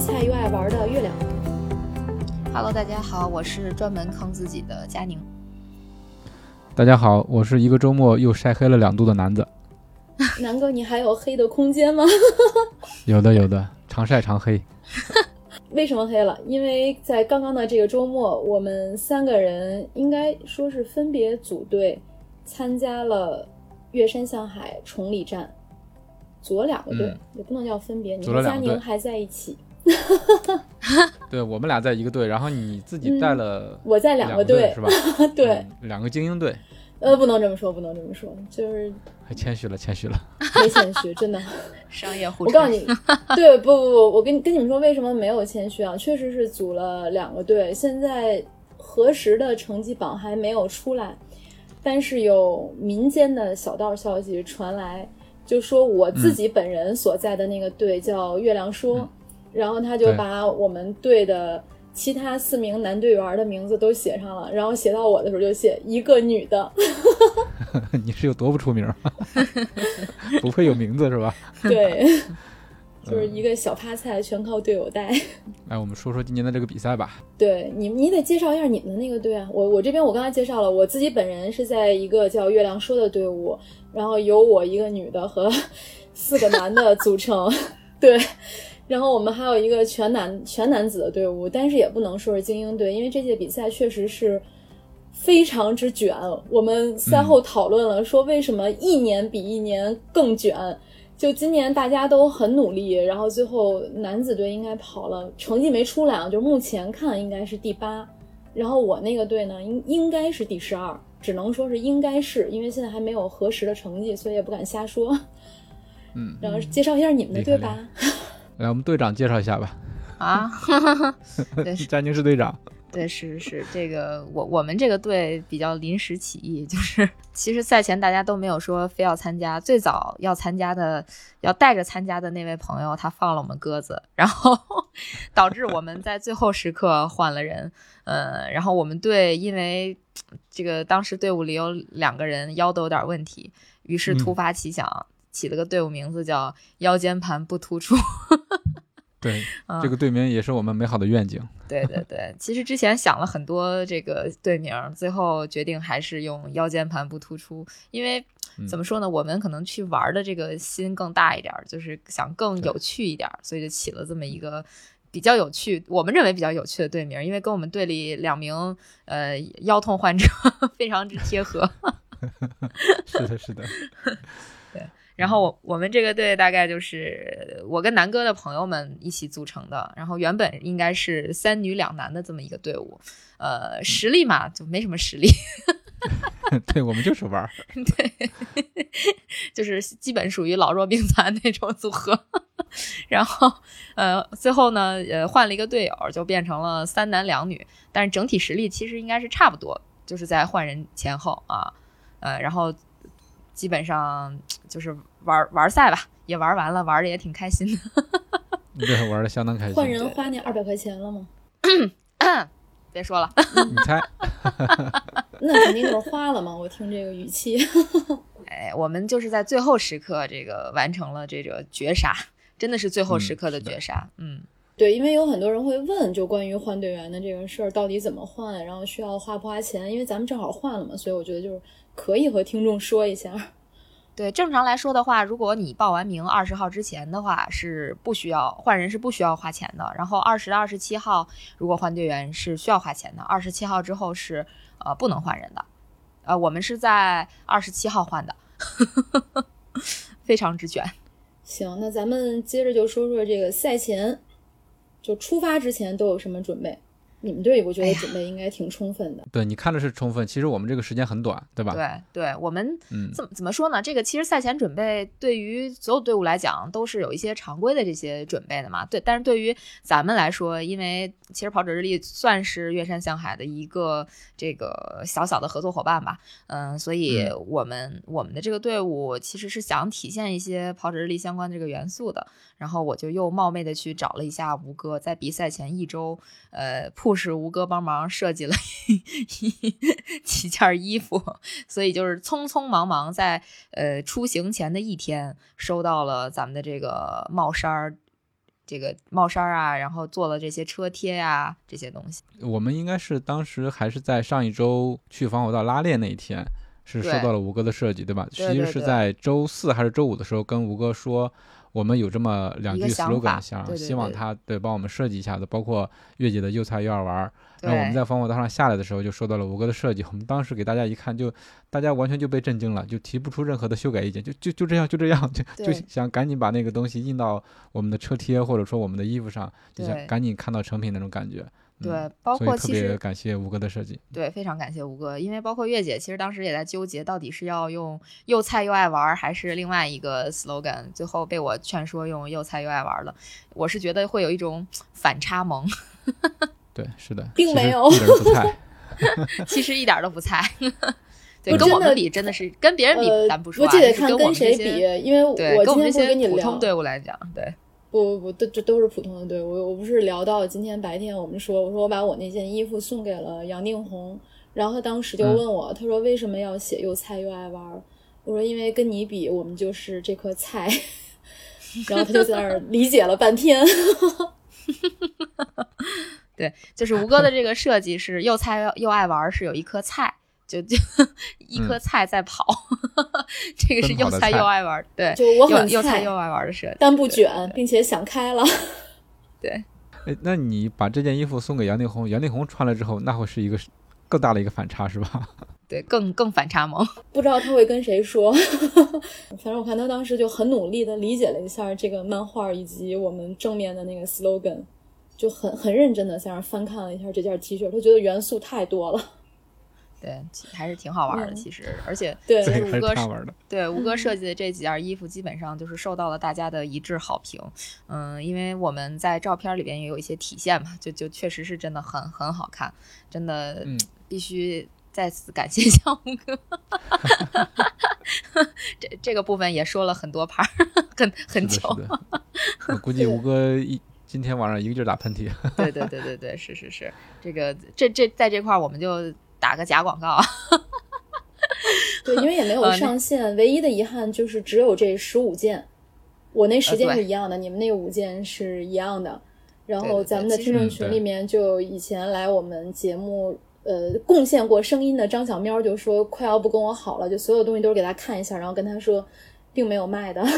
菜又爱玩的月亮。Hello，大家好，我是专门坑自己的佳宁。大家好，我是一个周末又晒黑了两度的男子。南哥，你还有黑的空间吗？有的有的，常晒常黑。为什么黑了？因为在刚刚的这个周末，我们三个人应该说是分别组队参加了月山向海崇礼站，组了两个队，嗯也不能叫分别。你和佳宁还在一起，对我们俩在一个队，然后你自己带了我在两两个队是吧？对，嗯两个精英队，呃，不能这么说，不能这么说，就是还谦虚了，谦虚了。没谦虚，真的。商业互我告诉你，对，不不不，我跟跟你们说，为什么没有谦虚啊？确实是组了两个队，现在核实的成绩榜还没有出来，但是有民间的小道消息传来，就说我自己本人所在的那个队叫月亮说，然后他就把我们队的其他四名男队员的名字都写上了，然后写到我的时候就写一个女的，你是有多不出名？不会有名字是吧？对，就是一个小趴菜，全靠队友带。来，我们说说今年的这个比赛吧。对你，你得介绍一下你们的那个队啊。我我这边我刚才介绍了，我自己本人是在一个叫月亮说的队伍，然后由我一个女的和四个男的组成，对。然后我们还有一个全男全男子的队伍，但是也不能说是精英队，因为这届比赛确实是非常之卷。我们赛后讨论了，说为什么一年比一年更卷。就今年大家都很努力，然后最后男子队应该跑了，成绩没出来啊，就目前看应该是第八，然后我那个队呢应应该是第十二，只能说是应该是，因为现在还没有核实的成绩，所以也不敢瞎说。嗯，然后介绍一下你们的队吧。来，我们队长介绍一下吧。啊，对是，佳宁是队长。对是是这个我我们这个队比较临时起意，就是其实赛前大家都没有说非要参加，最早要参加的要带着参加的那位朋友他放了我们鸽子，然后 导致我们在最后时刻换了人，呃，然后我们队因为这个当时队伍里有两个人腰都有点问题，于是突发奇想。起了个队伍名字叫“腰间盘不突出”，对，啊 这个队名也是我们美好的愿景。对对对，其实之前想了很多这个队名，最后决定还是用腰间盘不突出，因为嗯怎么说呢，我们可能去玩的这个心更大一点儿，就是想更有趣一点儿，所以就起了这么一个比较有趣，我们认为比较有趣的队名，因为跟我们队里两名呃腰痛患者 非常之贴合。是的，是的。然后我我们这个队大概就是我跟南哥的朋友们一起组成的，然后原本应该是三女两男的这么一个队伍，呃，实力嘛就没什么实力，对，我们就是玩儿。对，就是基本属于老弱病残那种组合。然后呃，最后呢，呃，换了一个队友，就变成了三男两女，但是整体实力其实应该是差不多，就是在换人前后啊，呃，然后基本上就是玩玩赛吧，也玩完了，玩的也挺开心的。对，玩的相当开心。换人花那二百块钱了吗？别说了，你猜？那肯定就是花了嘛。我听这个语气，哎，我们就是在最后时刻这个完成了这个绝杀，真的是最后时刻的绝杀，嗯对，因为有很多人会问，就关于换队员的这个事儿，到底怎么换，然后需要花不花钱？因为咱们正好换了嘛，所以我觉得就是可以和听众说一下。对，正常来说的话，如果你报完名二十号之前的话，是不需要换人，是不需要花钱的。然后二十到二十七号，如果换队员是需要花钱的。二十七号之后是呃不能换人的。呃，我们是在二十七号换的，非常之卷。行，那咱们接着就说说这个赛前，就出发之前都有什么准备？你们队我觉得准备应该挺充分的。对你看的是充分，其实我们这个时间很短，对吧？对对，我们嗯，怎么怎么说呢？这个其实赛前准备对于所有队伍来讲都是有一些常规的这些准备的嘛。对，但是对于咱们来说，因为其实跑者日历算是岳山向海的一个这个小小的合作伙伴吧，嗯，所以嗯我们、我们的这个队伍其实是想体现一些跑者日历相关的这个元素的。然后我就又冒昧的去找了一下吴哥，在比赛前一周，呃，push 吴哥帮忙设计了 几件衣服，所以就是匆匆忙忙在呃出行前的一天，收到了咱们的这个帽衫儿，这个帽衫儿啊，然后做了这些车贴呀、这些东西。我们应该是当时还是在上一周去防火道拉练那一天，是收到了吴哥的设计，对吧？对其实是在周四还是周五的时候跟吴哥说，我们有这么两句 slogan，想对对对希望他对帮我们设计一下子，包括月姐的又菜又爱玩儿。然后我们在防火道上下来的时候，就收到了吴哥的设计。我们当时给大家一看，就大家完全就被震惊了，就提不出任何的修改意见，就就就这样，就这样，就就想赶紧把那个东西印到我们的车贴或者说我们的衣服上，就想赶紧看到成品那种感觉。嗯对，包括其实别感谢吴哥的设计。对，非常感谢吴哥，因为包括月姐，其实当时也在纠结，到底是要用又菜又爱玩儿，还是另外一个 slogan，最后被我劝说用又菜又爱玩儿了。我是觉得会有一种反差萌，对，是的，并没有。其实一点儿都不菜。对，跟我们比，真的是跟别人比，呃咱不，说啊，我记得是跟我看跟谁们这些比，因为我跟我们这天不跟你聊些普通，队伍来讲，对，不不不，都这都是普通的队伍。我我不是聊到今天白天，我们说，我说我把我那件衣服送给了杨定宏，然后他当时就嗯问我，他说为什么要写又菜又爱玩儿？我说因为跟你比，我们就是这颗菜。然后他就在那儿理解了半天。对，就是吴哥的这个设计是又菜又又爱玩儿，是有一颗菜，就就 一颗菜在跑，这个是又菜又爱玩儿，对，就我很又又菜菜又爱玩儿的设计，但不卷，并且想开了。对，哎，那你把这件衣服送给杨丽红，杨丽红穿了之后，那会是一个更大的一个反差，是吧？对，更更反差萌。不知道他会跟谁说，反正我看他当时就很努力的理解了一下这个漫画以及我们正面的那个 slogan，就很很认真的在那翻看了一下这件 T 恤，他觉得元素太多了。对，还是挺好玩的，嗯其实，而且对吴哥是玩的。对吴哥设计的这几件衣服，基本上就是受到了大家的一致好评。嗯，因为我们在照片里边也有一些体现嘛，就就确实是真的很很好看，真的嗯必须再次感谢 一下吴哥。这这个部分也说了很多盘儿，很很是的，久是。的。我估计吴哥一今天晚上一个劲儿打喷嚏。对对对对对，是是是，这个这这在这块儿我们就打个假广告啊。对，因为也没有上线，唯一的遗憾就是只有这十五件，我那时间呃对是一样的，你们那五件是一样的。然后咱们的听众群里面，就以前来我们节目呃贡献过声音的张小喵就说快要不跟我好了，就所有东西都是给他看一下，然后跟他说并没有卖的。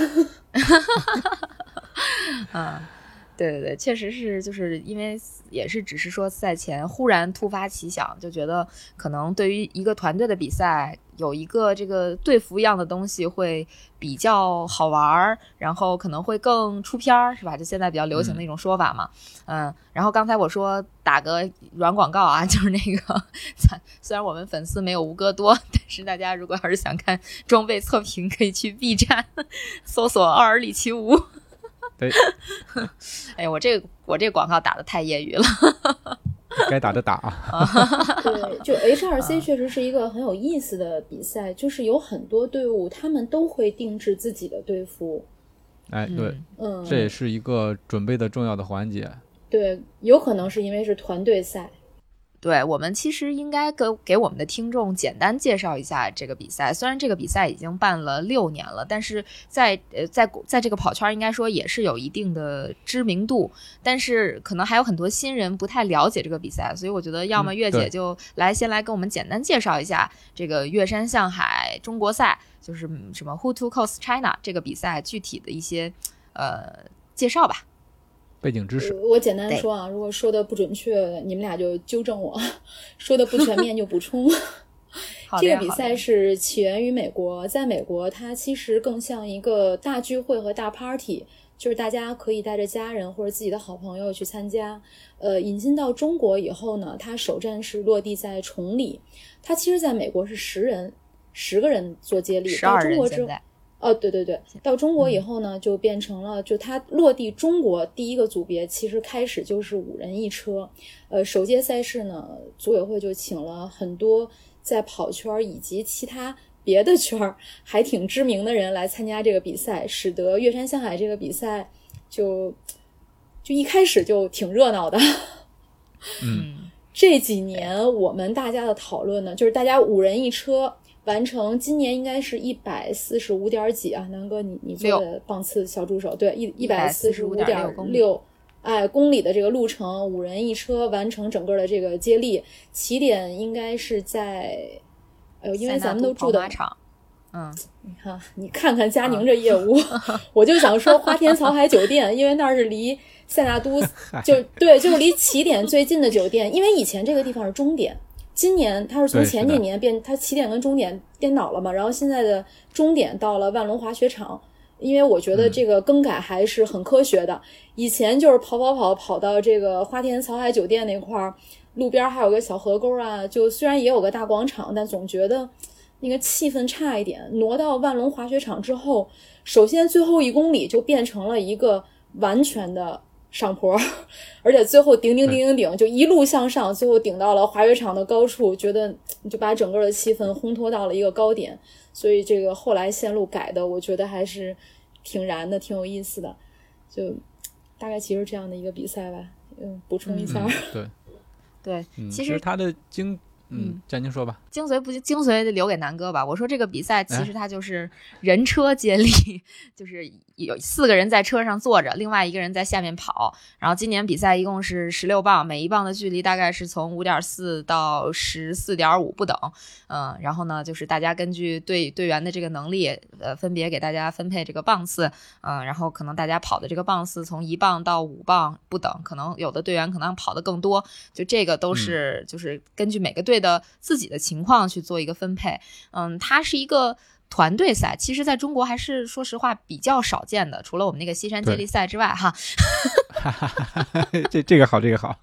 嗯，对对对，确实是，就是因为也是只是说赛前忽然突发奇想，就觉得可能对于一个团队的比赛，有一个这个队服一样的东西会比较好玩儿，然后可能会更出片儿，是吧？就现在比较流行的一种说法嘛。嗯然后刚才我说打个软广告啊，就是那个，咱虽然我们粉丝没有吴哥多，但是大家如果要是想看装备测评，可以去 B 站搜索奥尔里奇吴。对，哎，我这个我这个广告打的太业余了。该打的打啊。对，就 HRC 确实是一个很有意思的比赛，就是有很多队伍他们都会定制自己的队服。哎，对，嗯嗯，这也是一个准备的重要的环节。对，有可能是因为是团队赛。对我们其实应该给给我们的听众简单介绍一下这个比赛。虽然这个比赛已经办了六年了，但是在呃在在这个跑圈儿应该说也是有一定的知名度，但是可能还有很多新人不太了解这个比赛，所以我觉得要么嗯月姐就来先来跟我们简单介绍一下这个月山向海中国赛，就是嗯什么 Who to Coast China 这个比赛具体的一些呃介绍吧。背景知识，我我简单说啊，如果说的不准确，你们俩就纠正我；说的不全面就补充。这个比赛是起源于美国，在美国它其实更像一个大聚会和大 party，就是大家可以带着家人或者自己的好朋友去参加。呃，引进到中国以后呢，它首站是落地在崇礼。它其实在美国是十人，十个人做接力，十到中国之后。哦，对对对，到中国以后呢，就变成了，就它落地中国第一个组别，其实开始就是五人一车。呃，首届赛事呢，组委会就请了很多在跑圈儿以及其他别的圈儿还挺知名的人来参加这个比赛，使得岳山向海这个比赛就就一开始就挺热闹的。嗯，这几年我们大家的讨论呢，就是大家五人一车完成，今年应该是一百四十五点几啊，南哥你你做的棒次小助手，对，一一百四十五点145.6公里六，哎，公里的这个路程，五人一车完成整个的这个接力，起点应该是在，呃，因为咱们都住的嗯，你看，你看看佳宁这业务，我就想说花田草海酒店，因为那儿是离塞纳都就对，就是离起点最近的酒店。因为以前这个地方是终点，今年它是从前几年变，它起点跟终点颠倒了嘛，然后现在的终点到了万隆滑雪场。因为我觉得这个更改还是很科学的。以前就是跑跑跑跑到这个花田草海酒店那块儿，路边还有个小河沟啊，就虽然也有个大广场，但总觉得那个气氛差一点。挪到万隆滑雪场之后，首先最后一公里就变成了一个完全的上坡，而且最后顶顶顶顶顶就一路向上，最后顶到了滑雪场的高处，觉得就把整个的气氛烘托到了一个高点。所以这个后来线路改的，我觉得还是挺燃的，挺有意思的。就大概其实这样的一个比赛吧，嗯，补充一下。嗯，对，对，嗯，其实它的经，嗯嗯，佳宁说吧，精髓不精髓留给南哥吧。我说这个比赛其哎实它就是人车接力，就是有四个人在车上坐着，另外一个人在下面跑。然后今年比赛一共是十六磅，每一磅的距离大概是从五点四到十四点五不等。嗯，然后呢，就是大家根据队队员的这个能力，呃，分别给大家分配这个棒次。嗯，然后可能大家跑的这个棒次从一磅到五磅不等，可能有的队员可能跑的更多。就这个都是就是根据每个队的自己的情况去做一个分配。嗯，它是一个团队赛，其实在中国还是说实话比较少见的，除了我们那个西山接力赛之外，哈，这这个好，这个好，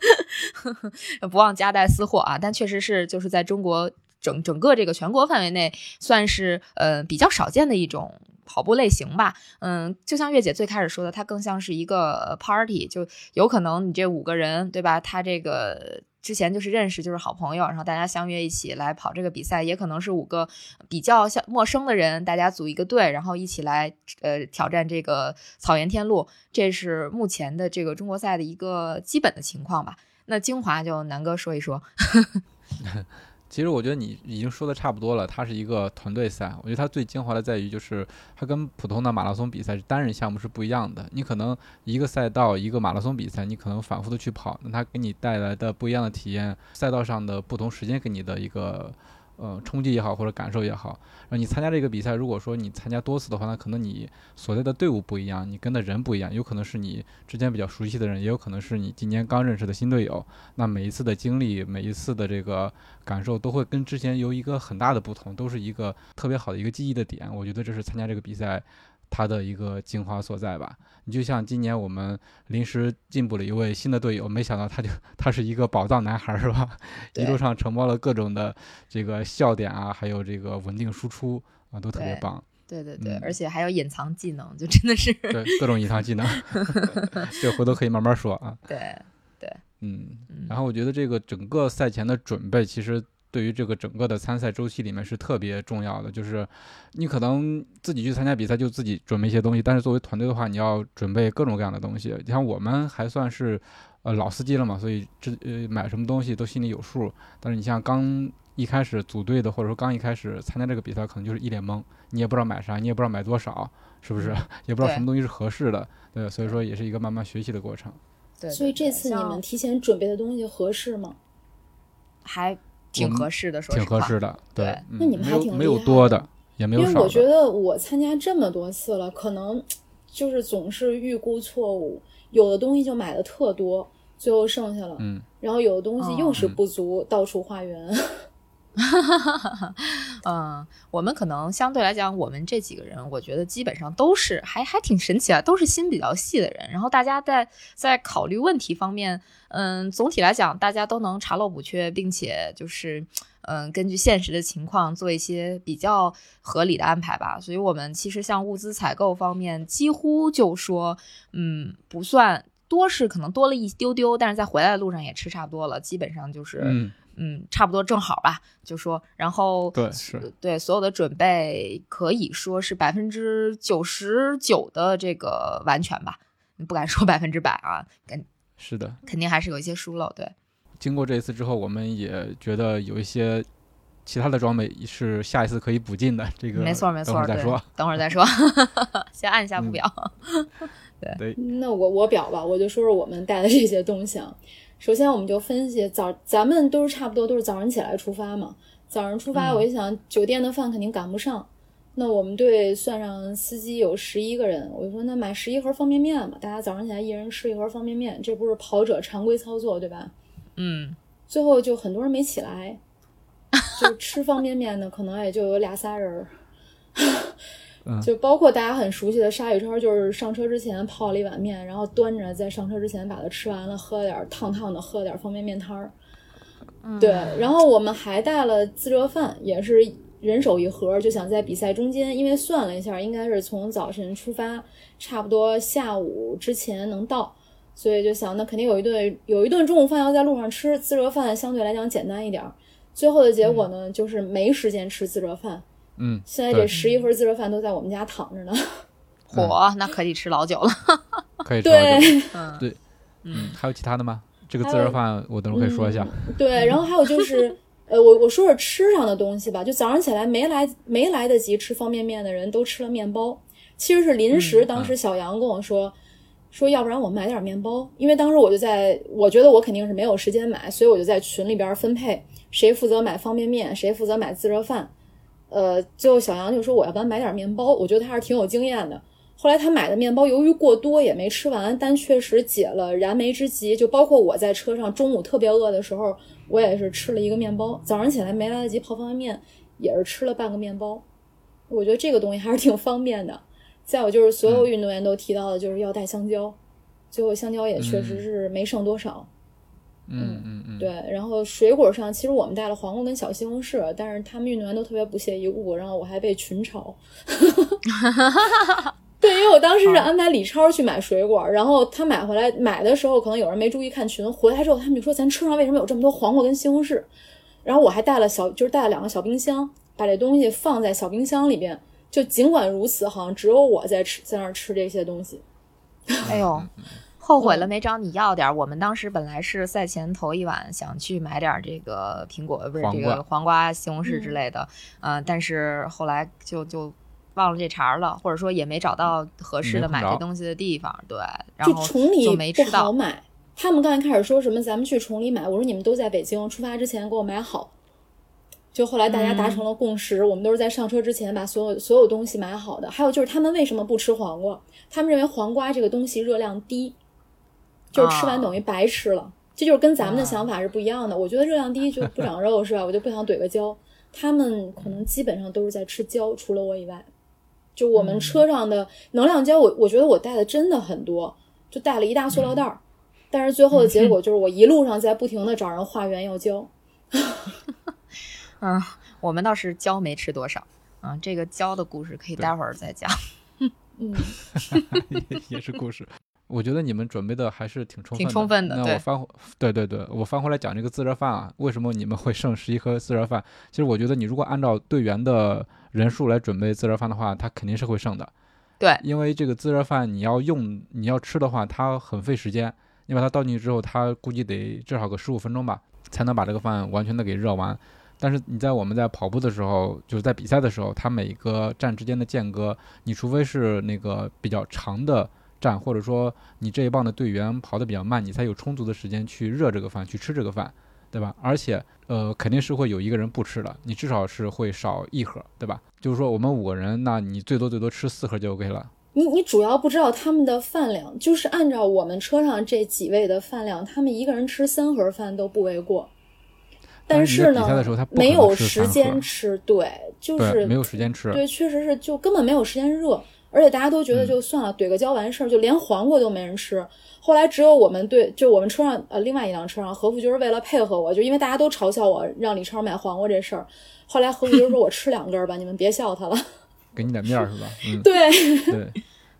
不忘夹带私货啊。但确实是就是在中国整整个这个全国范围内，算是呃比较少见的一种。跑步类型吧，嗯，就像月姐最开始说的，它更像是一个 party，就有可能你这五个人，对吧？他这个之前就是认识，就是好朋友，然后大家相约一起来跑这个比赛，也可能是五个比较像陌生的人，大家组一个队，然后一起来呃挑战这个草原天路。这是目前的这个中国赛的一个基本的情况吧。那精华就南哥说一说。其实我觉得你已经说的差不多了，它是一个团队赛。我觉得它最精华的在于，就是它跟普通的马拉松比赛是单人项目是不一样的。你可能一个赛道一个马拉松比赛，你可能反复的去跑，那它给你带来的不一样的体验，赛道上的不同时间给你的一个呃冲击也好，或者感受也好。然后你参加这个比赛，如果说你参加多次的话，那可能你所在的队伍不一样，你跟的人不一样，有可能是你之前比较熟悉的人，也有可能是你今年刚认识的新队友。那每一次的经历，每一次的这个感受，都会跟之前有一个很大的不同，都是一个特别好的一个记忆的点。我觉得这是参加这个比赛它的一个精华所在吧。你就像今年我们临时进补了一位新的队友，没想到他就 他是一个宝藏男孩儿，是吧？一路上承包了各种的这个笑点啊，还有这个稳定输出啊，都特别棒。对对对，嗯而且还有隐藏技能，就真的是 对，各种隐藏技能，这回头可以慢慢说啊。对，对，嗯，然后我觉得这个整个赛前的准备，其实对于这个整个的参赛周期里面是特别重要的。就是你可能自己去参加比赛就自己准备一些东西，但是作为团队的话，你要准备各种各样的东西。你像我们还算是呃老司机了嘛，所以这呃买什么东西都心里有数。但是你像刚一开始组队的，或者说刚一开始参加这个比赛，可能就是一脸懵，你也不知道买啥，你也不知道买多少，是不是？也不知道什么东西是合适的。对，所以说也是一个慢慢学习的过程。对，所以这次你们提前准备的东西合适吗？还挺合适的，说挺实话合适的，对嗯那你们没有没有还挺厉害的多的，也没有少。因为我觉得我参加这么多次了，可能就是总是预估错误，有的东西就买的特多，最后剩下了，嗯，然后有的东西又是嗯不足，到处化缘。哈 嗯，我们可能相对来讲，我们这几个人，我觉得基本上都是还还挺神奇啊，都是心比较细的人。然后大家在在考虑问题方面，嗯，总体来讲，大家都能查漏补缺，并且就是嗯，根据现实的情况做一些比较合理的安排吧。所以，我们其实像物资采购方面，几乎就说，嗯，不算多，是可能多了一丢丢，但是在回来的路上也吃差不多了，基本上就是。嗯，差不多正好吧，就说，然后对是对所有的准备可以说是百分之九十九的这个完全吧，不敢说百分之百啊，肯是的。肯定还是有一些疏漏。对，经过这一次之后，我们也觉得有一些其他的装备是下一次可以补进的。这个没错没错，等会儿再说。等会儿再说，先按一下不表。对，那我我表吧，我就说说我们带的这些东西啊。首先，我们就分析早，咱们都是差不多都是早上起来出发嘛。早上出发，嗯我一想酒店的饭肯定赶不上，那我们队算上司机有十一个人，我就说那买十一盒方便面吧，大家早上起来一人吃一盒方便面，这不是跑者常规操作对吧？嗯，最后就很多人没起来，就吃方便面的可能也就有俩仨人儿。嗯就包括大家很熟悉的鲨鱼超，就是上车之前泡了一碗面，然后端着在上车之前把它吃完了，喝点儿烫烫的，喝点儿方便面汤儿。对，然后我们还带了自热饭，也是人手一盒，就想在比赛中间，因为算了一下，应该是从早晨出发，差不多下午之前能到，所以就想那肯定有一顿有一顿中午饭要在路上吃，自热饭相对来讲简单一点儿。最后的结果呢，就是没时间吃自热饭。嗯，现在这十一份自热饭都在我们家躺着呢。火那可以吃老久了。可以。对 嗯，对嗯还有其他的吗？这个自热饭我等会儿可以说一下。对，然后还有就是，呃，我我说说吃上的东西吧。就早上起来没来没来得及吃方便面的人都吃了面包，其实是临时。嗯当时小杨跟我说。说要不然我们买点面包，因为当时我就在，我觉得我肯定是没有时间买，所以我就在群里边分配谁负责买方便面，谁负责买自热饭。呃，最后小杨就说我要不然买点面包，我觉得他还是挺有经验的。后来他买的面包由于过多也没吃完，但确实解了燃眉之急。就包括我在车上中午特别饿的时候，我也是吃了一个面包。早上起来没来得及泡方便面，也是吃了半个面包。我觉得这个东西还是挺方便的。再有就是所有运动员都提到的，就是要带香蕉，最后香蕉也确实是没剩多少。嗯嗯嗯，对，然后水果上其实我们带了黄瓜跟小西红柿，但是他们运动员都特别不屑一顾，然后我还被群嘲。对，因为我当时是安排李超去买水果，然后他买回来买的时候，可能有人没注意看群，回来之后他们就说咱车上为什么有这么多黄瓜跟西红柿？然后我还带了小，就是带了两个小冰箱，把这东西放在小冰箱里边。就尽管如此，好像只有我在吃，在那儿吃这些东西。哎呦，后悔了没找你要点儿。我们当时本来是赛前头一晚想去买点儿这个苹果，不是这个黄瓜、西红柿之类的，嗯、但是后来就就忘了这茬儿了，或者说也没找到合适的买这东西的地方，对，然就后崇礼就没吃到。买。他们刚才开始说什么咱们去崇礼买，我说你们都在北京，出发之前给我买好。就后来大家达嗯成了共识，我们都是在上车之前把所有所有东西买好的。还有就是他们为什么不吃黄瓜？他们认为黄瓜这个东西热量低，就是吃完啊等于白吃了。这就是跟咱们的啊想法是不一样的。我觉得热量低就不长肉是吧？我就不想怼个胶。他们可能基本上都是在吃胶，除了我以外。就我们嗯车上的能量胶，我我觉得我带的真的很多，就带了一大塑料袋儿。但是最后的结果就是我一路上在不停的找人化缘要胶。嗯，我们倒是胶没吃多少。嗯，这个胶的故事可以待会儿再讲。嗯，也也是故事。我觉得你们准备的还是挺充分挺充分的对那我翻回，对对对，我翻回来讲这个自热饭啊，为什么你们会剩十一颗自热饭？其实我觉得你如果按照队员的人数来准备自热饭的话，它肯定是会剩的。对，因为这个自热饭你要用你要吃的话，它很费时间。你把它倒进去之后，它估计得至少个十五分钟吧，才能把这个饭完全的给热完。但是你在我们在跑步的时候，就是在比赛的时候，它每一个站之间的间隔，你除非是那个比较长的站，或者说你这一棒的队员跑得比较慢，你才有充足的时间去热这个饭，去吃这个饭，对吧？而且呃，肯定是会有一个人不吃的，你至少是会少一盒，对吧？就是说我们五个人，那你最多最多吃四盒就 OK 了。你你主要不知道他们的饭量，就是按照我们车上这几位的饭量，他们一个人吃三盒饭都不为过。但是呢时没有时间吃，对，就是没有时间吃。对，确实是就根本没有时间热，而且大家都觉得嗯就算了，怼个胶完事儿，就连黄瓜都没人吃。后来只有我们对，就我们车上呃另外一辆车上，何富就是为了配合我，就因为大家都嘲笑我让李超买黄瓜这事儿，后来何富就是说我吃两根儿吧，你们别笑他了。给你点面儿是吧？嗯，对，对。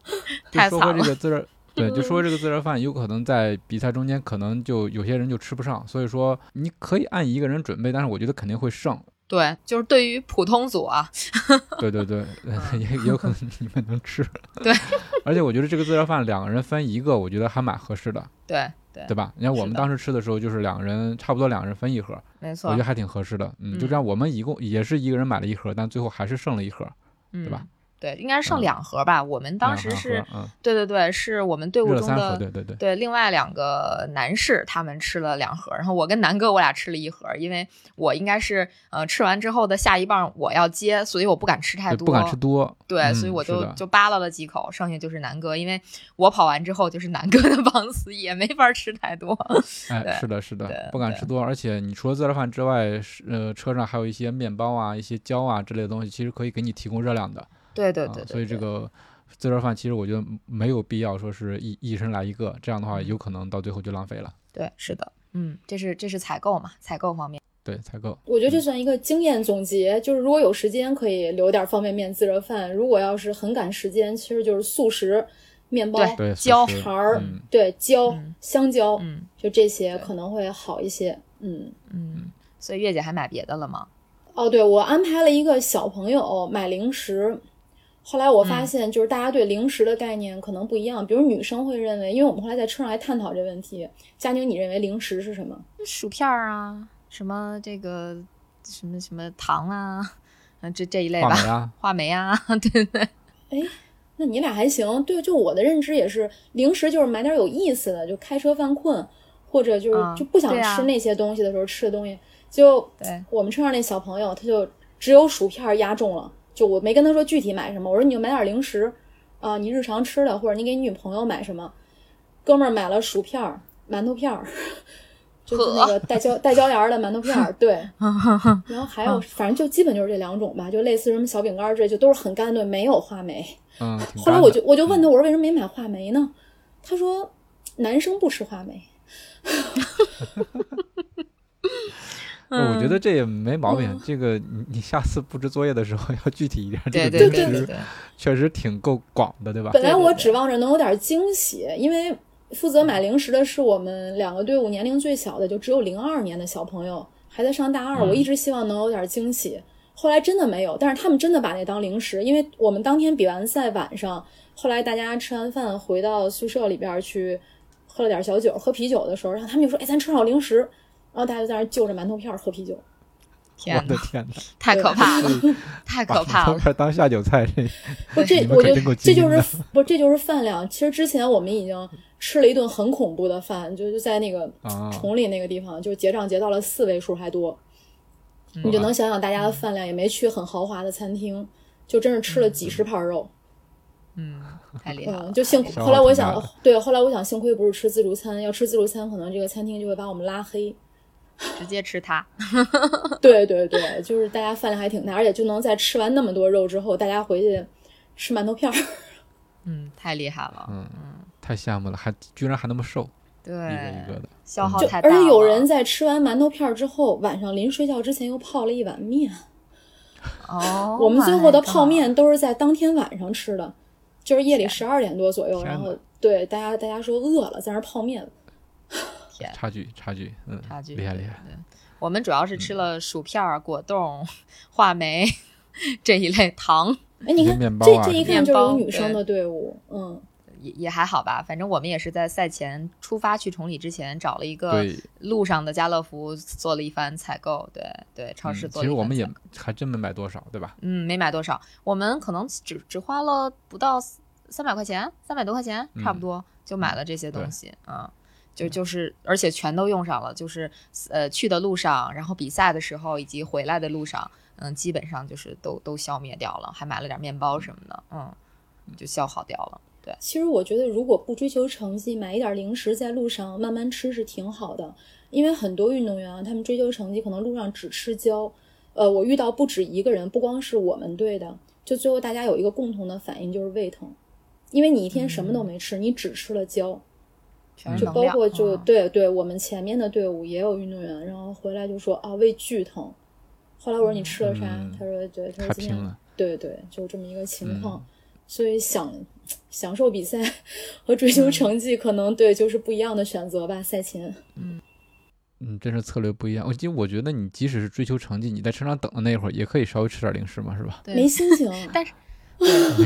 就说这个自热，对，就说这个自热饭，有可能在比赛中间，可能就有些人就吃不上，所以说你可以按一个人准备，但是我觉得肯定会剩。对，就是对于普通组啊，对对对，也也有可能你们能吃。对，而且我觉得这个自热饭两个人分一个，我觉得还蛮合适的，对对对吧？你看我们当时吃的时候，就是两个人差不多两个人分一盒，没错我觉得，还挺合适的。嗯，就嗯这样，我们一共也是一个人买了一盒，但最后还是剩了一盒。对吧？对，应该是剩嗯两盒吧。我们当时是，嗯，对对对，是我们队伍中的对对对。对，另外两个男士他们吃了两盒，然后我跟南哥我俩吃了一盒，因为我应该是呃吃完之后的下一棒我要接，所以我不敢吃太多，不敢吃多，对，嗯所以我就就扒拉了几口，剩下就是南哥，因为我跑完之后就是南哥的棒子，也没法吃太多。对哎，是的，是的，不敢吃多，而且你除了自热饭之外，呃，车上还有一些面包啊、一些胶啊之类的东西，其实可以给你提供热量的。啊对对对对，所以这个自热饭其实我觉得没有必要说是一一人来一个，这样的话嗯有可能到最后就浪费了。对是的，嗯，这是这是采购嘛，采购方面。对，采购。我觉得这算一个经验总结，就是如果有时间可以留点方便面、自热饭；如果要是很赶时间，其实就是速食、面包、对，胶素食肠儿嗯，对椒、嗯香蕉，嗯就这些可能会好一些。嗯。嗯，所以月姐还买别的了吗？哦，对，我安排了一个小朋友买零食。后来我嗯发现，就是大家对零食的概念可能不一样。比如女生会认为，因为我们后来在车上还探讨这问题。佳宁，你认为零食是什么？薯片儿啊，什么这个什么什么糖啊，嗯，这这一类吧，话梅啊，话梅啊，对对，那你俩还行。对，就我的认知也是，零食就是买点有意思的，就开车犯困，或者就是、啊就不想吃那些东西的时候吃的东西。就对我们车上那小朋友，他就只有薯片压中了。就我没跟他说具体买什么，我说你就买点零食啊，你日常吃的，或者你给你女朋友买什么。哥们儿买了薯片儿、馒头片儿，就是那个带椒 带椒盐儿的馒头片儿，对。然后还有，反正就基本就是这两种吧，就类似什么小饼干儿之类，就都是很干的，没有话梅。嗯，后来我就我就问他，我说为什么没买话梅呢？他说男生不吃话梅。呃我觉得嗯这也没毛病。嗯这个你你下次布置作业的时候 要具体一点，这对对对对对，确实挺够广的，对吧？本来我指望着能有点惊喜，因为负责买零食的是我们两个队伍年龄最小的，就只有零二年的小朋友，还在上大二。嗯我一直希望能有点惊喜，后来真的没有。但是他们真的把那当零食，因为我们当天比完赛晚上，后来大家吃完饭回到宿舍里边去喝了点小酒，喝啤酒的时候，然后他们就说：“哎，咱车上有零食。”然后大家就在那儿就着馒头片儿喝啤酒。天哪，的天哪，太可怕了，太可怕了。馒头片当下酒菜，这不，这我就这就是不这就是饭量。其实之前我们已经吃了一顿很恐怖的饭，就就在那个啊，崇礼那个地方，就结账结到了四位数还多，嗯你就能想想大家的饭量，也没去很豪华的餐厅，就真是吃了几十盘肉。嗯，太厉害了嗯，。就幸后来我想对，后来我想，幸亏不是吃自助餐，要吃自助餐，可能这个餐厅就会把我们拉黑。直接吃它。对对对，就是大家饭量还挺大，而且就能在吃完那么多肉之后，大家回去吃馒头片儿。嗯，太厉害了。嗯，太羡慕了，还居然还那么瘦，对，一个一个的。消耗太大了。而且有人在吃完馒头片儿之后，晚上临睡觉之前又泡了一碗面。哦，我们最后的泡面都是在当天晚上吃的，就是夜里十二点多左右，然后对大家大家说饿了，在那泡面。天差距差距，嗯，差距厉害厉害。。我们主要是吃了薯片儿、果冻、话梅 这一类糖，哎，你看面包这这一看就是有面包女生的队伍，嗯，也也还好吧。反正我们也是在赛前出发去崇礼之前找了一个，路上的家乐福做了一番采购，对对，超市嗯做了一番采购。其实我们也还真没买多少，对吧？嗯没买多少，我们可能只只花了不到三百块钱，三百多块钱差不嗯多就买了这些东西啊。就就是，而且全都用上了，就是呃去的路上，然后比赛的时候，以及回来的路上，嗯，基本上就是都都消灭掉了，还买了点面包什么的，嗯，就消耗掉了。对，其实我觉得如果不追求成绩，买一点零食在路上慢慢吃是挺好的。因为很多运动员啊，他们追求成绩，可能路上只吃胶。呃，我遇到不止一个人，不光是我们队的，就最后大家有一个共同的反应就是胃疼，因为你一天什么都没吃，你只吃了胶。就包括就对对，我们前面的队伍也有运动员，然后回来就说啊胃巨疼。后来我说你吃了啥？他说对，他说今天对对，就这么一个情况。所以想享受比赛 和追求成绩，可能对就是不一样的选择吧。赛前，嗯嗯，真是策略不一样。我其实我觉得你即使是追求成绩，你在车上等的那会儿，也可以稍微吃点零食嘛，是吧？没心情，但是。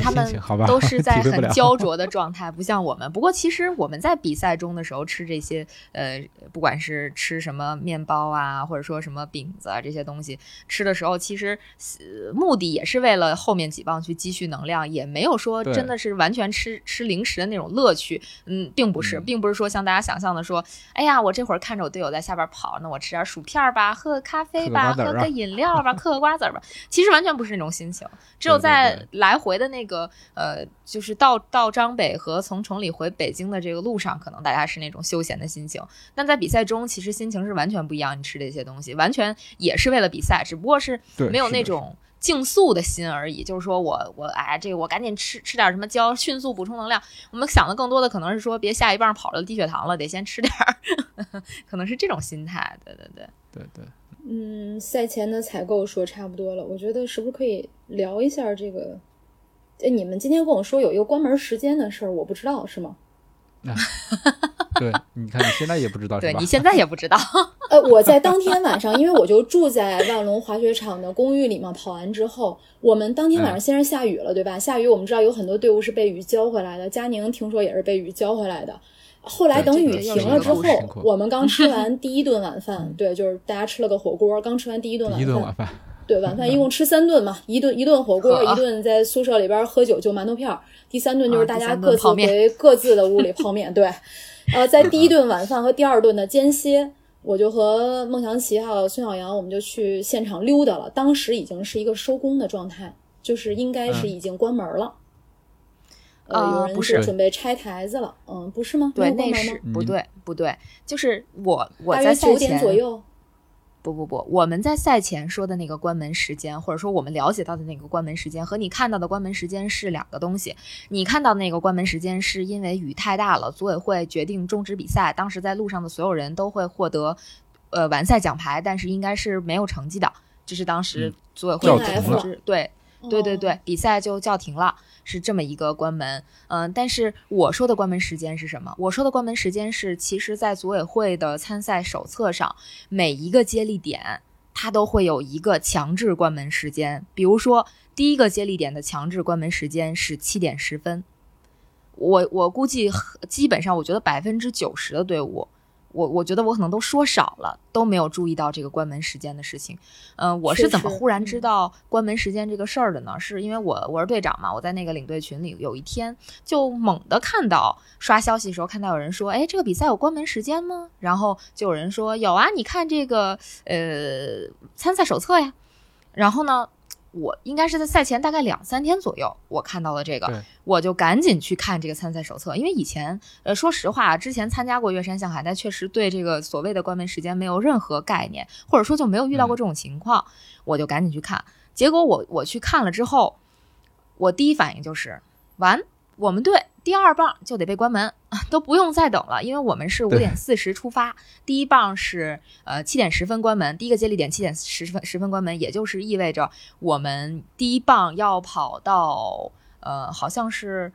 他们都是在 很焦灼的状态，不像我们。不过，其实我们在比赛中的时候吃这些，呃，不管是吃什么面包啊，或者说什么饼子啊这些东西，吃的时候，其实目的也是为了后面几棒去积蓄能量，也没有说真的是完全吃吃零食的那种乐趣。嗯，并不是，并不是说像大家想象的说，哎呀，我这会儿看着我队友在下边跑，那我吃点薯片吧，喝个咖啡吧，喝个饮料吧，嗑个瓜子吧。其实完全不是那种心情，只有在来。回的那个呃，就是到到张北和从崇礼回北京的这个路上，可能大家是那种休闲的心情。但在比赛中，其实心情是完全不一样。你吃这些东西，完全也是为了比赛，只不过是没有那种竞速的心而已。就是说我我哎，这个我赶紧吃吃点什么胶，迅速补充能量。我们想的更多的可能是说，别下一棒跑了低血糖了，得先吃点儿，可能是这种心态。对对对对对。嗯，赛前的采购说差不多了，我觉得是不是可以聊一下这个？哎，你们今天跟我说有一个关门时间的事儿，我不知道是吗？对，你看你现在也不知道，对 你现在也不知道。呃，我在当天晚上，因为我就住在万隆滑雪场的公寓里嘛，跑完之后，我们当天晚上先是下雨了，对吧？下雨，我们知道有很多队伍是被雨浇回来的，佳宁听说也是被雨浇回来的。后来等雨停了之后，我们刚吃完第一顿晚饭，对，就是大家吃了个火锅，刚吃完第一顿晚饭。对，晚饭一共吃三顿嘛，一顿一顿火锅，一顿在宿舍里边喝酒就馒头片儿，第三顿就是大家各自回各自的屋里泡面。对，呃，在第一顿晚饭和第二顿的间歇，我就和孟祥奇还有孙小阳，我们就去现场溜达了。当时已经是一个收工的状态，就是应该是已经关门了。呃，有人是准备拆台子了。嗯，不是吗？对，那是不对，不对，就是我我在九点左右。不不不，我们在赛前说的那个关门时间，或者说我们了解到的那个关门时间，和你看到的关门时间是两个东西。你看到那个关门时间是因为雨太大了，组委会决定终止比赛。当时在路上的所有人都会获得，呃，完赛奖牌，但是应该是没有成绩的。这是当时组委会的通知。对对对对，比赛就叫停了。是这么一个关门，嗯，但是我说的关门时间是什么？我说的关门时间是，其实，在组委会的参赛手册上，每一个接力点它都会有一个强制关门时间。比如说，第一个接力点的强制关门时间是七点十分。我我估计，基本上，我觉得百分之九十的队伍。我我觉得我可能都说少了，都没有注意到这个关门时间的事情。嗯，我是怎么忽然知道关门时间这个事儿的呢？是因为我我是队长嘛，我在那个领队群里，有一天就猛地看到刷消息的时候，看到有人说，哎，这个比赛有关门时间吗？然后就有人说有啊，你看这个呃参赛手册呀。然后呢？我应该是在赛前大概两三天左右，我看到了这个，我就赶紧去看这个参赛手册。因为以前，呃，说实话，之前参加过月山向海，但确实对这个所谓的关门时间没有任何概念，或者说就没有遇到过这种情况，我就赶紧去看。结果我我去看了之后，我第一反应就是完，我们队。第二棒就得被关门，都不用再等了，因为我们是五点四十出发，第一棒是呃七点十分关门，第一个接力点七点十分十分关门，也就是意味着我们第一棒要跑到呃好像是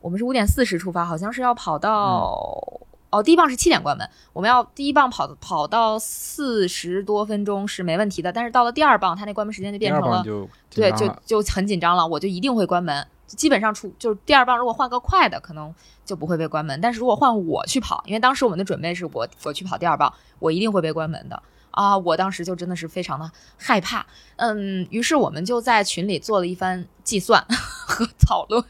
我们是五点四十出发，好像是要跑到哦第一棒是七点关门，我们要第一棒跑跑到四十多分钟是没问题的，但是到了第二棒，它那关门时间就变成了对就就很紧张了，我就一定会关门。基本上出就是第二棒，如果换个快的，可能就不会被关门。但是如果换我去跑，因为当时我们的准备是我我去跑第二棒，我一定会被关门的啊！我当时就真的是非常的害怕，嗯，于是我们就在群里做了一番计算和讨论。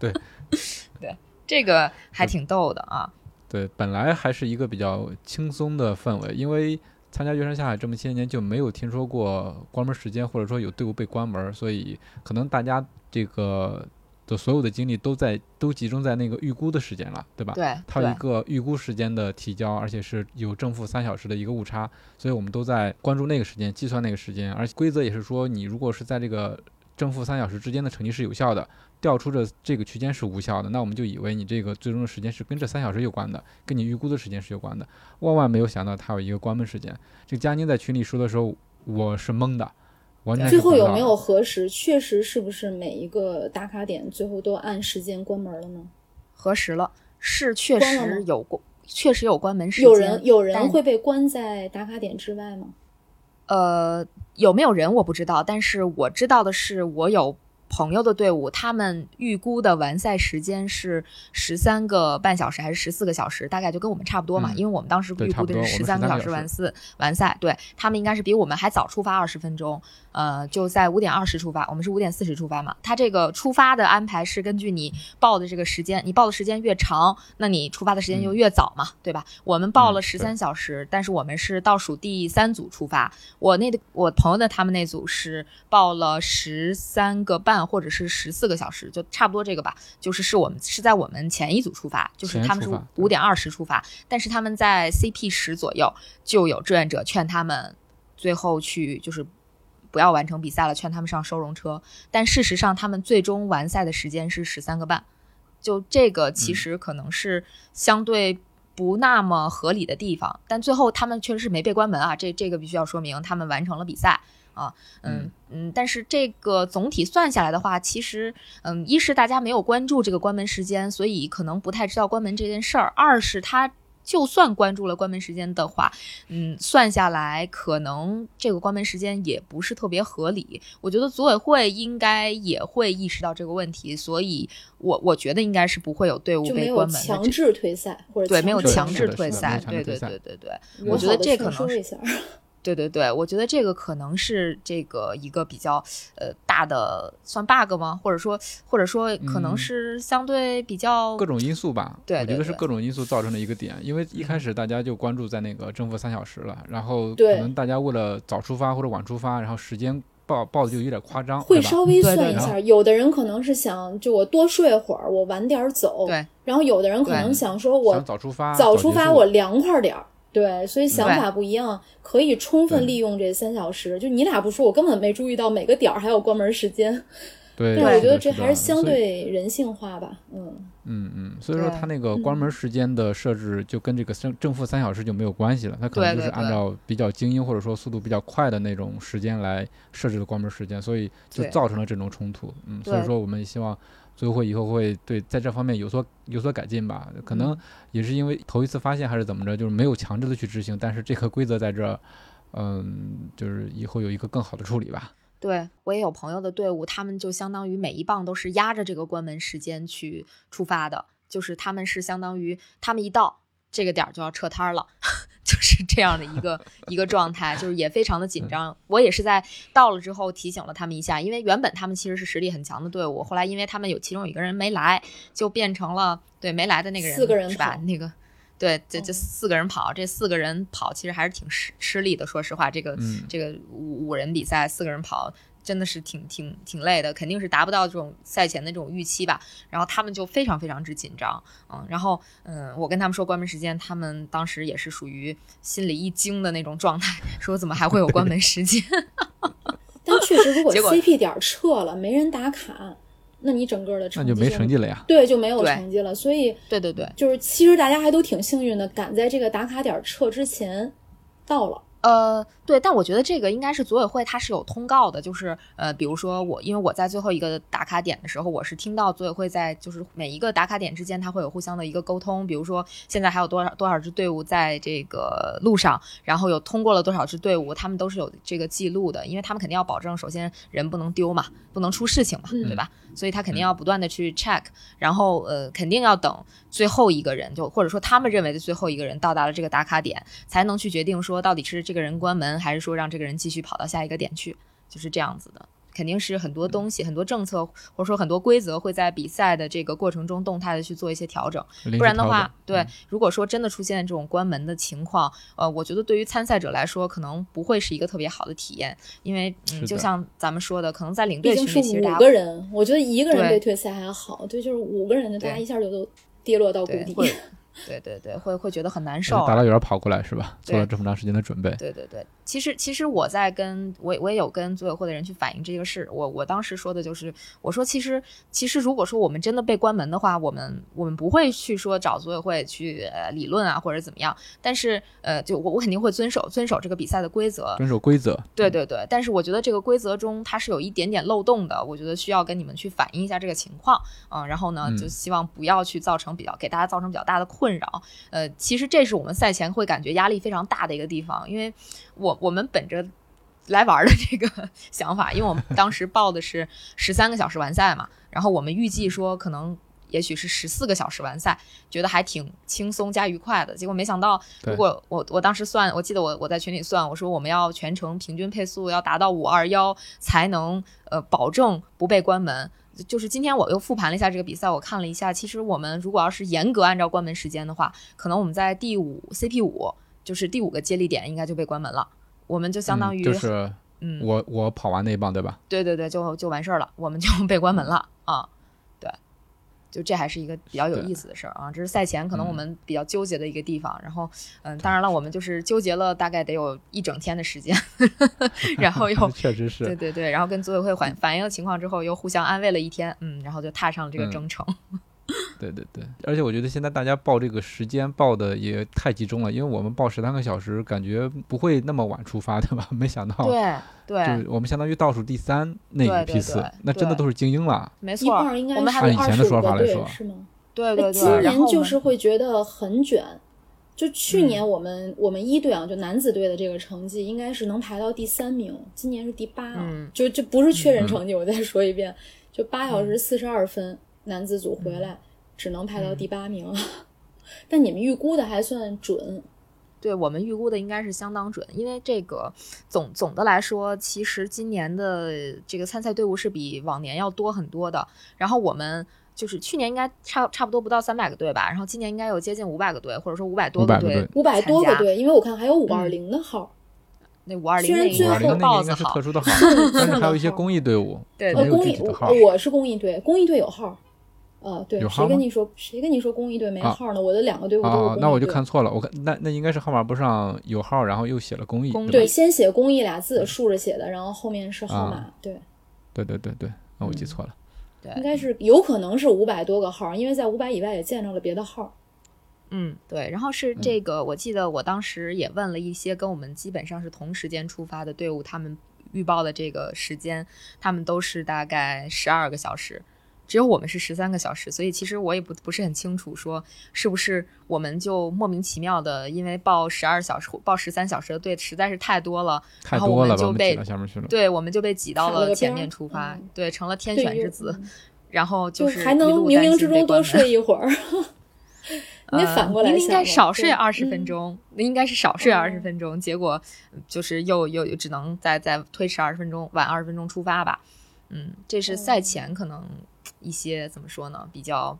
对，对，这个还挺逗的啊。对，本来还是一个比较轻松的氛围，因为参加月山下海这么些年就没有听说过关门时间，或者说有队伍被关门，所以可能大家这个。的所有的精力都在都集中在那个预估的时间了，对吧？对，它有一个预估时间的提交，而且是有正负三小时的一个误差，所以我们都在关注那个时间，计算那个时间。而且规则也是说，你如果是在这个正负三小时之间的成绩是有效的，调出的这个区间是无效的，那我们就以为你这个最终的时间是跟这三小时有关的，跟你预估的时间是有关的。万万没有想到它有一个关门时间。这个佳宁在群里说的时候，我是懵的，完全最后有没有核实？确实是不是每一个打卡点最后都按时间关门了呢？核实了，是确实有过，确实有关门时间。有人有人会被关在打卡点之外吗？呃，有没有人我不知道，但是我知道的是，我有朋友的队伍，他们预估的完赛时间是十三个半小时还是十四个小时，大概就跟我们差不多嘛，嗯因为我们当时预估的是十三个小时时完四完赛，对他们应该是比我们还早出发二十分钟，呃，就在五点二十出发，我们是五点四十出发嘛。他这个出发的安排是根据你报的这个时间，你报的时间越长，那你出发的时间就嗯越早嘛，对吧？我们报了十三小时，但是我们是倒数第三组出发，我那个我朋友的他们那组是报了十三个半或者是十四个小时，就差不多这个吧。就是是我们是在我们前一组出发，就是他们是五点二十出发，但是他们在 CP 十左右就有志愿者劝他们最后去就是。不要完成比赛了，劝他们上收容车。但事实上，他们最终完赛的时间是十三个半，就这个其嗯。实可能是相对不那么合理的地方，但最后他们确实是没被关门啊，这这个必须要说明，他们完成了比赛啊，嗯嗯，但是这个总体算下来的话，其实嗯，一是大家没有关注这个关门时间，所以可能不太知道关门这件事儿；二是他。就算关注了关门时间的话，嗯，算下来可能这个关门时间也不是特别合理。我觉得组委会应该也会意识到这个问题，所以我我觉得应该是不会有队伍被关门的强。制退赛或者对，没有强制退赛，对对对对对，我觉得这可能是说一下。对对对，我觉得这个可能是这个一个比较呃大的算 bug 吗？或者说或者说可能嗯是相对比较各种因素吧，对对我觉得是各种因素造成的一个点。因为一开始大家就关注在那个正负三小时了，然后可能大家为了早出发或者晚出发，然后时间报报的就有点夸张，会稍微算一下，有的人可能是想就我多睡会儿，我晚点儿走。对，然后有的人可能想说我想早出发，早出发我凉快点儿。对，所以想法不一样，可以充分利用这三小时。就你俩不说，我根本没注意到每个点儿还有关门时间。对，我觉得这还是相对人性化吧。嗯，嗯嗯，所以说对它那个关门时间的设置就跟这个正正负三小时就没有关系了，它可能就是按照比较精英或者说速度比较快的那种时间来设置的关门时间，所以就造成了这种冲突。嗯，所以说我们也希望组委会以后会对在这方面有所有所改进吧。可能嗯也是因为头一次发现还是怎么着，就是没有强制的去执行，但是这个规则在这儿，嗯，就是以后有一个更好的处理吧。对我也有朋友的队伍，他们就相当于每一棒都是压着这个关门时间去出发的，就是他们是相当于他们一到这个点儿就要撤摊儿了，就是这样的一个一个状态，就是也非常的紧张。我也是在到了之后提醒了他们一下，因为原本他们其实是实力很强的队伍，后来因为他们有其中有一个人没来，就变成了对没来的那个人四个人是吧？那个。对，这这哦四个人跑，这四个人跑其实还是挺吃吃力的。说实话，这个、嗯这个五五人比赛，四个人跑真的是挺挺挺累的，肯定是达不到这种赛前的这种预期吧。然后他们就非常非常之紧张，嗯，然后嗯，我跟他们说关门时间，他们当时也是属于心里一惊的那种状态，说怎么还会有关门时间？但确实，如果 CP 点儿撤了，没人打卡，那你整个的那成绩就没成绩了呀。对，就没有成绩了。所以对对对，就是，其实大家还都挺幸运的，赶在这个打卡点儿撤之前到了。呃，对，但我觉得这个应该是组委会它是有通告的，就是呃，比如说我，因为我在最后一个打卡点的时候，我是听到组委会在就是每一个打卡点之间，它会有互相的一个沟通，比如说现在还有多少多少支队伍在这个路上，然后有通过了多少支队伍，他们都是有这个记录的，因为他们肯定要保证，首先人不能丢嘛，不能出事情嘛，嗯对吧？所以他肯定要不断的去 check，然后呃，肯定要等最后一个人，就或者说他们认为的最后一个人到达了这个打卡点，才能去决定说到底是这个人关门，还是说让这个人继续跑到下一个点去，就是这样子的。肯定是很多东西、很多政策或者说很多规则会在比赛的这个过程中动态的去做一些调整。不然的话，对，如果说真的出现这种关门的情况，呃，我觉得对于参赛者来说，可能不会是一个特别好的体验，因为嗯，就像咱们说的，可能在领队群里其实五个人，我觉得一个人被退赛还好，对，就是五个人的，大家一下就都跌落到谷底。对对对，会会觉得很难受。大老远跑过来是吧？做了这么长时间的准备。对对对，其实其实我在跟我我也有跟组委会的人去反映这个事。我我当时说的就是，我说其实其实如果说我们真的被关门的话，我们我们不会去说找组委会去呃理论啊或者怎么样。但是呃，就我我肯定会遵守遵守这个比赛的规则，遵守规则。对对对，但是我觉得这个规则中它是有一点点漏洞的，我觉得需要跟你们去反映一下这个情况。嗯，然后呢，就希望不要去造成比较给大家造成比较大的困扰。呃。其实这是我们赛前会感觉压力非常大的一个地方，因为我我们本着来玩的这个 想法，因为我们当时报的是十三个小时完赛嘛，然后我们预计说可能也许是十四个小时完赛，觉得还挺轻松加愉快的。结果没想到，如果我我当时算，我记得我我在群里算，我说我们要全程平均配速要达到五二幺才能呃保证不被关门。就是今天我又复盘了一下这个比赛，我看了一下，其实我们如果要是严格按照关门时间的话，可能我们在第五 CP 五，就是第五个接力点应该就被关门了，我们就相当于就是，嗯，我我跑完那一棒对吧？对对对，就就完事儿了，我们就被关门了啊。就这还是一个比较有意思的事儿啊！这是赛前可能我们比较纠结的一个地方。然后，嗯，当然了，我们就是纠结了大概得有一整天的时间，然后又 确实是对对对，然后跟组委会反反映了情况之后，又互相安慰了一天，嗯，然后就踏上了这个征程。对对对，而且我觉得现在大家报这个时间报的也太集中了，因为我们报十三个小时，感觉不会那么晚出发，对吧？没想到，对对，就我们相当于倒数第三那一批次，那真的都是精英了。没错，我们按以前的说法来说，是吗？对对对。今年就是会觉得很卷，就去年我们我们一队啊，就男子队的这个成绩应该是能排到第三名，今年是第八啊，就这不是确认成绩，我再说一遍，就八小时四十二分，男子组回来。只能排到第八名，但你们预估的还算准。对我们预估的应该是相当准，因为这个总总的来说，其实今年的这个参赛队伍是比往年要多很多的。然后我们就是去年应该差差不多不到三百个队吧，然后今年应该有接近五百个队，或者说五百多个队，五百多个队，因为我看还有五二零的号。那五二零那五二零那应该是特殊的号，但是还有一些公益队伍，对，公益我是公益队，公益队有号。呃，对，谁跟你说谁跟你说公益队没号呢？我的两个队伍都是公益那我就看错了，我看那那应该是号码簿上有号，然后又写了公益。对，先写公益俩字，竖着写的，然后后面是号码。对，对对对对，那我记错了。对，应该是有可能是五百多个号，因为在五百以外也见着了别的号。嗯，对。然后是这个，我记得我当时也问了一些跟我们基本上是同时间出发的队伍，他们预报的这个时间，他们都是大概十二个小时。只有我们是十三个小时，所以其实我也不不是很清楚，说是不是我们就莫名其妙的，因为报十二小时、报十三小时的队实在是太多了，然后我们就被对，我们就被挤到了前面出发，对，成了天选之子，然后就是还能冥冥之中多睡一会儿，你反过来应该少睡二十分钟，那应该是少睡二十分钟，结果就是又又只能再再推迟二十分钟，晚二十分钟出发吧，嗯，这是赛前可能。一些怎么说呢？比较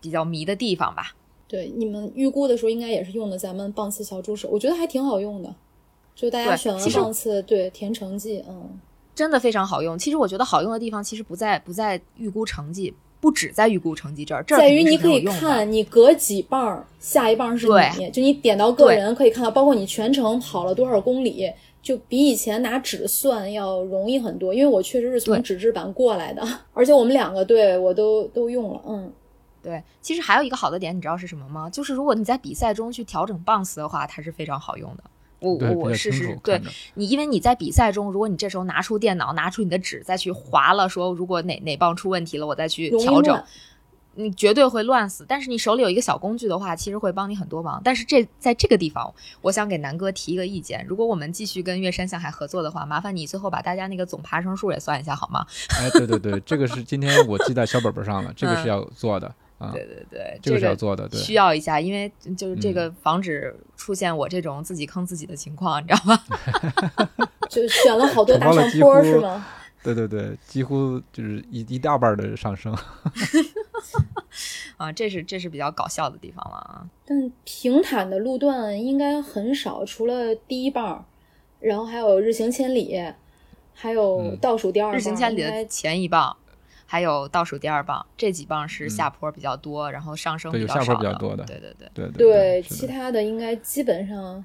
比较迷的地方吧。对，你们预估的时候应该也是用的咱们棒次小助手，我觉得还挺好用的。就大家选了棒次，对填成绩，嗯，真的非常好用。其实我觉得好用的地方，其实不在不在预估成绩，不止在预估成绩这儿，在于你可以看你隔几棒下一棒是你，就你点到个人可以看到，包括你全程跑了多少公里。就比以前拿纸算要容易很多，因为我确实是从纸质版过来的，而且我们两个对我都都用了，嗯，对。其实还有一个好的点，你知道是什么吗？就是如果你在比赛中去调整棒次的话，它是非常好用的。我我我试试，对你，因为你在比赛中，如果你这时候拿出电脑，拿出你的纸再去划了，说如果哪哪棒出问题了，我再去调整。你绝对会乱死，但是你手里有一个小工具的话，其实会帮你很多忙。但是这在这个地方，我想给南哥提一个意见：如果我们继续跟月山向海合作的话，麻烦你最后把大家那个总爬升数也算一下好吗？哎，对对对，这个是今天我记在小本本上了，这个是要做的啊。对对对，这个是要做的，对需要一下，因为就是这个防止出现我这种自己坑自己的情况，你知道吗？就选了好多大上坡是吗？对对对，几乎就是一一大半的上升。啊，这是这是比较搞笑的地方了啊。但平坦的路段应该很少，除了第一棒，然后还有日行千里，还有倒数第二棒。日行千里的前一棒，还有倒数第二棒，这几棒是嗯下坡比较多，然后上升比较少比较多的对对对。对对，其。他的应该基本上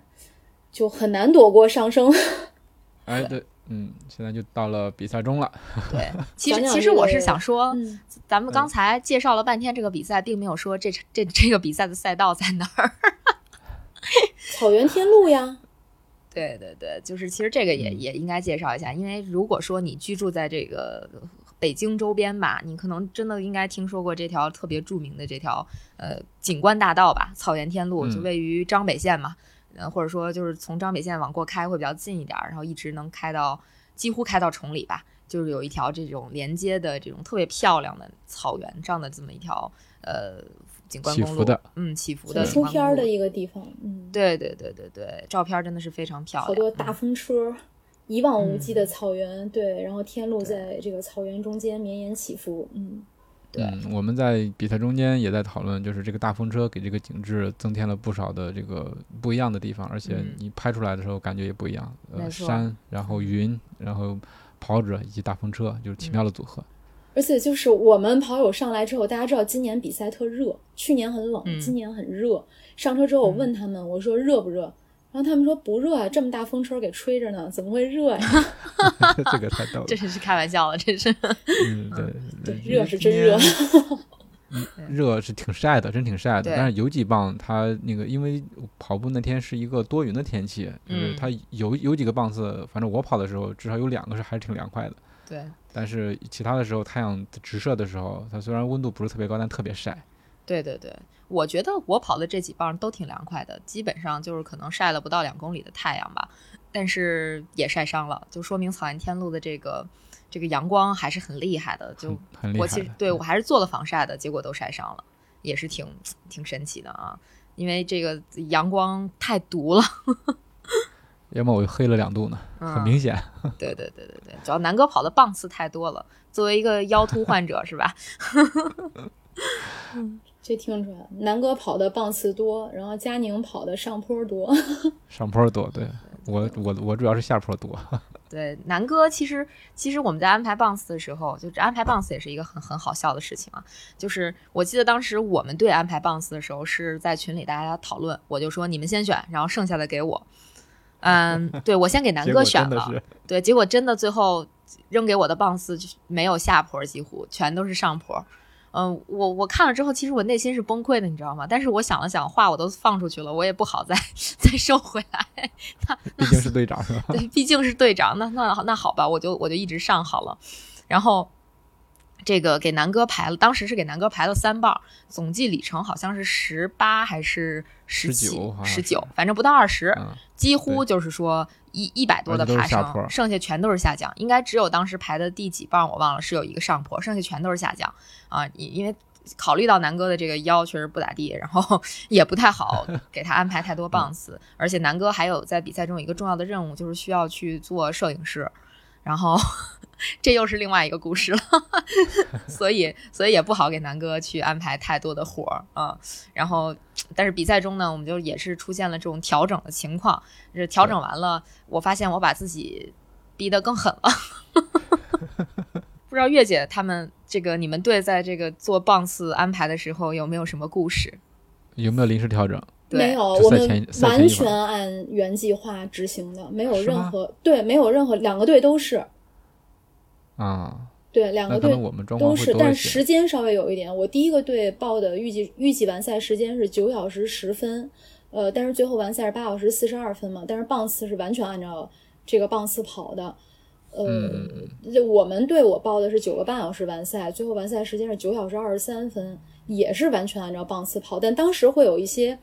就很难躲过上升。哎，对，嗯，现在就到了比赛中了。对，其实其实我是想说，嗯，咱们刚才介绍了半天这个比赛，并没有说这这这个比赛的赛道在哪儿。草原天路呀，对对对，就是其实这个也嗯也应该介绍一下，因为如果说你居住在这个北京周边吧，你可能真的应该听说过这条特别著名的这条呃景观大道吧，草原天路，就嗯位于张北县嘛，呃或者说就是从张北县往过开会比较近一点儿，然后一直能开到几乎开到崇礼吧，就是有一条这种连接的这种特别漂亮的草原上的这么一条呃景观公路，起伏的嗯，起伏的景出片儿的。一个地方。嗯，对对对对对，照片真的是非常漂亮，好多大风车，一望无际的嗯草原，对，然后天路在这个草原中间绵延起伏。嗯，对嗯，我们在比赛中间也在讨论，就是这个大风车给这个景致增添了不少的这个不一样的地方，而且嗯你拍出来的时候感觉也不一样。呃，没错山，然后云，然后跑者以及大风车，就是奇妙的组合。而且就是我们跑友上来之后，大家知道今年比赛特热，去年很冷，嗯今年很热。上车之后我问他们，我说热不热？然后他们说不热啊，这么大风车给吹着呢，怎么会热呀？这个太逗了这。是开玩笑了，这是。嗯，对对，热是真热。热是挺晒的，真挺晒的。但是有几棒，它那个因为跑步那天是一个多云的天气，就是嗯它有有几个棒次，反正我跑的时候至少有两个是还是挺凉快的。对但是其他的时候，太阳直射的时候，它虽然温度不是特别高，但特别晒。对对对，我觉得我跑的这几棒都挺凉快的，基本上就是可能晒了不到两公里的太阳吧，但是也晒伤了，就说明草原天路的这个这个阳光还是很厉害的。就很很厉害。我其实对我还是做了防晒的，结果都晒伤了，也是挺挺神奇的啊。因为这个阳光太毒了 要么我就黑了两度呢，很嗯明显。对对对对对，主要南哥跑的棒次太多了，作为一个腰突患者是吧？这听出来了，南哥跑的棒次多，然后佳宁跑的上坡多。上坡多，对我我我主要是下坡多。对，南哥其实其实我们在安排棒次的时候，就是安排棒次也是一个很很好笑的事情啊。就是我记得当时我们队安排棒次的时候是在群里大家讨论，我就说你们先选，然后剩下的给我。嗯，对我先给南哥选了，对，结果真的最后扔给我的棒次就没有下坡，几乎全都是上坡。嗯，我我看了之后，其实我内心是崩溃的，你知道吗？但是我想了想，话我都放出去了，我也不好再再收回来。毕竟是队长是吧？对，毕竟是队长，那那那好吧，我就我就一直上好了。然后这个给南哥排了，当时是给南哥排了三棒，总计里程好像是十八还是十七19好、像是十九，反正不到二十、嗯，几乎就是说一一百多的爬升，剩下全都是下降。应该只有当时排的第几棒我忘了，是有一个上坡，剩下全都是下降啊，因因为。考虑到南哥的这个腰确实不咋地，然后 也不太好 给他安排太多棒次，而且南哥还有在比赛中有一个重要的任务，就是需要去做摄影师，然后这又是另外一个故事了，所以所以也不好给南哥去安排太多的活儿啊。然后，但是比赛中呢，我们就也是出现了这种调整的情况，这调整完了，我发现我把自己逼得更狠了。不知道月姐他们这个你们队在这个做棒次安排的时候有没有什么故事？有没有临时调整？对没有，我们完全按原计划执行的，没有任何对，没有任何两个队都是啊，对，两个队都是，但时间稍微有一点。我第一个队报的预计预计完赛时间是九小时十分，呃，但是最后完赛是八小时四十二分嘛，但是棒次是完全按照这个棒次跑的。呃，嗯我们队我报的是九个半小时完赛，最后完赛时间是九小时二十三分，也是完全按照棒次跑。但当时会有一些，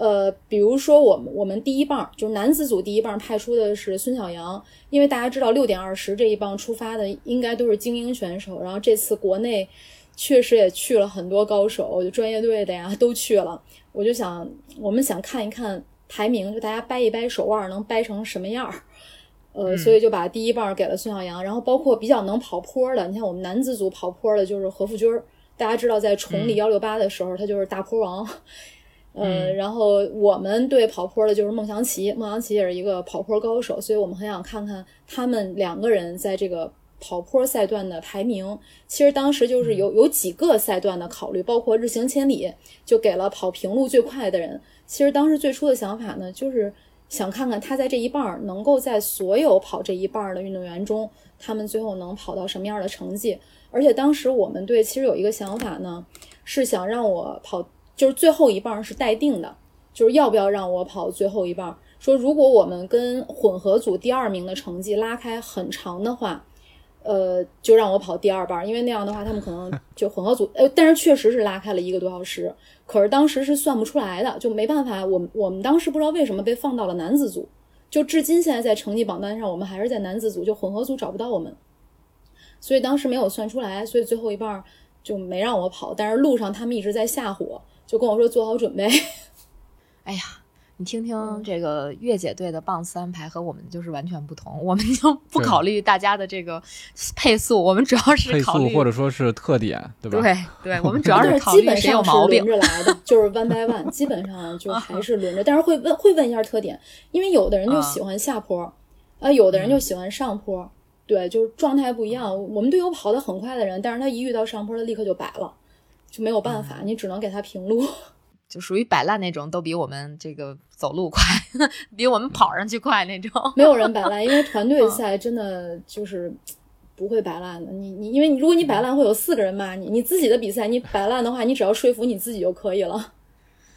呃，比如说我们我们第一棒就是男子组第一棒派出的是孙晓阳，因为大家知道六点二十这一棒出发的应该都是精英选手，然后这次国内确实也去了很多高手，就专业队的呀都去了。我就想，我们想看一看排名，就大家掰一掰手腕能掰成什么样儿。呃，所以就把第一棒给了孙晓阳。然后包括比较能跑坡的，你像我们男子组跑坡的，就是何富军儿，大家知道在崇礼嗯幺六八的时候，他就是大坡王。呃，嗯然后我们队跑坡的就是孟祥奇，孟祥奇也是一个跑坡高手，所以我们很想看看他们两个人在这个跑坡赛段的排名。其实当时就是有有几个赛段的考虑，包括日行千里，就给了跑平路最快的人。其实当时最初的想法呢，就是想看看他在这一半儿能够在所有跑这一半儿的运动员中，他们最后能跑到什么样的成绩。而且当时我们队其实有一个想法呢，是想让我跑，就是最后一棒是待定的，就是要不要让我跑最后一棒。说如果我们跟混合组第二名的成绩拉开很长的话，呃，就让我跑第二棒，因为那样的话他们可能 就混合组，呃，但是确实是拉开了一个多小时，可是当时是算不出来的，就没办法，我们我们当时不知道为什么被放到了男子组，就至今现在在成绩榜单上，我们还是在男子组，就混合组找不到我们，所以当时没有算出来，所以最后一棒就没让我跑，但是路上他们一直在吓唬我，就跟我说做好准备。哎呀，你听听嗯这个月姐队的棒次安排和我们就是完全不同，我们就不考虑大家的这个配速，我们主要是配速考虑或者说是特点，对吧？对对，我们主要是基本谁有上是毛病轮。着来的，就是 one by one，基本上就还是轮着，但是会问会问一下特点，因为有的人就喜欢下坡，啊、有的人就喜欢上坡，对，就是状态不一样。我们队友跑得很快的人，但是他一遇到上坡，他立刻就摆了，就没有办法，你只能给他平路。就属于摆烂那种，都比我们这个走路快，比我们跑上去快那种。没有人摆烂，因为团队嗯赛真的就是不会摆烂的。你你，因为你如果你摆烂，会有四个人骂你。你自己的比赛，你摆烂的话，你只要说服你自己就可以了。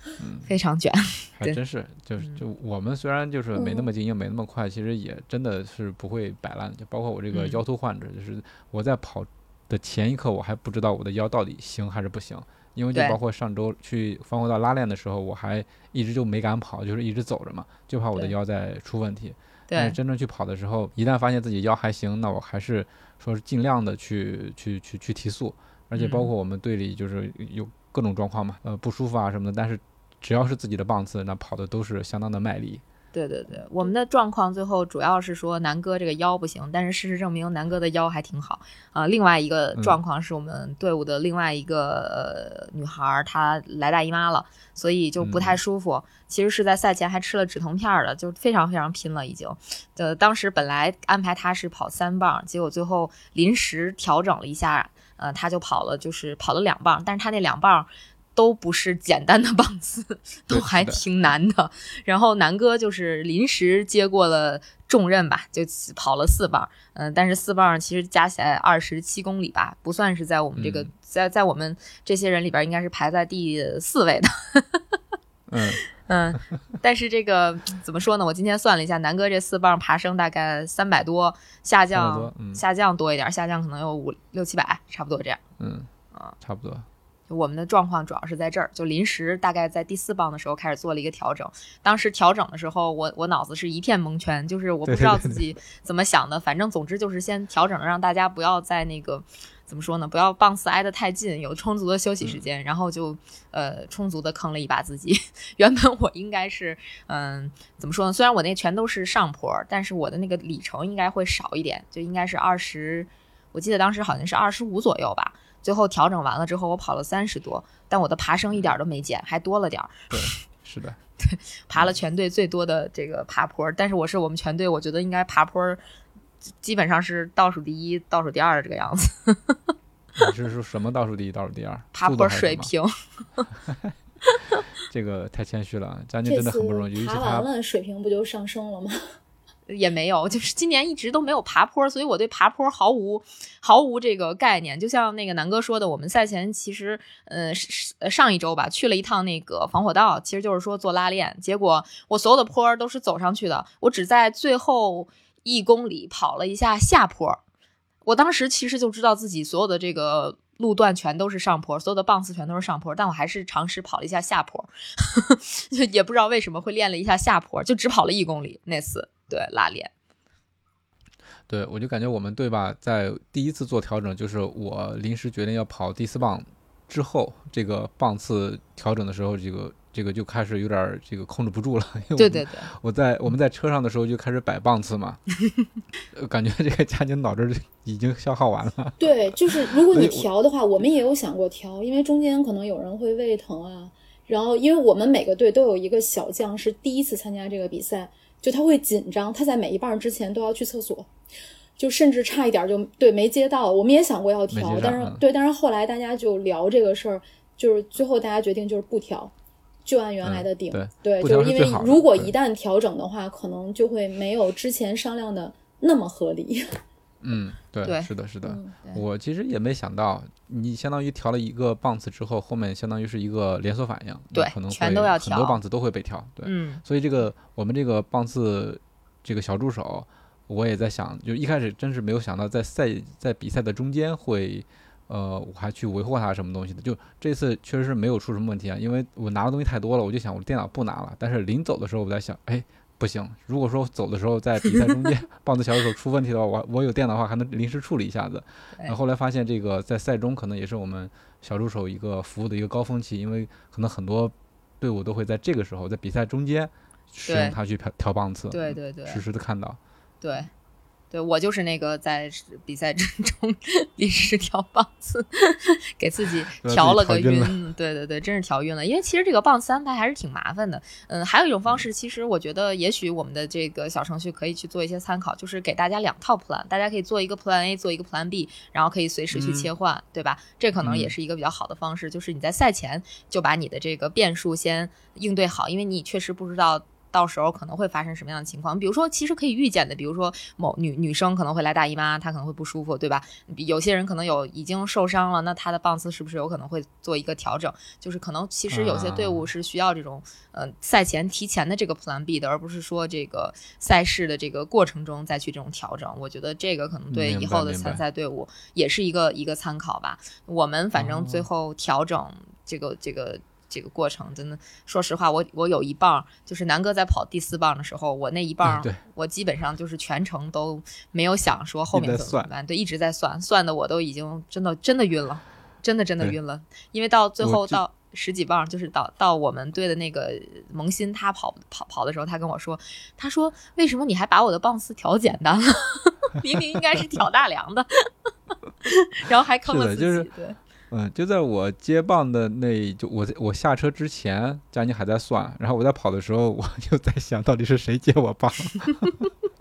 嗯非常卷。还真是，就是就我们虽然就是没那么精英，没那么快，其实也真的是不会摆烂的。就包括我这个嗯腰突患者，就是我在跑的前一刻，我还不知道我的腰到底行还是不行，因为就包括上周去防火道拉练的时候，我还一直就没敢跑，就是一直走着嘛，就怕我的腰再出问题。但是真正去跑的时候，一旦发现自己腰还行，那我还是说是尽量的去去去去提速，而且包嗯括我们队里就是有各种状况嘛，呃不舒服啊什么的，但是只要是自己的棒次，那跑的都是相当的卖力。对对对，我们的状况最后主要是说南哥这个腰不行，但是事实证明南哥的腰还挺好啊、另外一个嗯状况是我们队伍的另外一个、呃、女孩儿，她来大姨妈了，所以就不太嗯舒服。其实是在赛前还吃了止疼片儿的，就非常非常拼了已经。呃，当时本来安排她是跑三棒，结果最后临时调整了一下，呃，她就跑了，就是跑了两棒，但是她那两棒。都不是简单的棒次，都还挺难的。然后南哥就是临时接过了重任吧，就跑了四棒，嗯、但是四棒其实加起来二十七公里吧，不算是在我们这个、嗯在在我们这些人里边应该是排在第四位的，嗯，嗯，但是这个怎么说呢？我今天算了一下，南哥这四棒爬升大概三百多，下降嗯下降多一点，下降可能有五六七百，差不多这样。嗯啊，差不多。就我们的状况主要是在这儿，就临时大概在第四棒的时候开始做了一个调整。当时调整的时候，我我脑子是一片蒙圈，就是我不知道自己怎么想的。反正总之就是先调整，让大家不要在那个怎么说呢，不要棒次挨得太近，有充足的休息时间，然后就呃充足的坑了一把自己。原本我应该是嗯、怎么说呢？虽然我那全都是上坡，但是我的那个里程应该会少一点，就应该是二十，我记得当时好像是二十五左右吧。最后调整完了之后，我跑了三十多，但我的爬升一点都没减，还多了点儿，对，是的，爬了全队最多的这个爬坡。但是我是我们全队，我觉得应该爬坡基本上是倒数第一、倒数第二的这个样子，你是说什么倒数第一、倒数第二？爬坡水平。这个太谦虚了，佳妮这次真的很不容易，爬他完了，水平不就上升了吗？也没有，就是今年一直都没有爬坡，所以我对爬坡毫无毫无这个概念。就像那个南哥说的，我们赛前其实呃上一周吧去了一趟那个防火道，其实就是说做拉练，结果我所有的坡都是走上去的，我只在最后一公里跑了一下下坡。我当时其实就知道自己所有的这个路段全都是上坡，所有的棒次全都是上坡，但我还是尝试跑了一下下坡，呵 呵也不知道为什么会练了一下下坡，就只跑了一公里那次，对拉练。对我就感觉我们队吧，在第一次做调整，就是我临时决定要跑第四棒之后，这个棒次调整的时候，这个这个就开始有点儿这个控制不住了。因为我们对对对，我在我们在车上的时候就开始摆棒次嘛，呃感觉这个加紧脑汁儿已经消耗完了。对，就是如果你调的话，我们也有想过调，因为中间可能有人会胃疼啊。然后，因为我们每个队都有一个小将是第一次参加这个比赛，就他会紧张，他在每一棒之前都要去厕所，就甚至差一点就对没接到。我们也想过要调但是对，但是后来大家就聊这个事儿，就是最后大家决定就是不调，就按原来的定。嗯对，不就是因为如果一旦调整的话，可能就会没有之前商量的那么合理。嗯，对，对是的，是的。嗯我其实也没想到，你相当于调了一个棒次之后，后面相当于是一个连锁反应，对可能全会都要调很多棒次都会被调。对，嗯所以这个我们这个棒次这个小助手，我也在想，就一开始真是没有想到在赛在比赛的中间会，呃，我还去维护它什么东西的。就这次确实是没有出什么问题啊，因为我拿的东西太多了，我就想我电脑不拿了。但是临走的时候，我在想，哎。不行，如果说走的时候在比赛中间 棒子小助手出问题的话，我我有电脑的话还能临时处理一下子。对然后后来发现这个在赛中可能也是我们小助手一个服务的一个高峰期，因为可能很多队伍都会在这个时候在比赛中间使用它去调调棒次，嗯对对对实时的看到。对，对我就是那个在比赛之中临时调棒次，给自己 调了个晕晕。对对对，真是调晕了。因为其实这个棒次安排还是挺麻烦的。嗯，还有一种方式，其实我觉得也许我们的这个小程序可以去做一些参考，就是给大家两套 plan，大家可以做一个 plan A，做一个 plan B，然后可以随时去嗯切换，对吧？这可能也嗯是一个比较好的方式，就是你在赛前就把你的这个变数先应对好，因为你确实不知道。到时候可能会发生什么样的情况？比如说，其实可以预见的，比如说某女女生可能会来大姨妈，她可能会不舒服，对吧？有些人可能有已经受伤了，那她的棒次是不是有可能会做一个调整？就是可能其实有些队伍是需要这种、呃赛前提前的这个 Plan B 的，而不是说这个赛事的这个过程中再去这种调整。我觉得这个可能对以后的参赛队伍也是一个一个参考吧。我们反正最哦后调整这个这个。这个过程真的，说实话，我我有一棒，就是南哥在跑第四棒的时候，我那一棒，嗯我基本上就是全程都没有想说后面怎么怎么办，对，一直在算，算的我都已经真的真的晕了，真的真的晕了，因为到最后到十几棒，就是到到我们队的那个萌新，他跑跑跑的时候，他跟我说，他说为什么你还把我的棒次调简单了？明明应该是挑大梁的，然后还坑了自己，是就是对。嗯，就在我接棒的那就我在我下车之前，佳妮还在算，然后我在跑的时候，我就在想到底是谁接我棒，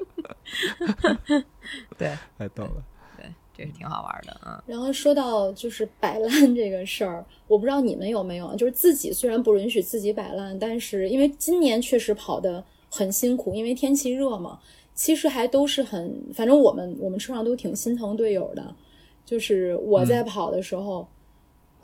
对太逗了。对，这是挺好玩的，啊。然后说到就是摆烂这个事儿，我不知道你们有没有，就是自己虽然不允许自己摆烂，但是因为今年确实跑得很辛苦，因为天气热嘛，其实还都是很，反正我们我们车上都挺心疼队友的。就是我在跑的时候，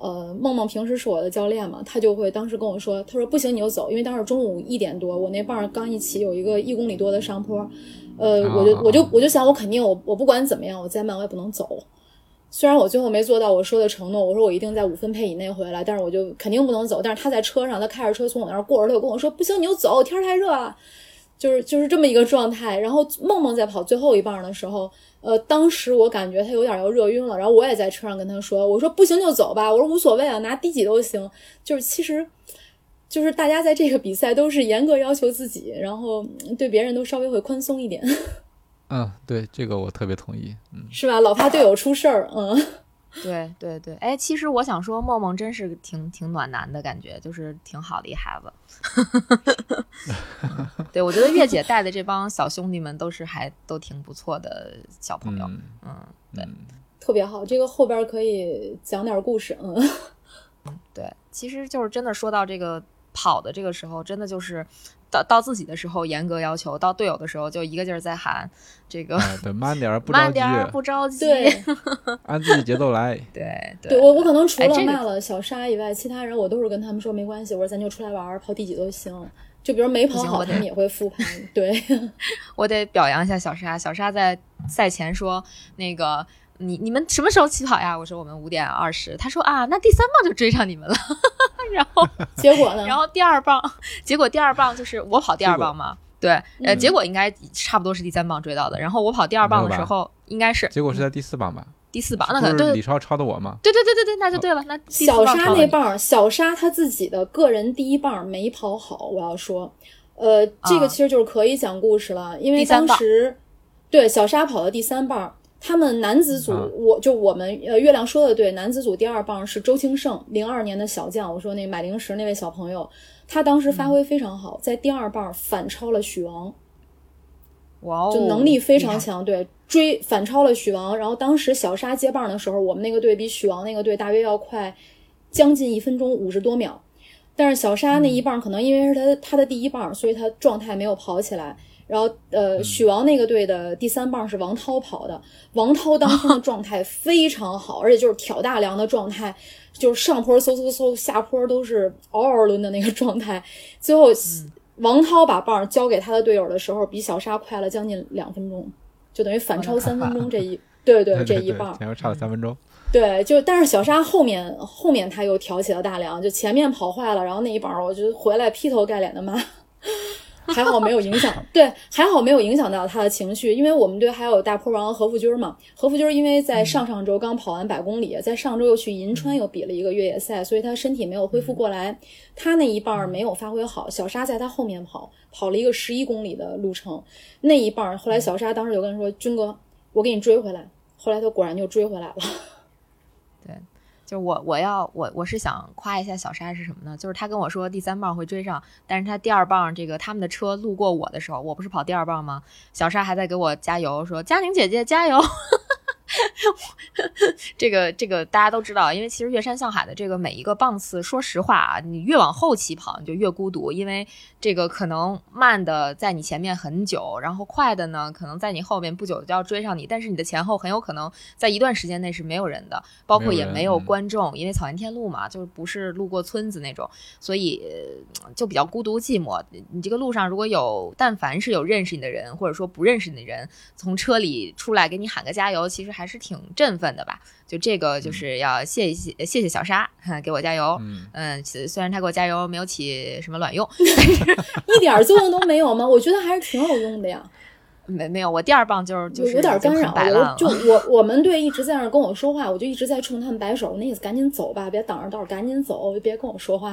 呃，梦梦平时是我的教练嘛，他就会当时跟我说，他说不行你就走，因为当时中午一点多，我那棒儿刚一起有一个一公里多的上坡，呃，我就我就我就想我肯定我我不管怎么样，我再慢我也不能走。虽然我最后没做到我说的承诺，我说我一定在五分配以内回来，但是我就肯定不能走。但是他在车上，他开着车从我那儿过着，他就跟我说：“不行，你就走，天儿太热了。”就是就是这么一个状态。然后梦梦在跑最后一棒的时候，呃，当时我感觉他有点要热晕了，然后我也在车上跟他说：“我说不行就走吧，我说无所谓啊，拿第几都行。”就是其实。就是大家在这个比赛都是严格要求自己，然后嗯对别人都稍微会宽松一点，嗯，对，这个我特别同意。嗯，是吧？老怕队友出事儿，嗯。对对对，哎，其实我想说，梦梦真是挺挺暖男的感觉，就是挺好的一孩子。对，我觉得月姐带的这帮小兄弟们都是还都挺不错的小朋友。嗯嗯，对嗯，特别好，这个后边可以讲点故事，嗯，对，其实就是真的说到这个跑的这个时候，真的就是到到自己的时候严格要求，到队友的时候就一个劲儿在喊这个哎对，慢点儿，不着急慢点，儿，不着急。对按自己节奏来。对对我我可能除了骂了小沙以外，其他人我都是跟他们说没关系，我说咱就出来玩儿，跑第几都行。就比如没跑好，他们也会复盘。对，我得表扬一下小沙，小沙在赛前说那个。你你们什么时候起跑呀？我说我们五点二十。他说啊，那第三棒就追上你们了。然后 结果呢？然后第二棒，结果第二棒就是我跑第二棒嘛，对，呃，嗯结果应该差不多是第三棒追到的。然后我跑第二棒的时候，应该是结果是在第四棒吧？第四棒，那可能对不是李超超的我吗？对对对对对，那就对了。那小沙那棒儿，小沙他自己的个人第一棒儿没跑好，我要说，呃，这个啊其实就是可以讲故事了，因为当时对小沙跑的第三棒儿，他们男子组，啊我就我们呃月亮说的对，男子组第二棒是周清盛，零二年的小将，我说那买零食那位小朋友，他当时嗯发挥非常好，在第二棒反超了许王，哇哦，就能力非常。强，对，追反超了许王。然后当时小沙接棒的时候，我们那个队比许王那个队大约要快将近一分钟五十多秒。但是小沙那一棒可能因为是他他的第一棒，所以他状态没有跑起来。然后呃，许王那个队的第三棒是王涛跑的，王涛当天的 状态非常好，而且就是挑大梁的状态，就是上坡嗖嗖嗖，下坡都是嗷嗷抡的那个状态。最后，王涛把棒交给他的队友的时候，比小沙快了将近两分钟，就等于反超三分钟这一，对对，这一棒。前后差了三分钟。对，就但是小沙后面后面他又挑起了大梁，就前面跑坏了，然后那一棒我就回来劈头盖脸的骂，还好没有影响，对，还好没有影响到他的情绪，因为我们队还有大坡王何福军嘛，何福军因为在上上周刚跑完百公里，在上周又去银川又比了一个越野赛，所以他身体没有恢复过来，他那一棒没有发挥好，小沙在他后面跑，跑了一个十一公里的路程，那一棒后来小沙当时就跟他说，军哥，我给你追回来，后来他果然就追回来了。就我我要我我是想夸一下小沙是什么呢？就是他跟我说第三棒会追上，但是他第二棒这个他们的车路过我的时候，我不是跑第二棒吗？小沙还在给我加油，说佳宁姐姐加油。这个这个大家都知道，因为其实越山向海的这个每一个棒次，说实话啊，你越往后起跑你就越孤独，因为这个可能慢的在你前面很久，然后快的呢可能在你后面不久就要追上你，但是你的前后很有可能在一段时间内是没有人的，包括也没有嗯观众，因为草原天路嘛，就是不是路过村子那种，所以呃就比较孤独寂寞。你这个路上如果有，但凡是有认识你的人，或者说不认识你的人，从车里出来给你喊个加油，其实还是挺振奋的吧。就这个就是要谢谢谢谢小沙，哈给我加油。嗯，嗯，虽然他给我加油没有起什么卵用 一点作用都没有吗？我觉得还是挺有用的呀，没没有，我第二棒就是就是有点干扰。摆了。我就我我们队一直在那儿跟我说话，我就一直在冲他们摆手，那意思赶紧走吧，别挡着道，赶紧走，别跟我说话。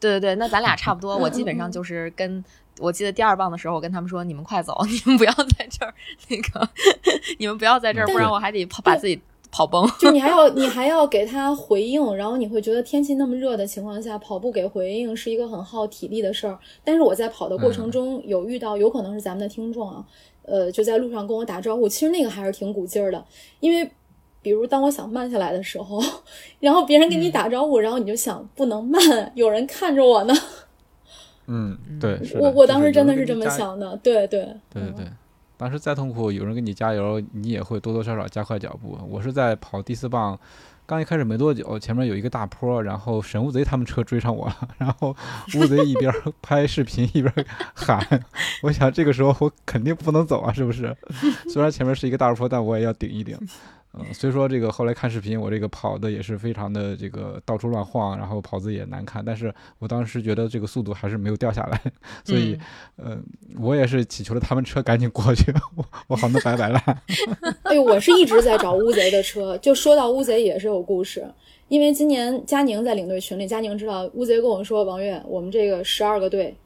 对对对，那咱俩差不多。我基本上就是跟我记得第二棒的时候，我跟他们说：“你们快走，你们不要在这儿，那个你们不要在这儿，不然我还得跑把自己跑崩。就你还要你还要给他回应，然后你会觉得天气那么热的情况下，跑步给回应是一个很耗体力的事儿。但是我在跑的过程中有遇到，有可能是咱们的听众啊，呃，就在路上跟我打招呼，其实那个还是挺鼓劲儿的，因为。比如当我想慢下来的时候，然后别人跟你打招呼，然后你就想不能慢，有人看着我呢。嗯，对，是我我当时真的是这。么想的，对对对对对，当时再痛苦，有人给你加油，你也会多多少少加快脚步。我是在跑第四棒，刚一开始没多久，前面有一个大坡，然后神乌贼他们车追上我了，然后乌贼一边儿拍视频一边儿喊，我想这个时候我肯定不能走啊，是不是？虽然前面是一个大坡，但我也要顶一顶。嗯，所以说这个后来看视频，我这个跑的也是非常的这个到处乱晃，然后跑姿也难看，但是我当时觉得这个速度还是没有掉下来，所以、呃，我也是祈求着他们车赶紧过去，我我好能摆摆烂。哎呦，我是一直在找乌贼的车。就说到乌贼也是有故事，因为今年佳宁在领队群里，佳宁知道乌贼跟我说，王悦，我们这个十二个队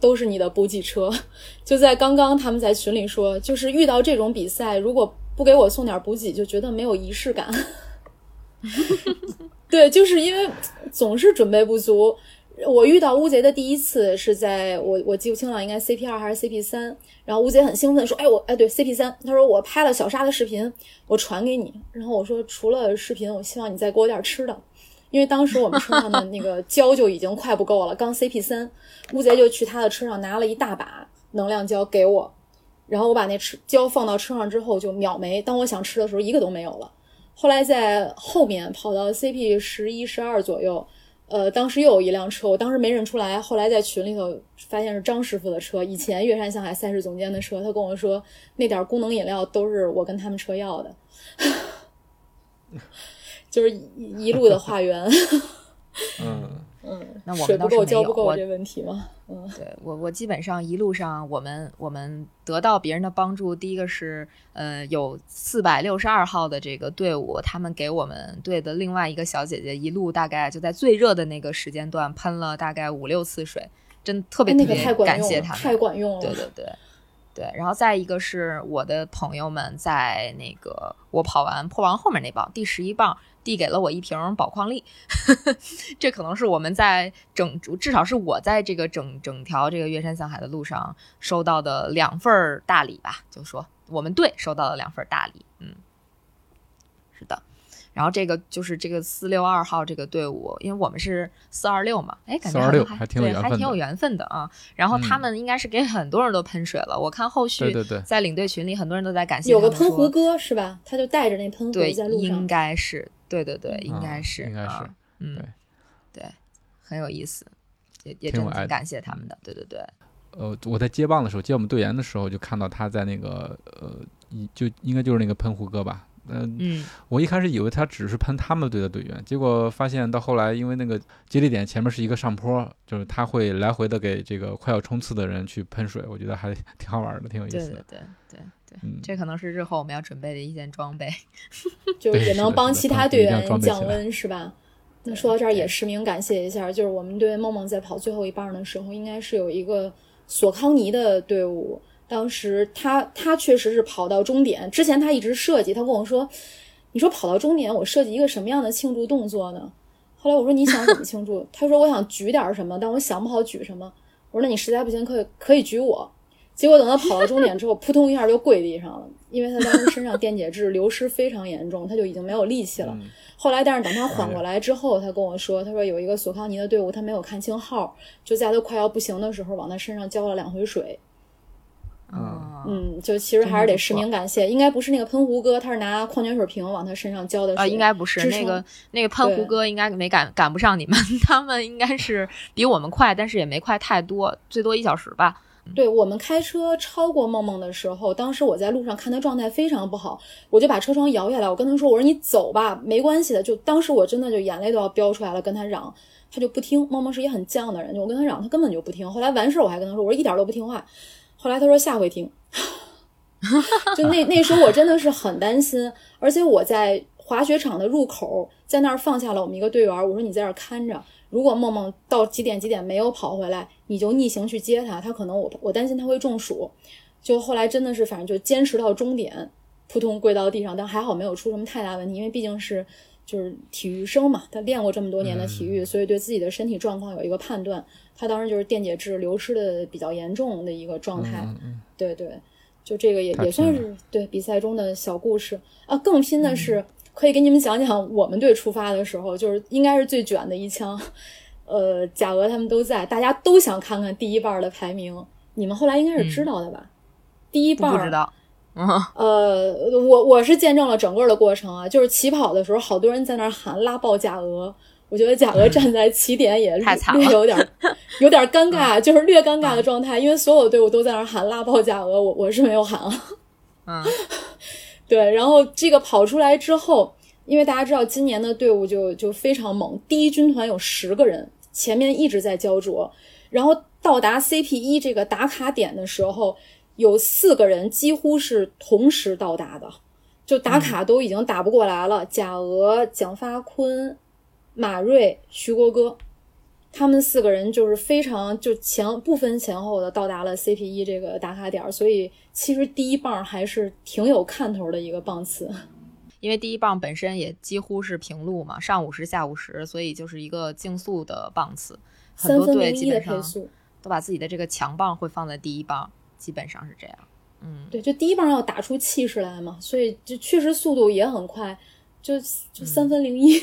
都是你的补给车。就在刚刚他们在群里说，就是遇到这种比赛，如果不给我送点补给，就觉得没有仪式感。对，就是因为总是准备不足。我遇到乌贼的第一次是在我我记不清了，应该 CP 二还是 CP 三。然后乌贼很兴奋说：“哎，我哎对 CP 三，他说我拍了小沙的视频，我传给你。然后我说除了视频，我希望你再给我点吃的，因为当时我们车上的那个 胶就已经快不够了，刚 CP 三，乌贼就去他的车上拿了一大把能量胶给我，然后我把那吃胶放到车上之后就秒没，当我想吃的时候一个都没有了。后来在后面跑到 CP 十一、十二左右，呃，当时又有一辆车，我当时没认出来，后来在群里头发现是张师傅的车，以前岳山向海赛事总监的车，他跟我说那点功能饮料都是我跟他们车要的，就是一一路的化缘。嗯，嗯，那我水不够们倒是没有。我浇不够这问题吗？嗯，对我，我基本上一路上，我们我们得到别人的帮助，第一个是呃，有四百六十二号的这个队伍，他们给我们队的另外一个小姐姐一路大概就在最热的那个时间段喷了大概五六次水，真特别特别感谢他们，太管用了。对对对对，然后再一个是我的朋友们在那个我跑完破王后面那棒第十一棒递给了我一瓶宝矿力，这可能是我们在整至少是我在这个整整条这个越山向海的路上收到的两份大礼吧，就说我们队收到了两份大礼，嗯，是的。然后这个就是这个四六二号这个队伍，因为我们是四二六嘛，哎，感觉好像426还还挺有对还缘分的挺有缘分的啊。然后他嗯们应该是给很多人都喷水了，我看后续对对对，在领队群里很多人都在感谢有个他们说喷壶哥是吧？他就带着那喷壶对，在路应。该是，对对对，应啊该是，应该是啊嗯，对，很有意思，也也真的挺感谢他们的，对对对，呃，我在接棒的时候，接我们队员的时候，就看到他在那个呃，一就应该就是那个喷壶哥吧。嗯、嗯，我一开始以为他只是喷他们队的队员，结果发现到后来，因为那个接力点前面是一个上坡，就是他会来回的给这个快要冲刺的人去喷水，我觉得还挺好玩的，挺有意思的。对对对，嗯，这可能是日后我们要准备的一件装备。就是也能帮其他队员降温，是吧？那说到这儿也实名感谢一下，就是我们队梦梦在跑最后一棒的时候，应该是有一个索康尼的队伍，当时他他确实是跑到终点，之前他一直设计，他跟我说，你说跑到终点，我设计一个什么样的庆祝动作呢？后来我说你想怎么庆祝？他说我想举点什么，但我想不好举什么。我说那你实在不行可以可以举我。结果等他跑到终点之后，扑通一下就跪地上了，因为他当时身上电解质流失非常严重，他就已经没有力气了。嗯后来，但是等他缓过来之后，他跟我说，他说有一个索康尼的队伍，他没有看清号，就在他快要不行的时候，往他身上浇了两回水。嗯，嗯，就其实还是得实名感谢，应该不是那个喷壶哥，他是拿矿泉水瓶往他身上浇的水。啊，应该不是那个那个喷壶哥，应该没赶赶不上你们，他们应该是比我们快，但是也没快太多，最多一小时吧。对我们开车超过梦梦的时候，当时我在路上看他状态非常不好，我就把车窗摇下来，我跟他说：“我说你走吧，没关系的。”就当时我真的就眼泪都要飙出来了，跟他嚷，他就不听。梦梦是一个很犟的人，就我跟他嚷，他根本就不听。后来完事儿我还跟他说：“我说一点都不听话。”后来他说下回听。就那那时候我真的是很担心，而且我在滑雪场的入口，在那儿放下了我们一个队员，我说你在这儿看着，如果梦梦到几点几点没有跑回来，你就逆行去接他，他可能我我担心他会中暑。就后来真的是反正就坚持到终点，扑通跪到地上，但还好没有出什么太大问题，因为毕竟是就是体育生嘛，他练过这么多年的体育，所以对自己的身体状况有一个判断。他当时就是电解质流失的比较严重的一个状态，对对，就这个也也算是对比赛中的小故事啊。更拼的是，可以给你们讲讲我们队出发的时候，就是应该是最卷的一枪。呃，贾俄他们都在，大家都想看看第一棒的排名。你们后来应该是知道的吧？第一不棒不知道，嗯，呃，我我是见证了整个的过程啊，就是起跑的时候，好多人在那儿喊拉爆贾俄。我觉得贾俄站在起点也略有点儿 有点儿尴尬，就是略尴尬的状态，因为所有队伍都在那儿喊拉爆贾俄，我我是没有喊啊。嗯，对，然后这个跑出来之后，因为大家知道今年的队伍就就非常猛，第一军团有十个人，前面一直在焦灼，然后到达 CP 一这个打卡点的时候，有四个人几乎是同时到达的，就打卡都已经打不过来了，贾俄、蒋发坤、马瑞、徐国歌。他们四个人就是非常就前不分前后的到达了 CP 一这个打卡点儿，所以其实第一棒还是挺有看头的一个棒次。因为第一棒本身也几乎是平路嘛，上五十下五十，所以就是一个竞速的棒次。很多队基本上，都把自己的这个强棒会放在第一棒，基本上是这样。嗯，对，就第一棒要打出气势来嘛，所以就确实速度也很快，就就三分零一。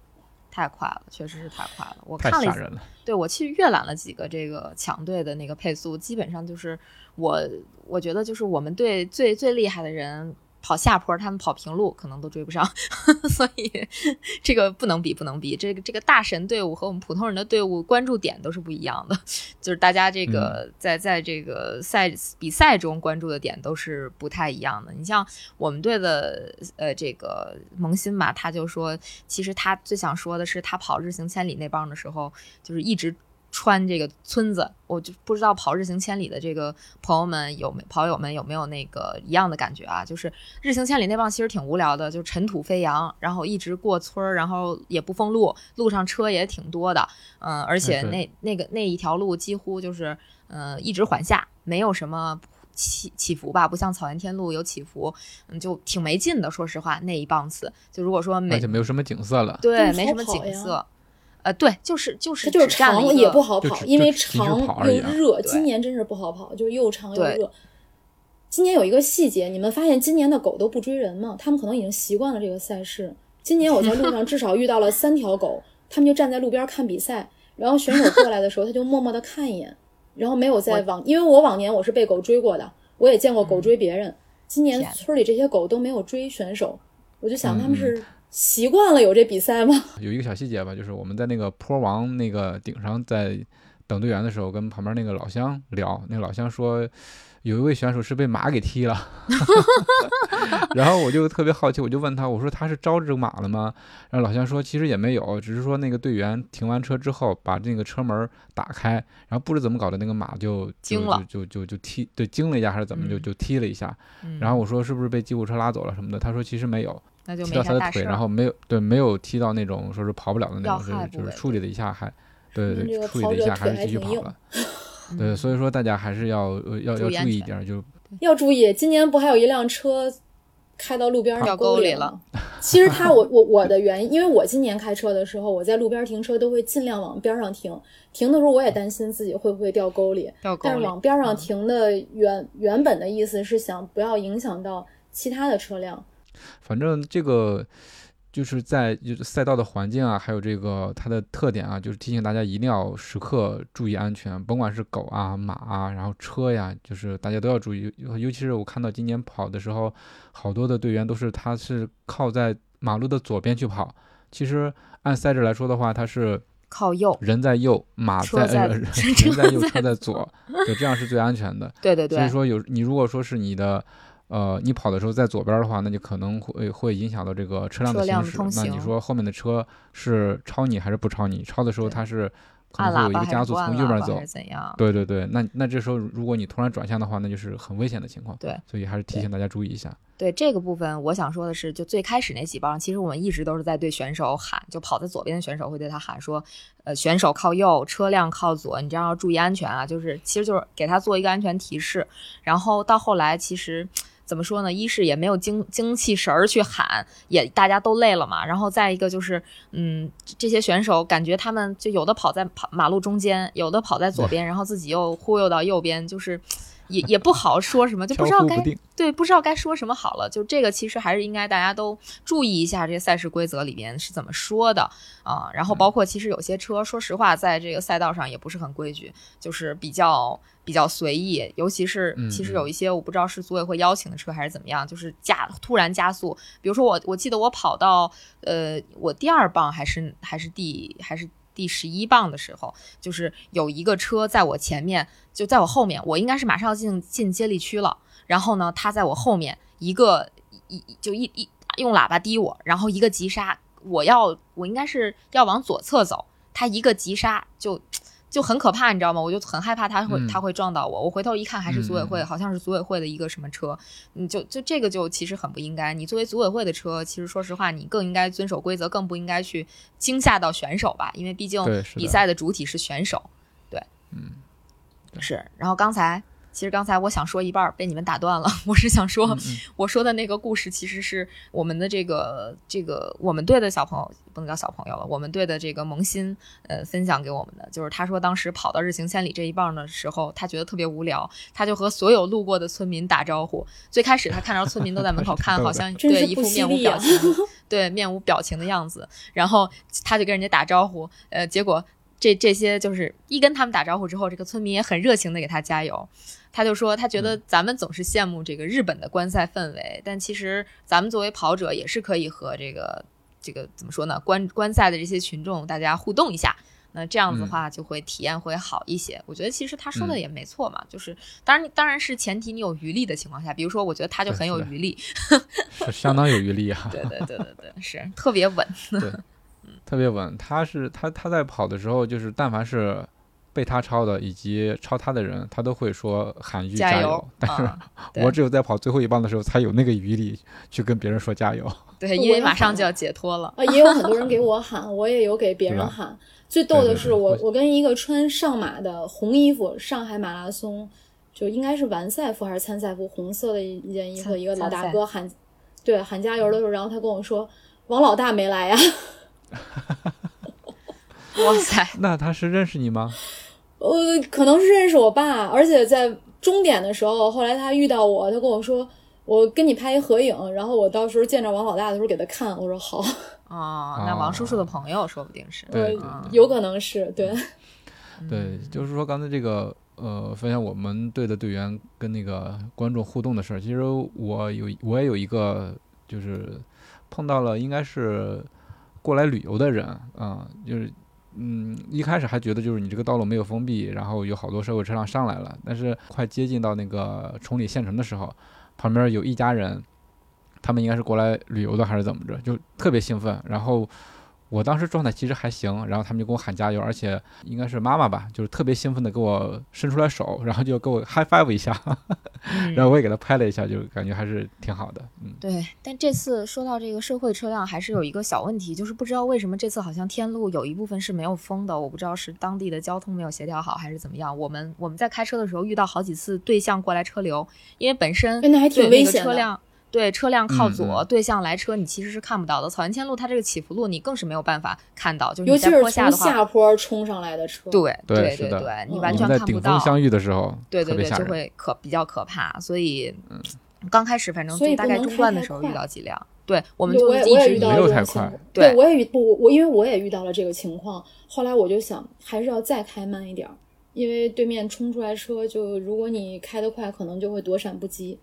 太快了，确实是太快了。我看了一吓人了。对我去阅览了几个这个强队的那个配速，基本上就是我我觉得就是我们队最最厉害的人跑下坡，他们跑平路可能都追不上，所以 这个不能比，不能比。这个这个大神队伍和我们普通人的队伍关注点都是不一样的，就是大家这个在在这个赛比赛中关注的点都是不太一样的。你像我们队的呃这个萌新吧，他就说，其实他最想说的是，他跑日行千里那棒的时候，就是一直。穿这个村子，我就不知道跑日行千里的这个朋友们有没跑友们有没有那个一样的感觉啊？就是日行千里那棒其实挺无聊的，就尘土飞扬，然后一直过村儿，然后也不封路，路上车也挺多的，嗯，而且那那个那一条路几乎就是嗯一直缓下，没有什么起起伏吧，不像草原天路有起伏，嗯，就挺没劲的。说实话，那一棒次就如果说没而且没有什么景色了，对，没什么景色。呃，对，就是就是它就是长也不好跑，因为长又热。今年真是不好跑，就是又长又热。今年有一个细节，你们发现今年的狗都不追人吗？他们可能已经习惯了这个赛事。今年我在路上至少遇到了三条狗，他们就站在路边看比赛，然后选手过来的时候，他就默默的看一眼，然后没有再往，因为我往年我是被狗追过的，我也见过狗追别人。今年村里这些狗都没有追选手，我就想他们是。习惯了有这比赛吗？有一个小细节吧，就是我们在那个坡王那个顶上，在等队员的时候，跟旁边那个老乡聊，那个老乡说，有一位选手是被马给踢了，然后我就特别好奇，我就问他，我说他是招这个马了吗？然后老乡说，其实也没有，只是说那个队员停完车之后，把那个车门打开，然后不知怎么搞的，那个马就惊了，就就就踢，对，惊了一下还是怎么，就就踢了一下，然后我说是不是被救护车拉走了什么的？他说其实没有。踢到他的腿，然后没有对，没有踢到那种说是跑不了的那种，就是处理了一下还，对对对，处理了一下还是继续跑了。对，所以说大家还是要要要注意一点，就要注意。今年不还有一辆车开到路边掉沟里了？其实他 我我我的原因，因为我今年开车的时候，我在路边停车都会尽量往边上停。停的时候我也担心自己会不会掉沟里，但是往边上停的原原本的意思是想不要影响到其他的车辆。反正这个就是在就是赛道的环境啊，还有这个它的特点啊，就是提醒大家一定要时刻注意安全，甭管是狗啊、马啊，然后车呀，就是大家都要注意。尤其是我看到今年跑的时候，好多的队员都是他是靠在马路的左边去跑。其实按赛制来说的话，他是靠右，人在右，马在呃 人在右，车在左，对，这样是最安全的。对对对。所以说有你如果说是你的。呃，你跑的时候在左边的话，那就可能会会影响到这个车辆的行驶。那你说后面的车是超你还是不超你？超的时候它是可能会有一个加速从右边走。对对对，那那这时候如果你突然转向的话，那就是很危险的情况。对，所以还是提醒大家注意一下。对这个部分，我想说的是，就最开始那几棒，其实我们一直都是在对选手喊，就跑在左边的选手会对他喊说，呃，选手靠右，车辆靠左，你这样要注意安全啊。就是，其实就是给他做一个安全提示。然后到后来，其实。怎么说呢？一是也没有精精气神儿去喊，也大家都累了嘛。然后再一个就是，嗯，这些选手感觉他们就有的跑在跑马路中间，有的跑在左边，然后自己又忽悠到右边，就是。也也不好说什么，就不知道该对不知道该说什么好了。就这个其实还是应该大家都注意一下，这些赛事规则里边是怎么说的啊。然后包括其实有些车，说实话，在这个赛道上也不是很规矩，就是比较比较随意。尤其是其实有一些我不知道是组委会邀请的车还是怎么样，就是加突然加速。比如说我我记得我跑到呃我第二棒还是还是第还是。第十一棒的时候，就是有一个车在我前面，就在我后面，我应该是马上要进进接力区了。然后呢，他在我后面一个一就一一用喇叭滴我，然后一个急刹，我要我应该是要往左侧走，他一个急刹就。就很可怕，你知道吗？我就很害怕他会他会撞到我。我回头一看，还是组委会，好像是组委会的一个什么车。你就就这个就其实很不应该。你作为组委会的车，其实说实话，你更应该遵守规则，更不应该去惊吓到选手吧？因为毕竟比赛的主体是选手。对，嗯，是。然后刚才。其实刚才我想说一半被你们打断了。我是想说，我说的那个故事其实是我们的这个这个我们队的小朋友不能叫小朋友了，我们队的这个萌新呃分享给我们的，就是他说当时跑到日行千里这一棒的时候，他觉得特别无聊，他就和所有路过的村民打招呼。最开始他看着村民都在门口 看，好像对一副面无表情，对面无表情的样子，然后他就跟人家打招呼，呃，结果。这这些就是一跟他们打招呼之后，这个村民也很热情的给他加油。他就说，他觉得咱们总是羡慕这个日本的观赛氛围，但其实咱们作为跑者也是可以和这个这个怎么说呢？观观赛的这些群众大家互动一下，那这样子的话就会体验会好一些。我觉得其实他说的也没错嘛，就是当然当然是前提你有余力的情况下，比如说我觉得他就很有余力，是相当有余力啊。对对对对对，是特别稳，对，特别稳。他是他他在跑的时候，就是但凡是。被他超的以及超他的人，他都会说喊一句加油。但是我只有在跑最后一棒的时候，才有那个余力去跟别人说加油。对，因为马上就要解脱了啊！也有很多人给我喊，我也有给别人喊。最逗的是，我我跟一个穿上马的红衣服，上海马拉松就应该是完赛服还是参赛服，红色的一件衣服，一个老大哥喊，对，喊加油的时候，然后他跟我说：“王老大没来呀。” 哇塞！那他是认识你吗？呃，可能是认识我爸，而且在终点的时候，后来他遇到我，他跟我说：“我跟你拍一合影，然后我到时候见着王老大的时候给他看。”我说：“好。”哦，那王叔叔的朋友说不定是，对，有可能是对。对，就是说刚才这个呃，分享我们队的队员跟那个观众互动的事儿。其实我有，我也有一个，就是碰到了应该是过来旅游的人啊，就是。嗯，一开始还觉得就是你这个道路没有封闭，然后有好多社会车辆上来了。但是快接近到那个崇礼县城的时候，旁边有一家人，他们应该是过来旅游的还是怎么着，就特别兴奋。然后。我当时状态其实还行，然后他们就给我喊加油，而且应该是妈妈吧，就是特别兴奋的给我伸出来手，然后就给我 high five 一下，然后我也给他拍了一下，就感觉还是挺好的。嗯，对。但这次说到这个社会车辆，还是有一个小问题，就是不知道为什么这次好像天路有一部分是没有封的，我不知道是当地的交通没有协调好还是怎么样。我们我们在开车的时候遇到好几次对向过来车流，因为本身那还挺危险的。对，车辆靠左，对向来车，你其实是看不到的。草原千路它这个起伏路，你更是没有办法看到。就是尤其是从下坡冲上来的车，对对对对，你完全看不到。相遇的时候，对对对，就会可比较可怕。所以，刚开始反正就大概中段的时候遇到几辆，对，我们就一直没有太快。对，我也遇不我，因为我也遇到了这个情况。后来我就想，还是要再开慢一点，因为对面冲出来车，就如果你开得快，可能就会躲闪不及。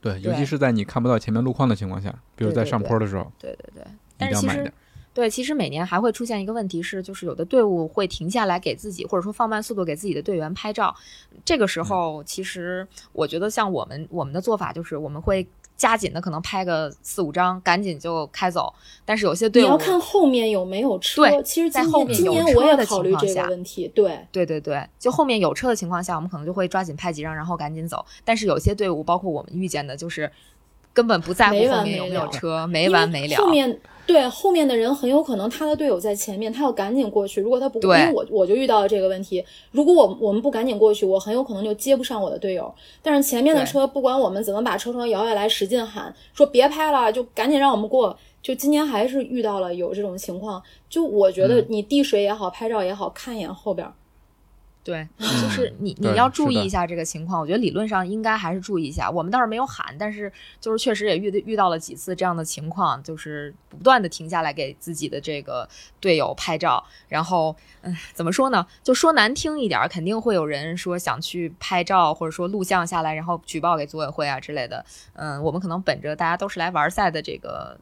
对，尤其是在你看不到前面路况的情况下，比如在上坡的时候，对对对。但是其实，对，其实每年还会出现一个问题是，就是有的队伍会停下来给自己，或者说放慢速度给自己的队员拍照。这个时候，其实我觉得像我们我们的做法就是，我们会。加紧的可能拍个四五张，赶紧就开走。但是有些队伍你要看后面有没有车。对，其实在后面有车的情况下，问题对对对对，就后面有车的情况下，我们可能就会抓紧拍几张，然后赶紧走。但是有些队伍，包括我们遇见的，就是根本不在乎后面有没有车，没完没了。后面。对后面的人很有可能他的队友在前面，他要赶紧过去。如果他不，因为我我就遇到了这个问题。如果我我们不赶紧过去，我很有可能就接不上我的队友。但是前面的车不管我们怎么把车窗摇下来，使劲喊说别拍了，就赶紧让我们过。就今年还是遇到了有这种情况。就我觉得你递水也好，拍照也好看一眼后边。对，就是你你要注意一下这个情况。我觉得理论上应该还是注意一下。我们倒是没有喊，但是就是确实也遇遇到了几次这样的情况，就是不断的停下来给自己的这个队友拍照。然后，嗯，怎么说呢？就说难听一点，肯定会有人说想去拍照，或者说录像下来，然后举报给组委会啊之类的。嗯，我们可能本着大家都是来玩赛的这个。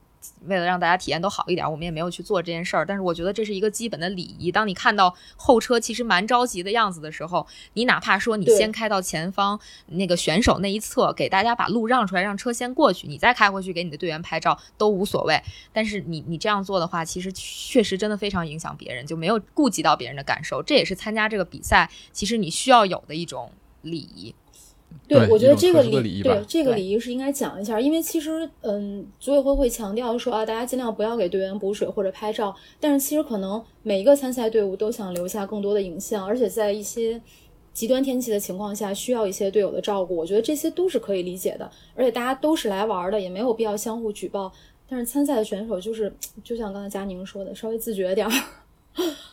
为了让大家体验都好一点，我们也没有去做这件事儿。但是我觉得这是一个基本的礼仪。当你看到后车其实蛮着急的样子的时候，你哪怕说你先开到前方那个选手那一侧，给大家把路让出来，让车先过去，你再开回去给你的队员拍照都无所谓。但是你你这样做的话，其实确实真的非常影响别人，就没有顾及到别人的感受。这也是参加这个比赛其实你需要有的一种礼仪。对，我觉得这个礼对这个礼仪是应该讲一下，因为其实嗯，组委会会强调说啊，大家尽量不要给队员补水或者拍照，但是其实可能每一个参赛队伍都想留下更多的影像，而且在一些极端天气的情况下，需要一些队友的照顾，我觉得这些都是可以理解的，而且大家都是来玩的，也没有必要相互举报。但是参赛的选手就是，就像刚才佳宁说的，稍微自觉点儿。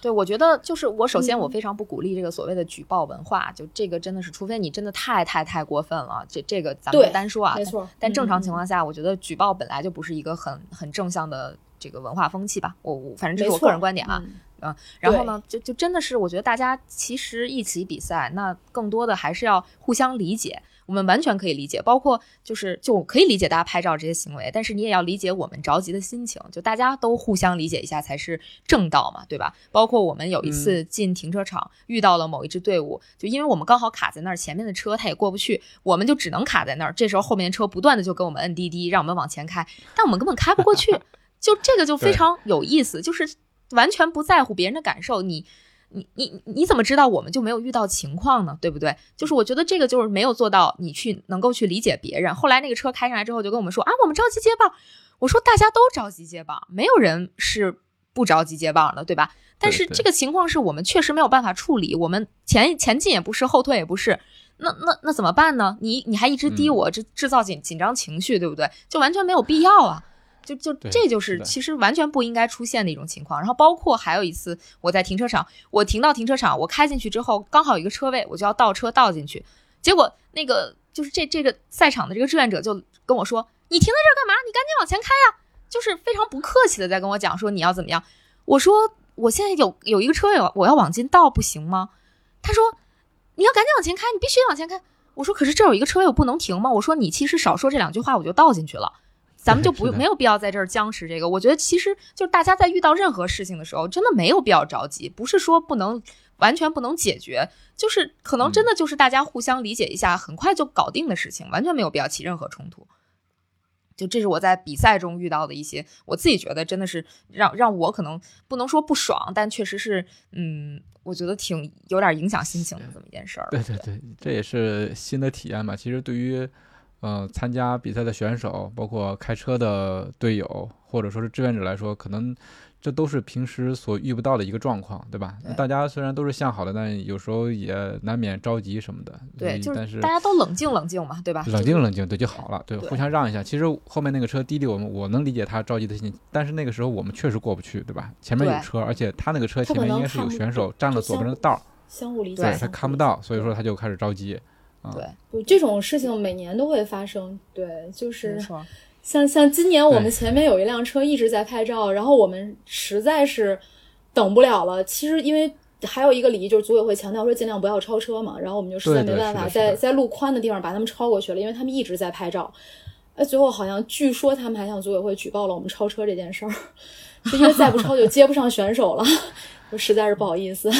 对，我觉得就是我首先我非常不鼓励这个所谓的举报文化，就这个真的是，除非你真的太太太过分了，这这个咱们单说啊，没错。但正常情况下，我觉得举报本来就不是一个很很正向的这个文化风气吧。我我反正这是我个人观点啊。嗯，然后呢，就就真的是我觉得大家其实一起比赛，那更多的还是要互相理解。我们完全可以理解，包括就是就可以理解大家拍照这些行为，但是你也要理解我们着急的心情，就大家都互相理解一下才是正道嘛，对吧？包括我们有一次进停车场遇到了某一支队伍，就因为我们刚好卡在那儿，前面的车他也过不去，我们就只能卡在那儿。这时候后面的车不断的就给我们摁滴滴，让我们往前开，但我们根本开不过去，就这个就非常有意思，就是完全不在乎别人的感受，你。你你你怎么知道我们就没有遇到情况呢？对不对？就是我觉得这个就是没有做到你去能够去理解别人。后来那个车开上来之后，就跟我们说啊，我们着急接棒。我说大家都着急接棒，没有人是不着急接棒的，对吧？但是这个情况是我们确实没有办法处理，我们前前进也不是，后退也不是，那那那怎么办呢？你你还一直滴我，这制造紧紧张情绪，对不对？就完全没有必要啊。就就这就是其实完全不应该出现的一种情况。然后包括还有一次，我在停车场，我停到停车场，我开进去之后，刚好有一个车位，我就要倒车倒进去。结果那个就是这这个赛场的这个志愿者就跟我说：“你停在这儿干嘛？你赶紧往前开呀！”就是非常不客气的在跟我讲说你要怎么样。我说我现在有有一个车位，我要往进倒，不行吗？他说你要赶紧往前开，你必须往前开。我说可是这有一个车位，我不能停吗？我说你其实少说这两句话，我就倒进去了。咱们就不没有必要在这儿僵持这个。我觉得其实就是大家在遇到任何事情的时候，真的没有必要着急，不是说不能完全不能解决，就是可能真的就是大家互相理解一下，很快就搞定的事情，完全没有必要起任何冲突。就这是我在比赛中遇到的一些，我自己觉得真的是让让我可能不能说不爽，但确实是嗯，我觉得挺有点影响心情的这么一件事儿。对对对，这也是新的体验吧。其实对于。呃，参加比赛的选手，包括开车的队友，或者说是志愿者来说，可能这都是平时所遇不到的一个状况，对吧？大家虽然都是向好的，但有时候也难免着急什么的。对，就是大家都冷静冷静嘛，对吧？冷静冷静，对就好了。对，互相让一下。其实后面那个车滴滴我们，我能理解他着急的心情，但是那个时候我们确实过不去，对吧？前面有车，而且他那个车前面应该是有选手占了左边的道，相互理解。对他看不到，所以说他就开始着急。对，不这种事情每年都会发生。对，就是像像今年我们前面有一辆车一直在拍照，然后我们实在是等不了了。其实因为还有一个礼仪，就是组委会强调说尽量不要超车嘛，然后我们就实在没办法，在在路宽的地方把他们超过去了，因为他们一直在拍照。哎，最后好像据说他们还向组委会举报了我们超车这件事儿，因为再不超就接不上选手了，就实在是不好意思。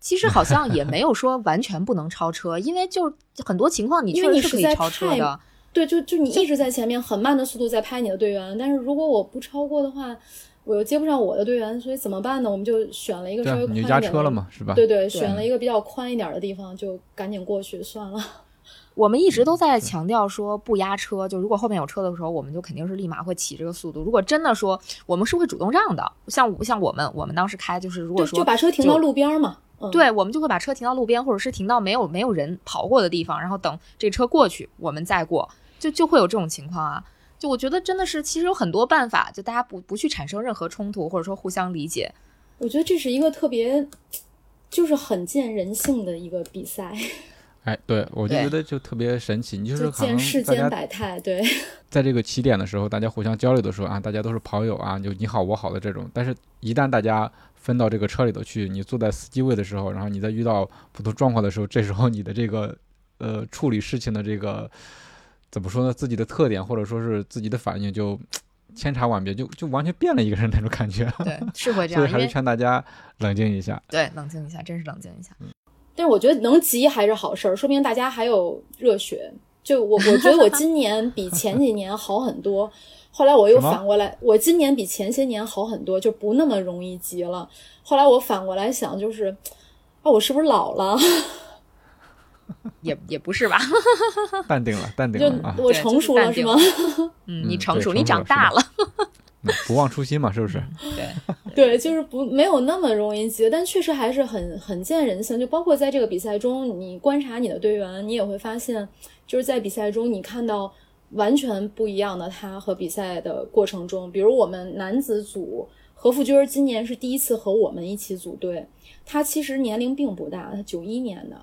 其实好像也没有说完全不能超车，因为就很多情况你确实是可以超车的。对，就就你一直在前面很慢的速度在拍你的队员，但是如果我不超过的话，我又接不上我的队员，所以怎么办呢？我们就选了一个稍微宽一点车了嘛，是吧？对对，选了一个比较宽一点的地方，就赶紧过去算了。我们一直都在强调说不压车，就如果后面有车的时候，我们就肯定是立马会起这个速度。如果真的说我们是会主动让的，像像我们我们当时开就是如果说就把车停到路边嘛。对，我们就会把车停到路边，或者是停到没有没有人跑过的地方，然后等这车过去，我们再过，就就会有这种情况啊。就我觉得真的是，其实有很多办法，就大家不不去产生任何冲突，或者说互相理解。我觉得这是一个特别，就是很见人性的一个比赛。哎，对，我就觉得就特别神奇，你就是见世间百态。对，在这个起点的时候，大家互相交流的时候啊，大家都是跑友啊，就你好我好的这种。但是，一旦大家分到这个车里头去，你坐在司机位的时候，然后你在遇到普通状况的时候，这时候你的这个呃处理事情的这个怎么说呢？自己的特点或者说是自己的反应就千差万别，就就完全变了一个人那种感觉。对，是会这样。所以还是劝大家冷静一下。对，冷静一下，真是冷静一下。但是我觉得能急还是好事儿，说明大家还有热血。就我，我觉得我今年比前几年好很多。后来我又反过来，我今年比前些年好很多，就不那么容易急了。后来我反过来想，就是啊，我是不是老了？也也不是吧，淡定了，淡定了，我成熟了是吗？嗯，你成熟，你长大了。不忘初心嘛，是不是？对 对，就是不没有那么容易急，但确实还是很很见人性。就包括在这个比赛中，你观察你的队员，你也会发现，就是在比赛中你看到完全不一样的他和比赛的过程中。比如我们男子组何富军今年是第一次和我们一起组队，他其实年龄并不大，他九一年的，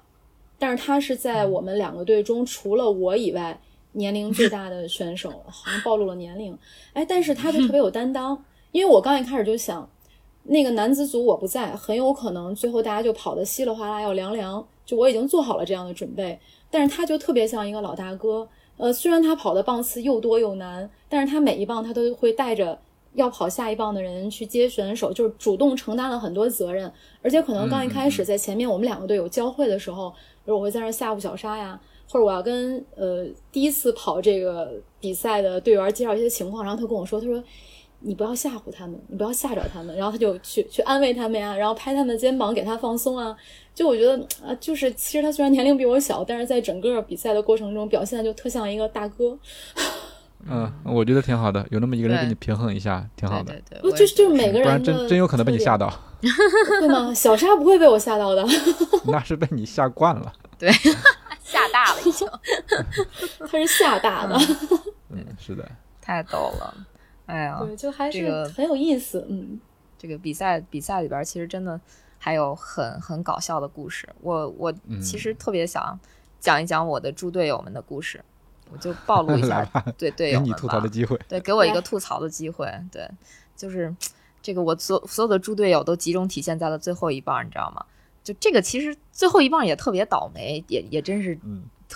但是他是在我们两个队中除了我以外。年龄最大的选手好像暴露了年龄，哎，但是他就特别有担当，因为我刚一开始就想，那个男子组我不在，很有可能最后大家就跑得稀里哗啦要凉凉，就我已经做好了这样的准备，但是他就特别像一个老大哥，呃，虽然他跑的棒次又多又难，但是他每一棒他都会带着要跑下一棒的人去接选手，就是主动承担了很多责任，而且可能刚一开始在前面我们两个队友交汇的时候，比如我会在那吓唬小沙呀。或者我要跟呃第一次跑这个比赛的队员介绍一些情况，然后他跟我说，他说你不要吓唬他们，你不要吓着他们，然后他就去去安慰他们呀，然后拍他们的肩膀给他放松啊。就我觉得啊，就是其实他虽然年龄比我小，但是在整个比赛的过程中表现的就特像一个大哥。嗯，我觉得挺好的，有那么一个人给你平衡一下，挺好的。对不就是就是每个人，不然真真有可能被你吓到，对吗？小沙不会被我吓到的，那是被你吓惯了。对。吓大了，已经，他是吓大的，嗯，是的，太逗了，哎呀，对，就还是很有意思，嗯，这个比赛比赛里边其实真的还有很很搞笑的故事，我我其实特别想讲一讲我的猪队友们的故事，我就暴露一下对 队友们，给你吐槽的机会，对，给我一个吐槽的机会，对，就是这个我所所有的猪队友都集中体现在了最后一棒，你知道吗？就这个其实最后一棒也特别倒霉，也也真是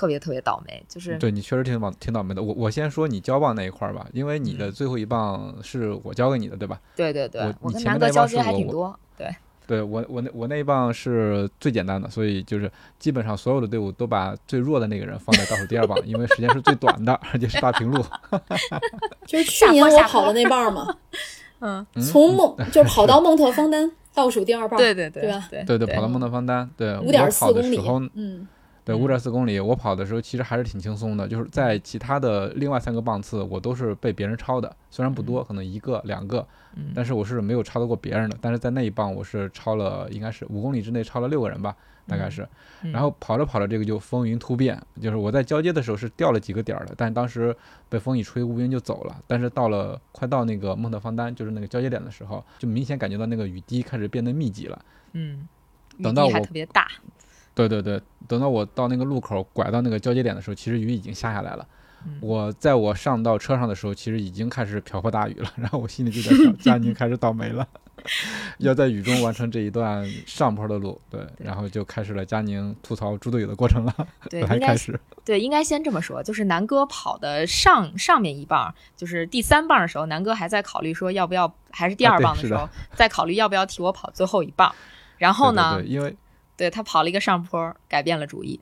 特别特别倒霉。就是对你确实挺倒挺倒霉的。我我先说你交棒那一块儿吧，因为你的最后一棒是我交给你的，对吧？对对对，我跟南哥交接还挺多。对，对我我那我那一棒是最简单的，所以就是基本上所有的队伍都把最弱的那个人放在倒数第二棒，因为时间是最短的，而且是大平路。就是去年我跑的那棒嘛，嗯，从梦就跑到孟特方丹。倒数第二棒，对对对，对吧？对对，跑到孟特方丹，对，五点四公里，嗯，对，五点四公里，我跑的时候其实还是挺轻松的，就是在其他的另外三个棒次，我都是被别人超的，虽然不多，可能一个两个，但是我是没有超得过别人的，但是在那一棒我是超了，应该是五公里之内超了六个人吧。大概是，然后跑着跑着，这个就风云突变。就是我在交接的时候是掉了几个点儿的，但是当时被风一吹，乌云就走了。但是到了快到那个孟特方丹，就是那个交接点的时候，就明显感觉到那个雨滴开始变得密集了。嗯，等到我特别大。对对对，等到我到那个路口拐到那个交接点的时候，其实雨已经下下来了。我在我上到车上的时候，其实已经开始瓢泼大雨了。然后我心里就在想，佳宁开始倒霉了。要在雨中完成这一段上坡的路，对，然后就开始了佳宁吐槽猪队友的过程了。对，还开始。对，应该先这么说，就是南哥跑的上上面一棒，就是第三棒的时候，南哥还在考虑说要不要，还是第二棒的时候，在考虑要不要替我跑最后一棒。然后呢，对因为对他跑了一个上坡，改变了主意。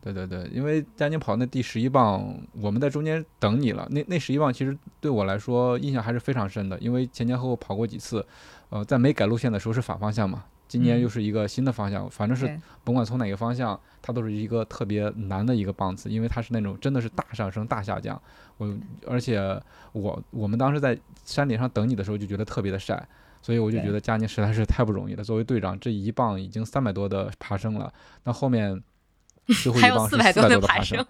对对对，因为丹宁跑那第十一棒，我们在中间等你了。那那十一棒其实对我来说印象还是非常深的，因为前前后后跑过几次。呃，在没改路线的时候是反方向嘛，今年又是一个新的方向，反正是甭管从哪个方向，它都是一个特别难的一个棒次，因为它是那种真的是大上升大下降。我而且我我们当时在山顶上等你的时候就觉得特别的晒，所以我就觉得佳宁实在是太不容易了。作为队长，这一棒已经三百多的爬升了，那后面最后一棒是四百多的爬升。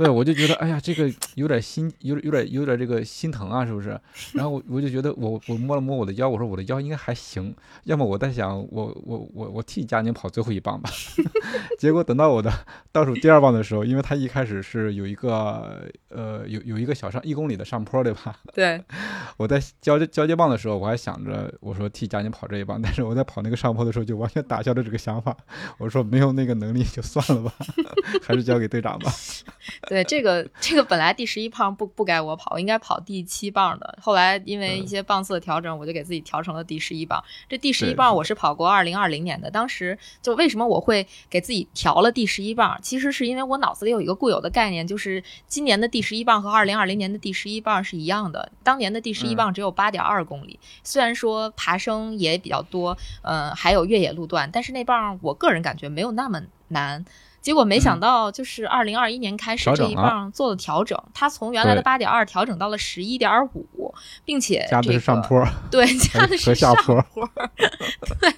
对，我就觉得，哎呀，这个有点心，有点有点有点这个心疼啊，是不是？然后我我就觉得，我我摸了摸我的腰，我说我的腰应该还行。要么我在想，我我我我替佳宁跑最后一棒吧。结果等到我的倒数第二棒的时候，因为他一开始是有一个呃有有一个小上一公里的上坡，对吧？对。我在交接交接棒的时候，我还想着我说替佳宁跑这一棒，但是我在跑那个上坡的时候就完全打消了这个想法。我说没有那个能力就算了吧，还是交给队长吧。对这个，这个本来第十一棒不不该我跑，应该跑第七棒的。后来因为一些棒次的调整，我就给自己调成了第十一棒。这第十一棒我是跑过二零二零年的，当时就为什么我会给自己调了第十一棒？其实是因为我脑子里有一个固有的概念，就是今年的第十一棒和二零二零年的第十一棒是一样的。当年的第十一棒只有八点二公里，虽然说爬升也比较多，嗯，还有越野路段，但是那棒我个人感觉没有那么难。结果没想到，就是二零二一年开始这一棒做了调整，它从原来的八点二调整到了十一点五，并且加的是上坡，对，加的是上坡，对，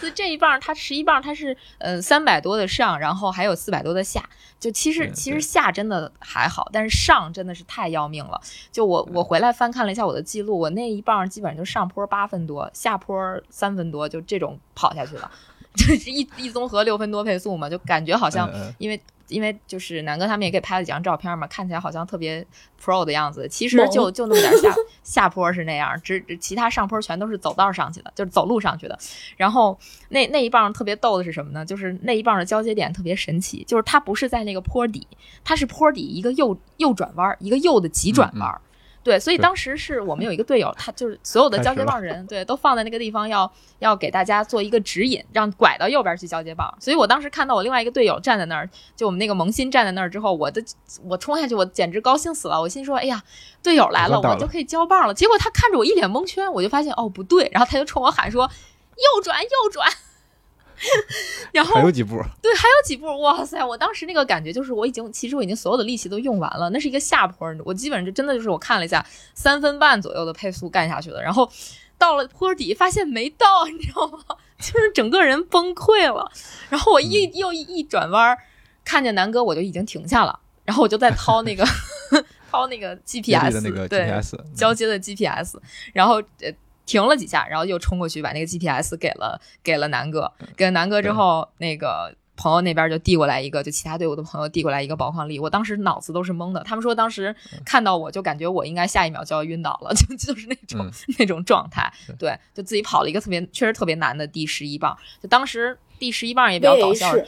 所以这一棒它十一棒它是呃三百多的上，然后还有四百多的下，就其实其实下真的还好，但是上真的是太要命了。就我我回来翻看了一下我的记录，我那一棒基本上就上坡八分多，下坡三分多，就这种跑下去了。就 是一一综合六分多配速嘛，就感觉好像因为。因为就是南哥他们也给拍了几张照片嘛，看起来好像特别 pro 的样子，其实就就那么点下下坡是那样，只只其他上坡全都是走道上去的，就是走路上去的。然后那那一棒特别逗的是什么呢？就是那一棒的交接点特别神奇，就是它不是在那个坡底，它是坡底一个右右转弯，一个右的急转弯儿。对，所以当时是我们有一个队友，他就是所有的交接棒人，对，都放在那个地方要要给大家做一个指引，让拐到右边去交接棒。所以我当时看到我另外一个队友站在那儿，就我们那个萌新站在那儿之后，我的我冲下去，我简直高兴死了。我心说，哎呀，队友来了，我到了我就可以交棒了。结果他看着我一脸蒙圈，我就发现哦不对，然后他就冲我喊说右转右转。然后还有几步，对，还有几步，哇塞！我当时那个感觉就是，我已经其实我已经所有的力气都用完了，那是一个下坡，我基本上就真的就是我看了一下，三分半左右的配速干下去的，然后到了坡底发现没到，你知道吗？就是整个人崩溃了。然后我一嗯又一一转弯，看见南哥我就已经停下了，然后我就在掏那个 掏那个 GPS，的那个对 GPS，嗯交接的 GPS，然后呃停了几下，然后又冲过去把那个 GPS 给了给了南哥，给了南哥之后，那个朋友那边就递过来一个，就其他队伍的朋友递过来一个宝矿力，我当时脑子都是懵的，他们说当时看到我就感觉我应该下一秒就要晕倒了，就就是那种、嗯那种状态对，就自己跑了一个特别确实特别难的第十一棒，就当时第十一棒也比较搞笑，是，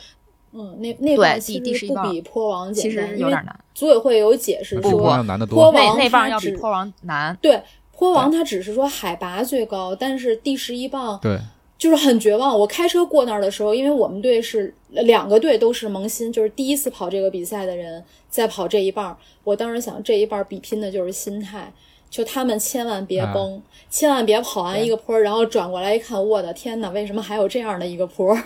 嗯，那那对棒第第其实不十一棒比坡王简其实单，有点难，组委会有解释说，王难得多。坡王那那棒要比坡王难，对坡王他只是说海拔最高，但是第十一棒对，就是很绝望。我开车过那儿的时候，因为我们队是两个队都是萌新，就是第一次跑这个比赛的人在跑这一棒儿。我当时想，这一棒儿比拼的就是心态，就他们千万别啊崩，千万别跑完一个坡儿，然后转过来一看，我的天哪，为什么还有这样的一个坡儿？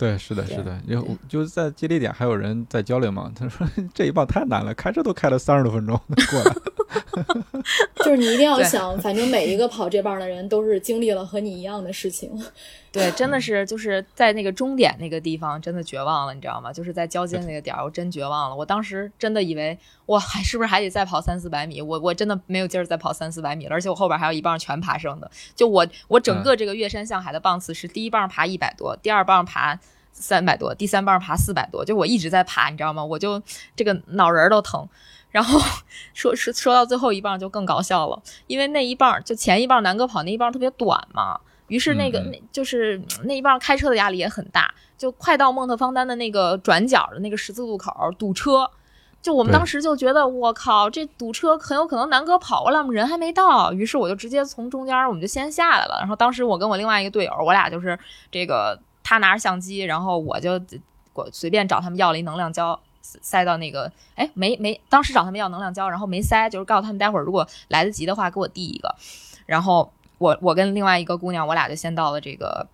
对，是的，是的，有就是在接力点还有人在交流嘛，他说 这一棒太难了，开车都开了三十多分钟过来。就是你一定要想，反正每一个跑这棒的人都是经历了和你一样的事情。对，真的是就是在那个终点那个地方，真的绝望了，你知道吗？就是在交接那个点儿，我真绝望了。我当时真的以为，我，还是不是还得再跑三四百米？我我真的没有劲儿再跑三四百米了，而且我后边还有一棒全爬升的。就我我整个这个岳山向海的棒次是第一棒爬一百多，第二棒爬三百多，第三棒爬四百多，就我一直在爬，你知道吗？我就这个脑仁儿都疼。然后 说说说到最后一棒就更搞笑了，因为那一棒就前一棒南哥跑那一棒特别短嘛，于是那个、那就是嗯那一棒开车的压力也很大，就快到蒙特方丹的那个转角的那个十字路口堵车，就我们当时就觉得我靠，这堵车很有可能南哥跑过来，我们人还没到，于是我就直接从中间我们就先下来了。然后当时我跟我另外一个队友，我俩就是这个他拿着相机，然后我就我随便找他们要了一能量胶。塞到那个，哎，没没，当时找他们要能量胶，然后没塞，就是告诉他们待会儿如果来得及的话，给我递一个。然后我我跟另外一个姑娘，我俩就先到了这个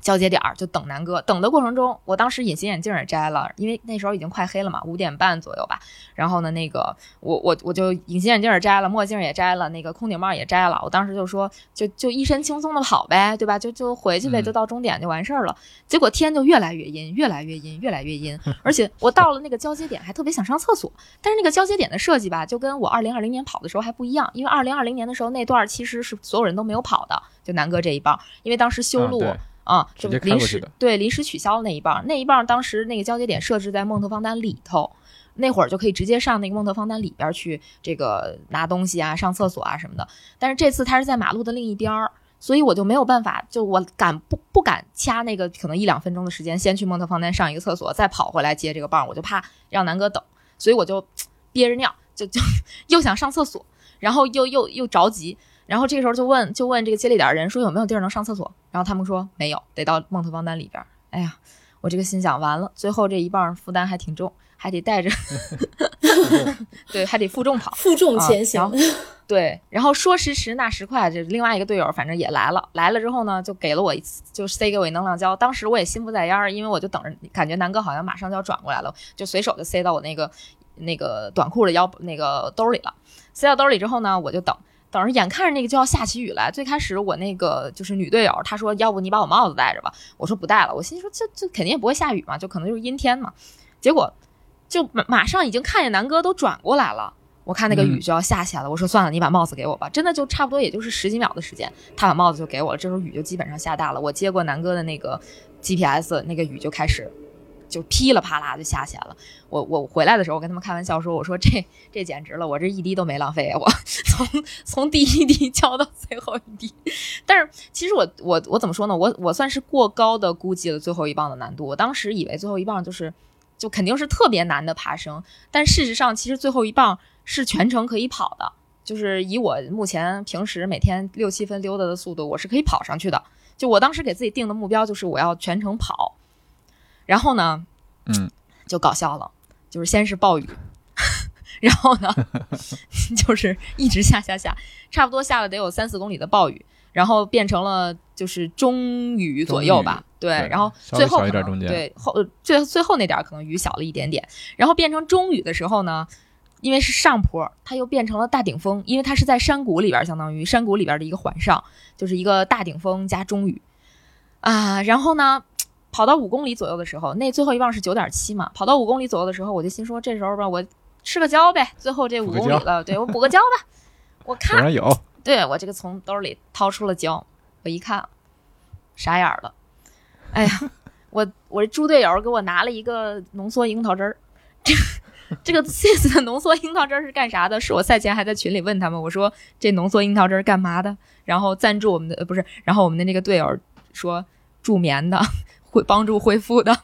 交接点儿，就等南哥。等的过程中，我当时隐形眼镜也摘了，因为那时候已经快黑了嘛，五点半左右吧。然后呢，那个我我我就隐形眼镜也摘了，墨镜也摘了，那个空顶帽也摘了。我当时就说，就就一身轻松的跑呗，对吧？就就回去呗，嗯就到终点就完事儿了。结果天就越来越阴，越来越阴，越来越阴。而且我到了那个交接点，还特别想上厕所。但是那个交接点的设计吧，就跟我二零二零年跑的时候还不一样，因为二零二零年的时候那段其实是所有人都没有跑的，就南哥这一棒，因为当时修路。啊、就临时对临时取消了那一棒，那一棒当时那个交接点设置在蒙特方丹里头，那会儿就可以直接上那个蒙特方丹里边去这个拿东西啊、上厕所啊什么的。但是这次他是在马路的另一边儿，所以我就没有办法，就我敢不不敢掐那个可能一两分钟的时间，先去蒙特方丹上一个厕所，再跑回来接这个棒，我就怕让南哥等，所以我就 憋着尿，就就 又想上厕所，然后又又又着急。然后这个时候就问就问这个接力点人说有没有地儿能上厕所，然后他们说没有，得到梦特方丹里边儿。哎呀，我这个心想完了，最后这一棒负担还挺重，还得带着，对，还得负重跑。负重前行。啊 对，然后说时迟那时快，这另外一个队友反正也来了，来了之后呢，就给了我一次，就塞给我一能量胶。当时我也心不在焉儿，因为我就等着，感觉南哥好像马上就要转过来了，就随手就塞到我那个那个短裤的腰那个兜里了。塞到兜里之后呢，我就等。等着，眼看着那个就要下起雨来。最开始我那个就是女队友，她说要不你把我帽子戴着吧，我说不戴了。我心说这这肯定也不会下雨嘛，就可能就是阴天嘛。结果就马马上已经看见南哥都转过来了。我看那个雨嗯就要下起来了，我说算了，你把帽子给我吧。真的就差不多也就是十几秒的时间，他把帽子就给我了。这时候雨就基本上下大了，我接过南哥的那个 GPS，那个雨就开始就噼里啪啦就下起来了。我我回来的时候，我跟他们开玩笑说，我说这这简直了，我这一滴都没浪费，我 从从第一滴浇到最后一滴。但是其实我我我怎么说呢？我我算是过高的估计了最后一棒的难度。我当时以为最后一棒就是就肯定是特别难的爬升，但事实上其实最后一棒是全程可以跑的。就是以我目前平时每天六七分溜达的速度，我是可以跑上去的。就我当时给自己定的目标就是我要全程跑，然后呢，嗯，就搞笑了，就是先是暴雨，然后呢，就是一直下下下，差不多下了得有三四公里的暴雨，然后变成了就是中雨左右吧，对，对然后最后可能对后呃最最后那点儿可能雨小了一点点，然后变成中雨的时候呢。因为是上坡，它又变成了大顶峰，因为它是在山谷里边儿，相当于山谷里边儿的一个环上，就是一个大顶峰加中雨啊。然后呢，跑到五公里左右的时候，那最后一棒是九点七嘛，跑到五公里左右的时候，我就心说这时候吧，我吃个胶呗，最后这五公里了，对我补个胶吧。我果看，然有，对我这个从兜里掏出了胶，我一看，傻眼儿了。哎呀，我我这猪队友给我拿了一个浓缩樱桃汁儿，这这个 CIS 的浓缩樱桃汁儿是干啥的？是我赛前还在群里问他们，我说这浓缩樱桃汁儿干嘛的？然后赞助我们的呃不是，然后我们的那个队友说助眠的，会帮助恢复的，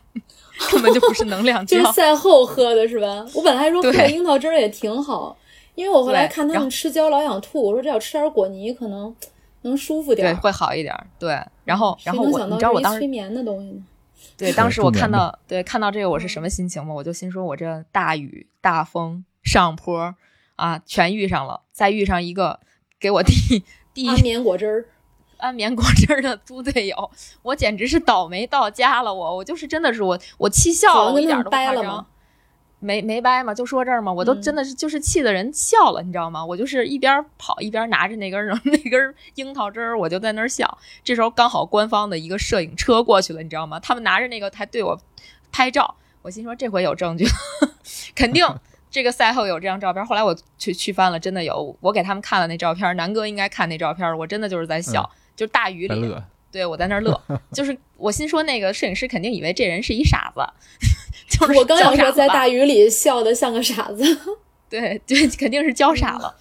根本就不是能量胶就是。赛后喝的是吧？我本来还说喝对樱桃汁儿也挺好，因为我后来看他们吃胶老想吐，我说这要吃点果泥可能能舒服点对，会好一点儿。对，然后然后我，你知道我当时催眠的东西呢？对，当时我看到对看到这个我是什么心情吗？我就心说，我这大雨大风上坡啊，全遇上了，再遇上一个给我递递安眠果汁儿，安眠果汁儿的猪队友，我简直是倒霉到家了！我我就是真的是我我气笑了，我一点都不夸张掰了吗。？没没掰嘛，就说这儿嘛，我都嗯真的是就是气的人笑了，你知道吗？我就是一边跑一边拿着那根儿 那根儿樱桃汁儿，我就在那儿笑。这时候刚好官方的一个摄影车过去了，你知道吗？他们拿着那个还对我拍照，我心说这回有证据，肯定 这个赛后有这张照片。后来我去去翻了，真的有，我给他们看了那照片，南哥应该看那照片，我真的就是在笑，就大雨里，对我在那儿乐，就是我心说那个摄影师肯定以为这人是一傻子，就是我刚想说在大雨里笑的像个傻子。对对，肯定是浇傻了，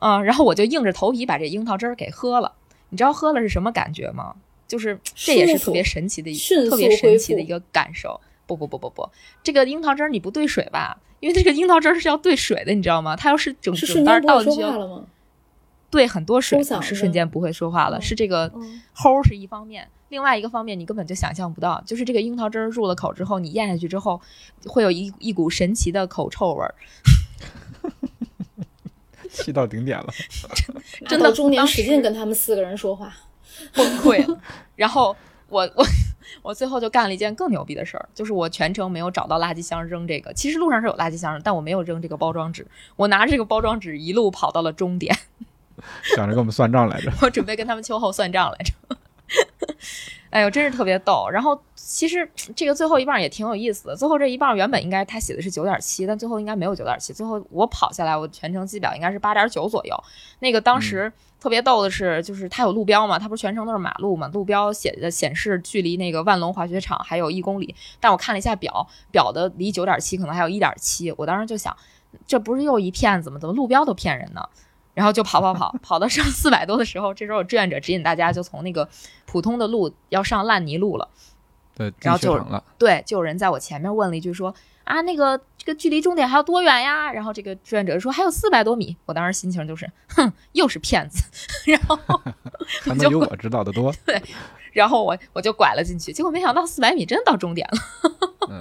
嗯，然后我就硬着头皮把这樱桃汁儿给喝了。你知道喝了是什么感觉吗？就是这也是特别神奇的一特别神奇的一个感受。不不不不不，这个樱桃汁儿你不兑水吧？因为这个樱桃汁儿是要兑水的，你知道吗？它要是整是整袋倒进去？兑很多水，是瞬间不会说话了，嗯是这个嗯齁是一方面，另外一个方面你根本就想象不到，就是这个樱桃汁儿入了口之后，你咽下去之后，会有一一股神奇的口臭味儿。气到顶点了。真的到中年使劲跟他们四个人说话，崩溃了。然后我我我最后就干了一件更牛逼的事儿，就是我全程没有找到垃圾箱扔这个。其实路上是有垃圾箱的，但我没有扔这个包装纸。我拿着这个包装纸一路跑到了终点，想着跟我们算账来着。我准备跟他们秋后算账来着。哎呦，真是特别逗。然后其实这个最后一棒也挺有意思的。最后这一棒原本应该他写的是九点七，但最后应该没有九点七。最后我跑下来，我全程计表应该是八点九左右。那个当时特别逗的是，就是他有路标嘛，他不是全程都是马路嘛，路标写的显示距离那个万隆滑雪场还有一公里，但我看了一下表，表的离九点七可能还有一点七。我当时就想，这不是又一骗子吗？怎么路标都骗人呢？然后就跑跑跑，跑到上四百多的时候，这时候有志愿者指引大家就从那个普通的路要上烂泥路了。对，然后就对，就有人在我前面问了一句说啊，那个这个距离终点还有多远呀？然后这个志愿者说还有四百多米。我当时心情就是，哼，又是骗子。然后还就能有我知道的多。对然后我我就拐了进去，结果没想到四百米真到终点了。嗯，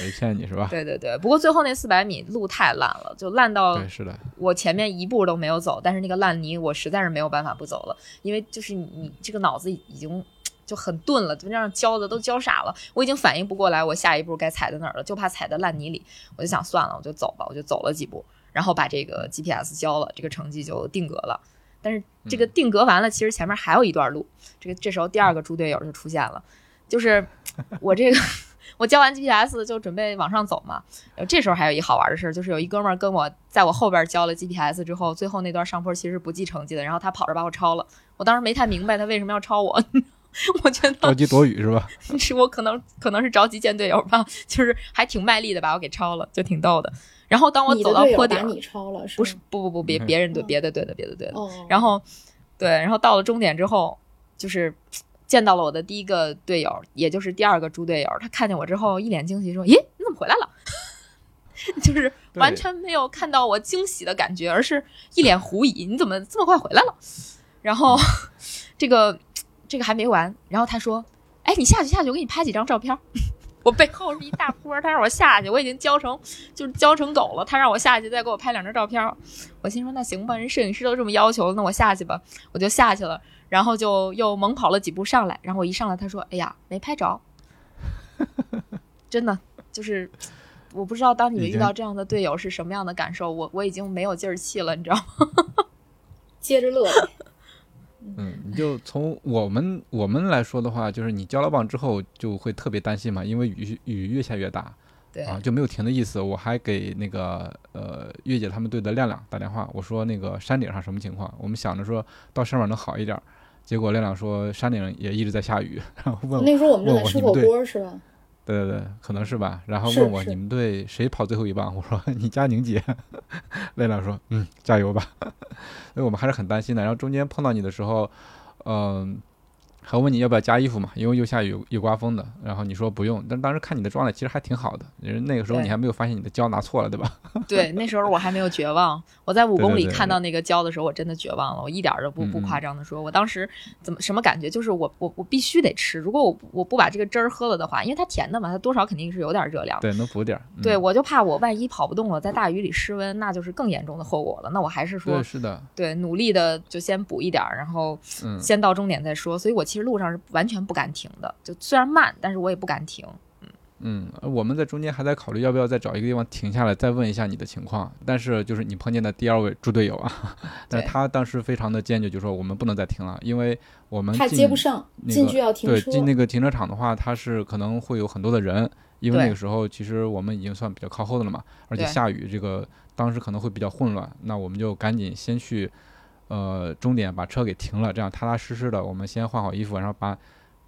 没骗你是吧？对对对，不过最后那四百米路太烂了，就烂到对，是的，我前面一步都没有走，但是那个烂泥我实在是没有办法不走了，因为就是你你这个脑子已经就很钝了，就这样教的都教傻了，我已经反应不过来我下一步该踩在哪儿了，就怕踩在烂泥里，我就想算了，我就走吧，我就走了几步，然后把这个 GPS 交了，这个成绩就定格了。但是这个定格完了，其实前面还有一段路，这个这时候第二个猪队友就出现了，就是 我这个我交完 GPS 就准备往上走嘛。这时候还有一好玩的事儿，就是有一哥们儿跟我在我后边交了 GPS 之后，最后那段上坡其实不计成绩的，然后他跑着把我超了。我当时没太明白他为什么要超我，我觉得着急躲雨是吧？是我可能可能是着急见队友吧，就是还挺卖力的把我给超了，就挺逗的。然后当我走到坡顶把，你超了，不是不不不别嗯别人队嗯别的队的别的队的，哦，然后对，然后到了终点之后，就是见到了我的第一个队友，也就是第二个猪队友。他看见我之后，一脸惊喜说：“咦，你怎么回来了？” 就是完全没有看到我惊喜的感觉，而是一脸狐疑：“你怎么这么快回来了？”然后这个这个还没完，然后他说：“哎，你下去下去，我给你拍几张照片。”我背后是一大坡，他让我下去，我已经焦成就是焦成狗了。他让我下去再给我拍两张照片，我心说那行吧，人摄影师都这么要求，那我下去吧，我就下去了。然后就又猛跑了几步上来，然后我一上来，他说：“哎呀，没拍着。”真的就是，我不知道当你们遇到这样的队友是什么样的感受。我我已经没有劲儿气了，你知道吗？接着乐呗。嗯，你就从我们我们来说的话，就是你交了棒之后就会特别担心嘛，因为雨雨越下越大对，啊，就没有停的意思。我还给那个呃月姐他们队的亮亮打电话，我说那个山顶上什么情况？我们想着说到山上面能好一点儿，结果亮亮说山顶也一直在下雨，然后问我，那时候我们正问在吃火锅是吧？对对对，可能是吧。然后问我你们队谁跑最后一棒？我说你佳宁姐。累了说嗯，加油吧。所以我们还是很担心的。然后中间碰到你的时候，嗯、还问你要不要加衣服嘛，因为又下雨又刮风的。然后你说不用，但当时看你的状态其实还挺好的。人那个时候你还没有发现你的胶拿错了，对吧？对，那时候我还没有绝望。我在五公里看到那个胶的时候，我真的绝望了。我一点儿都不不夸张的说，我当时怎么什么感觉？就是我我我必须得吃。如果我我不把这个汁儿喝了的话，因为它甜的嘛，它多少肯定是有点热量。对，能补点儿。嗯对，我就怕我万一跑不动了，在大雨里失温，那就是更严重的后果了。那我还是说对，，是的，对，努力的就先补一点儿，然后嗯，先到终点再说。所以我其实路上是完全不敢停的，就虽然慢，但是我也不敢停。嗯，呃我们在中间还在考虑要不要再找一个地方停下来，再问一下你的情况。但是就是你碰见的第二位猪队友啊，但是他当时非常的坚决，就说我们不能再停了，因为我们怕进接不上，进去要停对，进那个停车场的话，它是可能会有很多的人，因为那个时候其实我们已经算比较靠后的了嘛，而且下雨，这个当时可能会比较混乱，那我们就赶紧先去，呃，终点把车给停了，这样踏踏实实的，我们先换好衣服，然后把，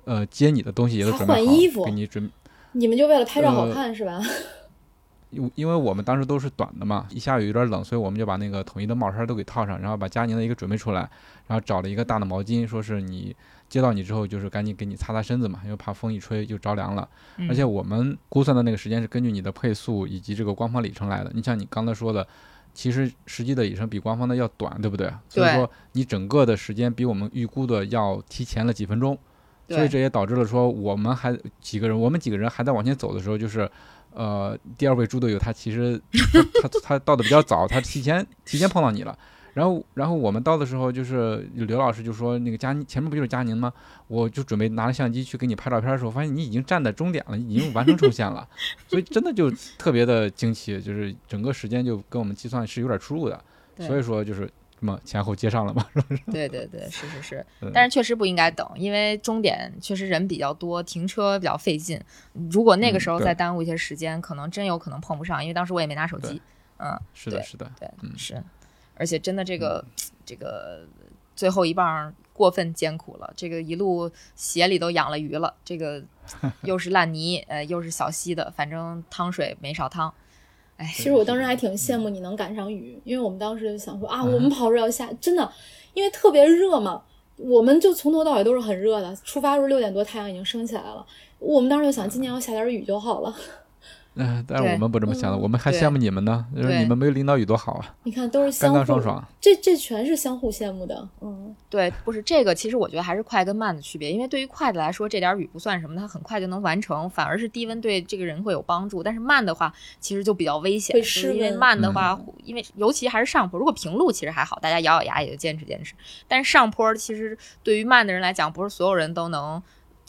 呃，接你的东西也都准备好，换衣服给你准。你们就为了拍照好呃看是吧？因因为我们当时都是短的嘛，一下雨有点冷，所以我们就把那个统一的帽衫都给套上，然后把佳宁的一个准备出来，然后找了一个大的毛巾，说是你接到你之后就是赶紧给你擦擦身子嘛，因为怕风一吹就着凉了。嗯而且我们估算的那个时间是根据你的配速以及这个官方里程来的。你像你刚才说的，其实实际的里程比官方的要短，对不对？所以说你整个的时间比我们预估的要提前了几分钟。所以这也导致了说我们还几个人，我们几个人还在往前走的时候，就是，呃，第二位猪队友他其实他他他到的比较早，他提前提前碰到你了。然后然后我们到的时候，就是刘老师就说那个佳宁前面不就是佳宁吗？我就准备拿着相机去给你拍照片的时候，发现你已经站在终点了，已经完成冲线了，所以真的就特别的惊奇，就是整个时间就跟我们计算是有点出入的。所以说就是这么前后接上了嘛。是不是对对对，是是是嗯，但是确实不应该等，因为终点确实人比较多，停车比较费劲。如果那个时候再耽误一些时间，可能真有可能碰不上，因为当时我也没拿手机。嗯，是的，是的，对，嗯是，而且真的这个、这个最后一棒过分艰苦了，这个一路鞋里都养了鱼了，这个 又是烂泥，呃，又是小溪的，反正汤水没少汤。哎，其实我当时还挺羡慕你能赶上雨，因为我们当时就想说啊，我们跑着要下，真的，因为特别热嘛，我们就从头到尾都是很热的。出发时候六点多，太阳已经升起来了，我们当时就想，今年要下点雨就好了。嗯、但是我们不这么想的，嗯我们还羡慕你们呢，就是你们没有淋到雨多好啊，你看，都是相互干爽爽。这这全是相互羡慕的，嗯，对，不是这个，其实我觉得还是快跟慢的区别。因为对于快的来说，这点雨不算什么，它很快就能完成，反而是低温对这个人会有帮助。但是慢的话，其实就比较危险，因为慢的话，因为尤其还是上坡，如果平路其实还好，大家咬咬牙也就坚持坚持。但是上坡其实对于慢的人来讲，不是所有人都能。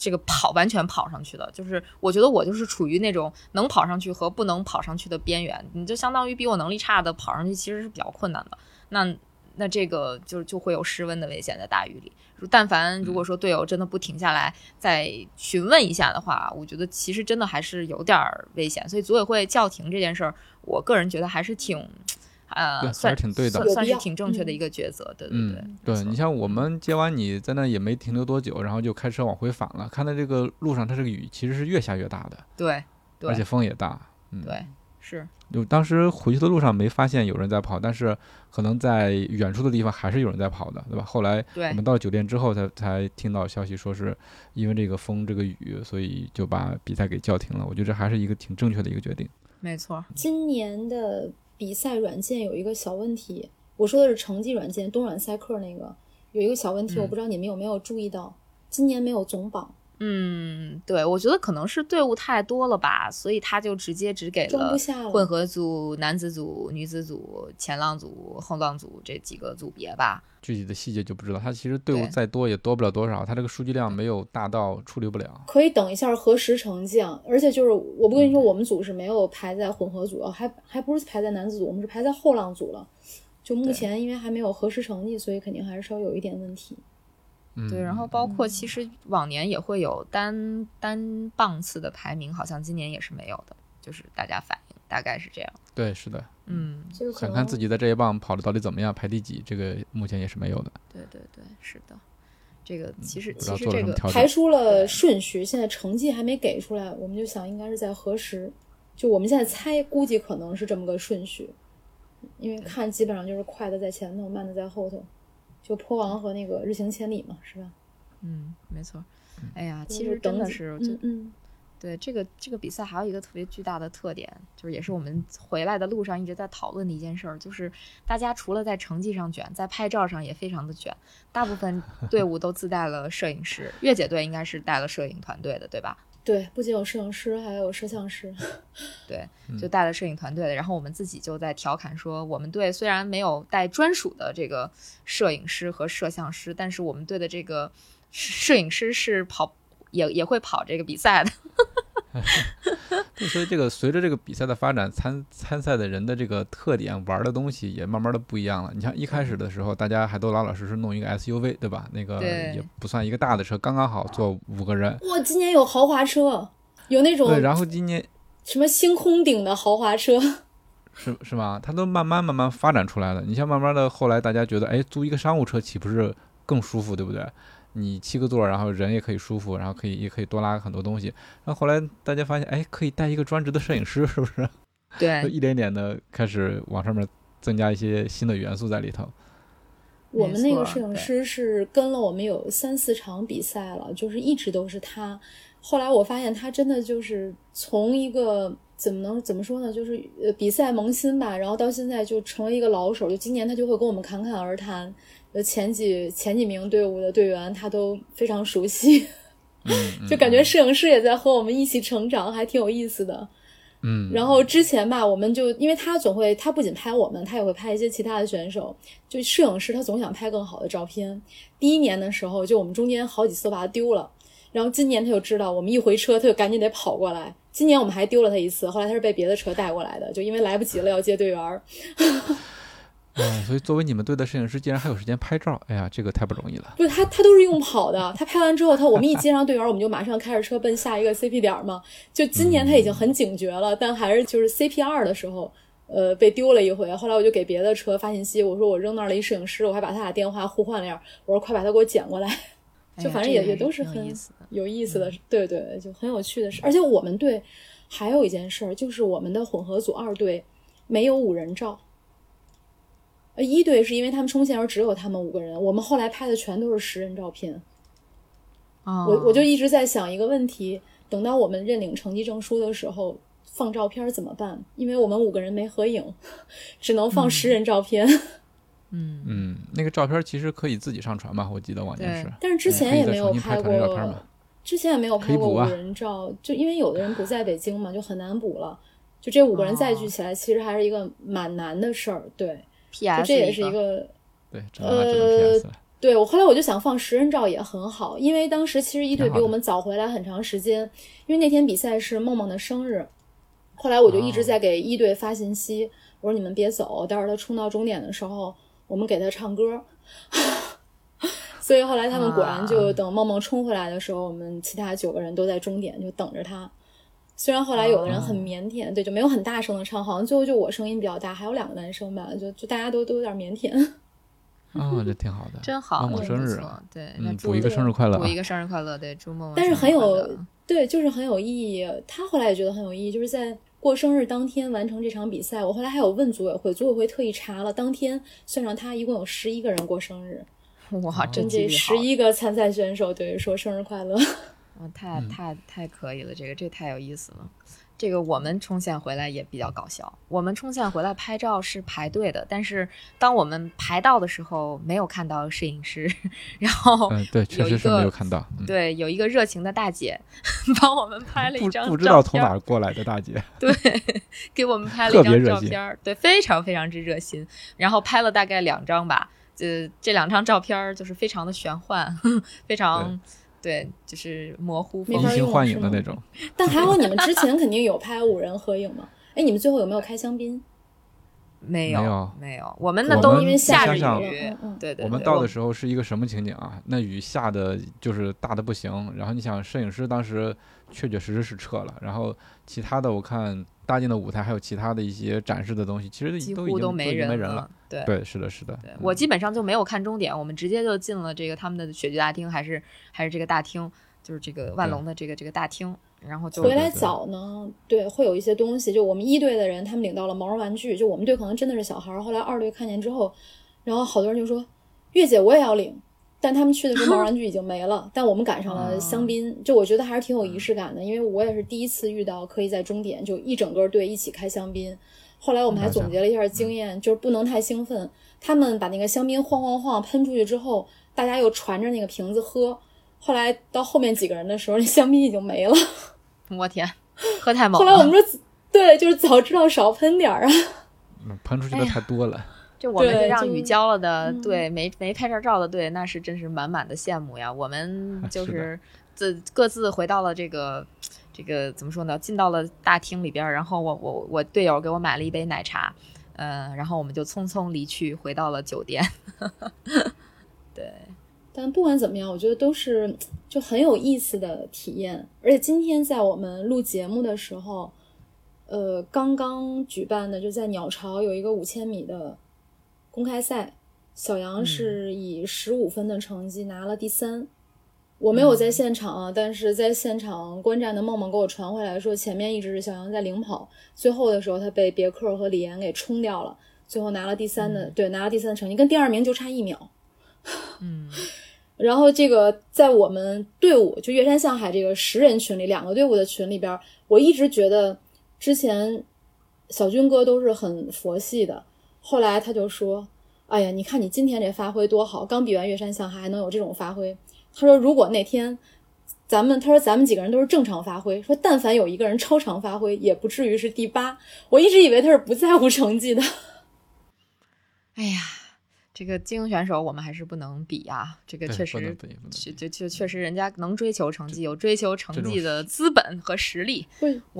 这个跑完全跑上去的，就是我觉得我就是处于那种能跑上去和不能跑上去的边缘，你就相当于比我能力差的跑上去其实是比较困难的。那那这个就就会有失温的危险在大雨里。但凡如果说队友真的不停下来再询问一下的话，我觉得其实真的还是有点危险。所以组委会叫停这件事儿，我个人觉得还是挺，呃，算挺对的，算是挺正确的一个抉择。对对对，对你像我们接完你在那也没停留多久，然后就开车往回返了。看到这个路上，它这个雨其实是越下越大的，对，而且风也大，嗯，对。是，就当时回去的路上没发现有人在跑，但是可能在远处的地方还是有人在跑的，对吧？后来我们到酒店之后才才听到消息，说是因为这个风这个雨，所以就把比赛给叫停了。我觉得这还是一个挺正确的一个决定。没错，今年的比赛软件有一个小问题，我说的是成绩软件，东软赛克那个有一个小问题，我不知道你们有没有注意到，今年没有总榜。嗯，对，我觉得可能是队伍太多了吧，所以他就直接只给了混合组、男子组、女子组、前浪组、后浪组这几个组别吧。具体的细节就不知道。他其实队伍再多也多不了多少，他这个数据量没有大到处理不了。可以等一下核实成绩啊！而且就是我不跟你说，我们组是没有排在混合组，还还不是排在男子组，我们是排在后浪组了。就目前因为还没有核实成绩，所以肯定还是稍微有一点问题。对，然后包括其实往年也会有单单棒次的排名，好像今年也是没有的，就是大家反映大概是这样。对，是的，嗯，想看自己在这一棒跑的到底怎么样，排第几，这个目前也是没有的。对对对，是的，这个其实其实这个排出了顺序，现在成绩还没给出来，我们就想应该是在何时，就我们现在猜估计可能是这么个顺序，因为看基本上就是快的在前头，慢的在后头。就坡王和那个日行千里嘛，是吧？嗯，没错。哎呀，其实真的是，嗯嗯，对这个这个比赛还有一个特别巨大的特点，就是也是我们回来的路上一直在讨论的一件事儿，就是大家除了在成绩上卷，在拍照上也非常的卷。大部分 队伍都自带了摄影师，月姐队应该是带了摄影团队的，对吧？对，不仅有摄影师，还有摄像师。对，就带了摄影团队的。然后我们自己就在调侃说，我们队虽然没有带专属的这个摄影师和摄像师，但是我们队的这个摄影师是跑也也会跑这个比赛的。所以这个随着这个比赛的发展，参参赛的人的这个特点，玩的东西也慢慢的不一样了。你像一开始的时候，大家还都老老实实弄一个 SUV，对吧？那个也不算一个大的车，刚刚好坐五个人。哇，今年有豪华车，有那种对，然后今年什么星空顶的豪华车，是是吧？它都慢慢慢慢发展出来了。你像慢慢的后来大家觉得，哎，租一个商务车岂不是更舒服，对不对？你七个座，然后人也可以舒服，然后可以也可以多拉很多东西。然后后来大家发现，哎，可以带一个专职的摄影师，是不是？对，一点点的开始往上面增加一些新的元素在里头。我们那个摄影师是跟了我们有三四场比赛了，就是一直都是他。后来我发现他真的就是从一个怎么能怎么说呢，就是呃比赛萌新吧，然后到现在就成为一个老手。就今年他就会跟我们侃侃而谈。呃，前几前几名队伍的队员他都非常熟悉，就感觉摄影师也在和我们一起成长，还挺有意思的。嗯，然后之前吧，我们就因为他总会，他不仅拍我们，他也会拍一些其他的选手。就摄影师他总想拍更好的照片。第一年的时候，就我们中间好几次把他丢了，然后今年他就知道我们一回车，他就赶紧得跑过来。今年我们还丢了他一次，后来他是被别的车带过来的，就因为来不及了要接队员。嗯，所以作为你们队的摄影师，竟然还有时间拍照，哎呀，这个太不容易了。不是他，他都是用跑的。他拍完之后，他我们一接上队员，我们就马上开着车奔下一个 CP 点嘛。就今年他已经很警觉了，但还是就是 CP 二的时候，呃，被丢了一回。后来我就给别的车发信息，我说我扔那儿了一摄影师，我还把他俩电话互换了样，我说快把他给我捡过来。就反正也也都是很有意思的，对对，就很有趣的事。而且我们队还有一件事儿，就是我们的混合组二队没有五人照。呃，一队是因为他们冲线时候只有他们五个人，我们后来拍的全都是十人照片。啊，我我就一直在想一个问题：等到我们认领成绩证书的时候，放照片怎么办？因为我们五个人没合影，只能放十人照片。嗯嗯，那个照片其实可以自己上传吧？我记得往年是，但是之前也没有拍过，之前也没有拍过五人照，就因为有的人不在北京嘛，就很难补了。就这五个人再聚起来，其实还是一个蛮难的事儿。对。P.S. 这也是一个，对，呃，对我后来我就想放十人照也很好，因为当时其实一队比我们早回来很长时间，因为那天比赛是梦梦的生日，后来我就一直在给一队发信息，我说你们别走，待会儿他冲到终点的时候，我我们给他唱歌。所以后来他们果然就啊等梦梦冲回来的时候，我们其他九个人都在终点就等着他。虽然后来有的人很腼腆，对，就没有很大声的唱，好像最后就我声音比较大，还有两个男生吧，就就大家都都有点腼腆。哦，这挺好的，真好，梦梦生日啊，对，那嗯，祝补一个生日快乐啊祝一！个生日快乐，对，祝梦梦但是生日快很有对，就是很有意义。他后来也觉得很有意义，就是在过生日当天完成这场比赛。我后来还有问组委会，组委会特意查了，当天算上他，一共有十一个人过生日，哇，真跟这十一个参赛选手对说生日快乐。哇，太嗯太太可以了，这个这太有意思了。这个我们冲线回来也比较搞笑。我们冲线回来拍照是排队的，但是当我们排到的时候，没有看到摄影师，然后嗯，对，确有一实是没有个看到。嗯对有一个热情的大姐帮我们 拍了一不张不知道从哪儿过来的大姐，对，给我们拍了一张照片儿，对，非常非常之热心。然后拍了大概两张吧，这这两张照片儿就是非常的玄幻，非常对，就是模糊风移形没法用是吗换影的那种。但还好你们之前肯定有拍五人合影嘛？哎，你们最后有没有开香槟？没有没有没有，我们那都因为下着想想雨嗯嗯，对对，我们到的时候是一个什么情景啊？那雨下的就是大的不行，然后你想，摄影师当时确确实实是撤了，然后其他的我看搭建的舞台还有其他的一些展示的东西，其实几都已经都乎没人了。对对，是的，是的。我基本上就没有看终点，我们直接就进了这个他们的雪剧大厅，还是还是这个大厅，就是这个万对隆的这个这个大厅，然后就回来早呢，对，会有一些东西。就我们一队的人，他们领到了毛绒玩具，就我们队可能真的是小孩儿。后来二队看见之后，然后好多人就说：“月姐，我也要领。”但他们去的时候，毛绒玩具已经没了，但我们赶上了香槟，就我觉得还是挺有仪式感的，因为我也是第一次遇到可以在终点就一整个队一起开香槟。后来我们还总结了一下经验，就是不能太兴奋。他们把那个香槟晃晃晃喷出去之后，大家又传着那个瓶子喝。后来到后面几个人的时候，那香槟已经没了。我天，喝太猛了后来我们。说，对，就是早知道少喷点儿啊。嗯喷出去的太多了。就我们让雨浇了的嗯队，没没拍着照的对，那是真是满满的羡慕呀。我们 就是自各自回到了这个这个怎么说呢？进到了大厅里边儿，然后我我我队友给我买了一杯奶茶，嗯、然后我们就匆匆离去，回到了酒店。对，但不管怎么样，我觉得都是就很有意思的体验。而且今天在我们录节目的时候，呃，刚刚举办的就在鸟巢有一个五千米的公开赛，小杨是以十五分的成绩拿了第三。我没有在现场啊，但是在现场观战的梦梦给我传回来说，前面一直是小杨在领跑，最后的时候他被别克和李岩给冲掉了，最后拿了第三的，对，拿了第三的成绩，跟第二名就差一秒。嗯 然后这个在我们队伍就岳山向海这个十人群里，两个队伍的群里边，我一直觉得之前小军哥都是很佛系的，后来他就说：“哎呀，你看你今天这发挥多好，刚比完岳山向海还能有这种发挥。”他说：“如果那天咱们，他说咱们几个人都是正常发挥，说但凡有一个人超常发挥，也不至于是第八。我一直以为他是不在乎成绩的。”哎呀，这个精英选手我们还是不能比啊，这个确实就就确实人家能追求成绩，有追求成绩的资本和实力。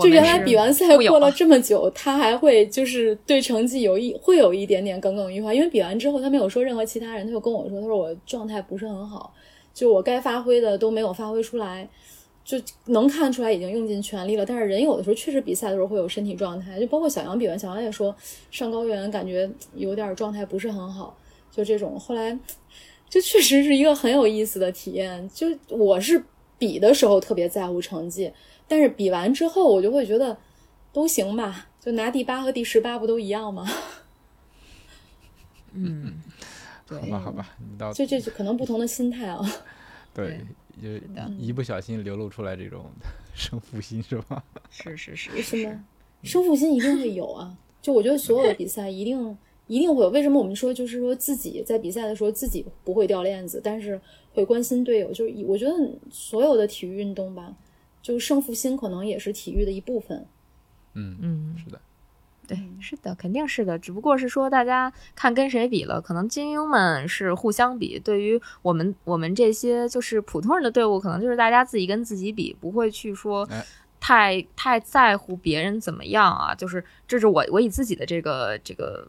就原来比完赛过了这么久，他还会就是对成绩有一会有一点点耿耿于怀，因为比完之后他没有说任何其他人，他就跟我说，他说我状态不是很好，就我该发挥的都没有发挥出来，就能看出来已经用尽全力了。但是人有的时候确实比赛的时候会有身体状态，就包括小杨比完，小杨也说上高原感觉有点状态不是很好，就这种。后来就确实是一个很有意思的体验。就我是比的时候特别在乎成绩，但是比完之后我就会觉得都行吧，就拿第八和第十八不都一样吗？嗯，好吧，好吧，你到就这就可能不同的心态啊。对，就一不小心流露出来这种胜负心是吧？是是是是是，什么胜负心一定会有啊！就我觉得所有的比赛一定一定会有。为什么我们说就是说自己在比赛的时候自己不会掉链子，但是会关心队友？就是以我觉得所有的体育运动吧，就胜负心可能也是体育的一部分。嗯，嗯，是的，对，是的，肯定是的。只不过是说大家看跟谁比了，可能精英们是互相比，对于我们我们这些就是普通人的队伍，可能就是大家自己跟自己比，不会去说哎太太在乎别人怎么样啊。就是这是我我以自己的这个这个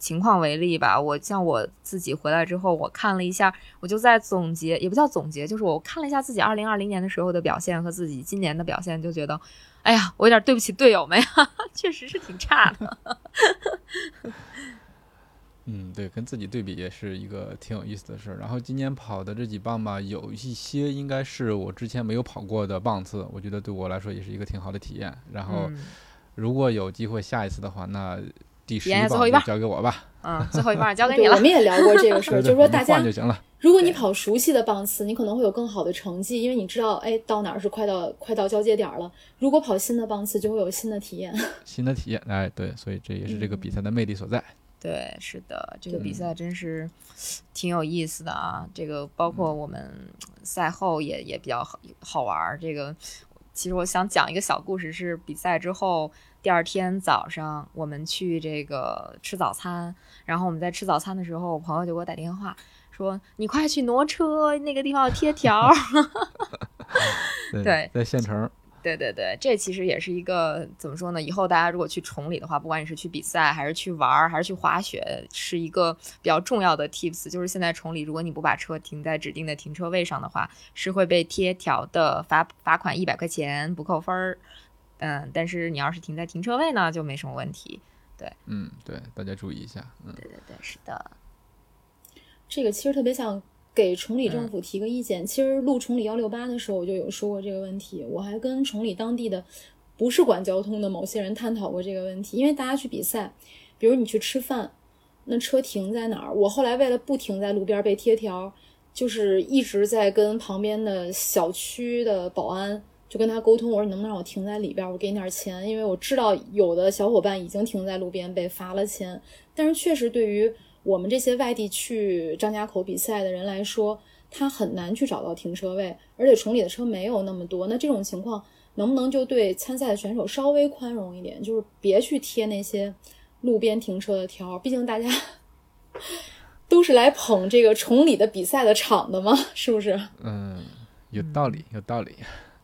情况为例吧，我像我自己回来之后，我看了一下，我就在总结，也不叫总结，就是我看了一下自己二零二零年的时候的表现和自己今年的表现，就觉得，哎呀，我有点对不起队友们呀，确实是挺差的。嗯，对，跟自己对比也是一个挺有意思的事儿。然后今年跑的这几棒吧，有一些应该是我之前没有跑过的棒次，我觉得对我来说也是一个挺好的体验。然后嗯如果有机会下一次的话，那第十一棒就体验最后一棒交给我吧，嗯，最后一棒交给，你了我。们也聊过这个事儿，就是说大家就行了。如果你跑熟悉的棒次，你可能会有更好的成绩，因为你知道，哎，到哪儿是快到快到交接点儿了。如果跑新的棒次，就会有新的体验。新的体验，哎，对，所以这也是这个比赛的魅力所在。对，是的，这个比赛真是挺有意思的啊。这个包括我们赛后也也比较好好玩儿。这个其实我想讲一个小故事，是比赛之后第二天早上我们去这个吃早餐，然后我们在吃早餐的时候，我朋友就给我打电话说：“你快去挪车，那个地方有贴条儿。”对，对在县城，对对对，这其实也是一个怎么说呢？以后大家如果去崇礼的话，不管你是去比赛，还是去玩儿，还是去滑雪，是一个比较重要的 tips。就是现在崇礼，如果你不把车停在指定的停车位上的话，是会被贴条的，罚罚款一百块钱，不扣分儿。嗯，但是你要是停在停车位呢，就没什么问题。对嗯，对，大家注意一下，嗯，对对对，是的，这个其实特别想给崇礼政府提个意见。其实录崇礼幺六八的时候，我就有说过这个问题。我还跟崇礼当地的不是管交通的某些人探讨过这个问题。因为大家去比赛，比如你去吃饭，那车停在哪儿？我后来为了不停在路边被贴条，就是一直在跟旁边的小区的保安。就跟他沟通，我说能不能让我停在里边，我给你点钱，因为我知道有的小伙伴已经停在路边被罚了钱。但是确实对于我们这些外地去张家口比赛的人来说，他很难去找到停车位，而且崇礼的车没有那么多。那这种情况，能不能就对参赛的选手稍微宽容一点，就是别去贴那些路边停车的条？毕竟大家 都是来捧这个崇礼的比赛的场的嘛，是不是？嗯，有道理，有道理，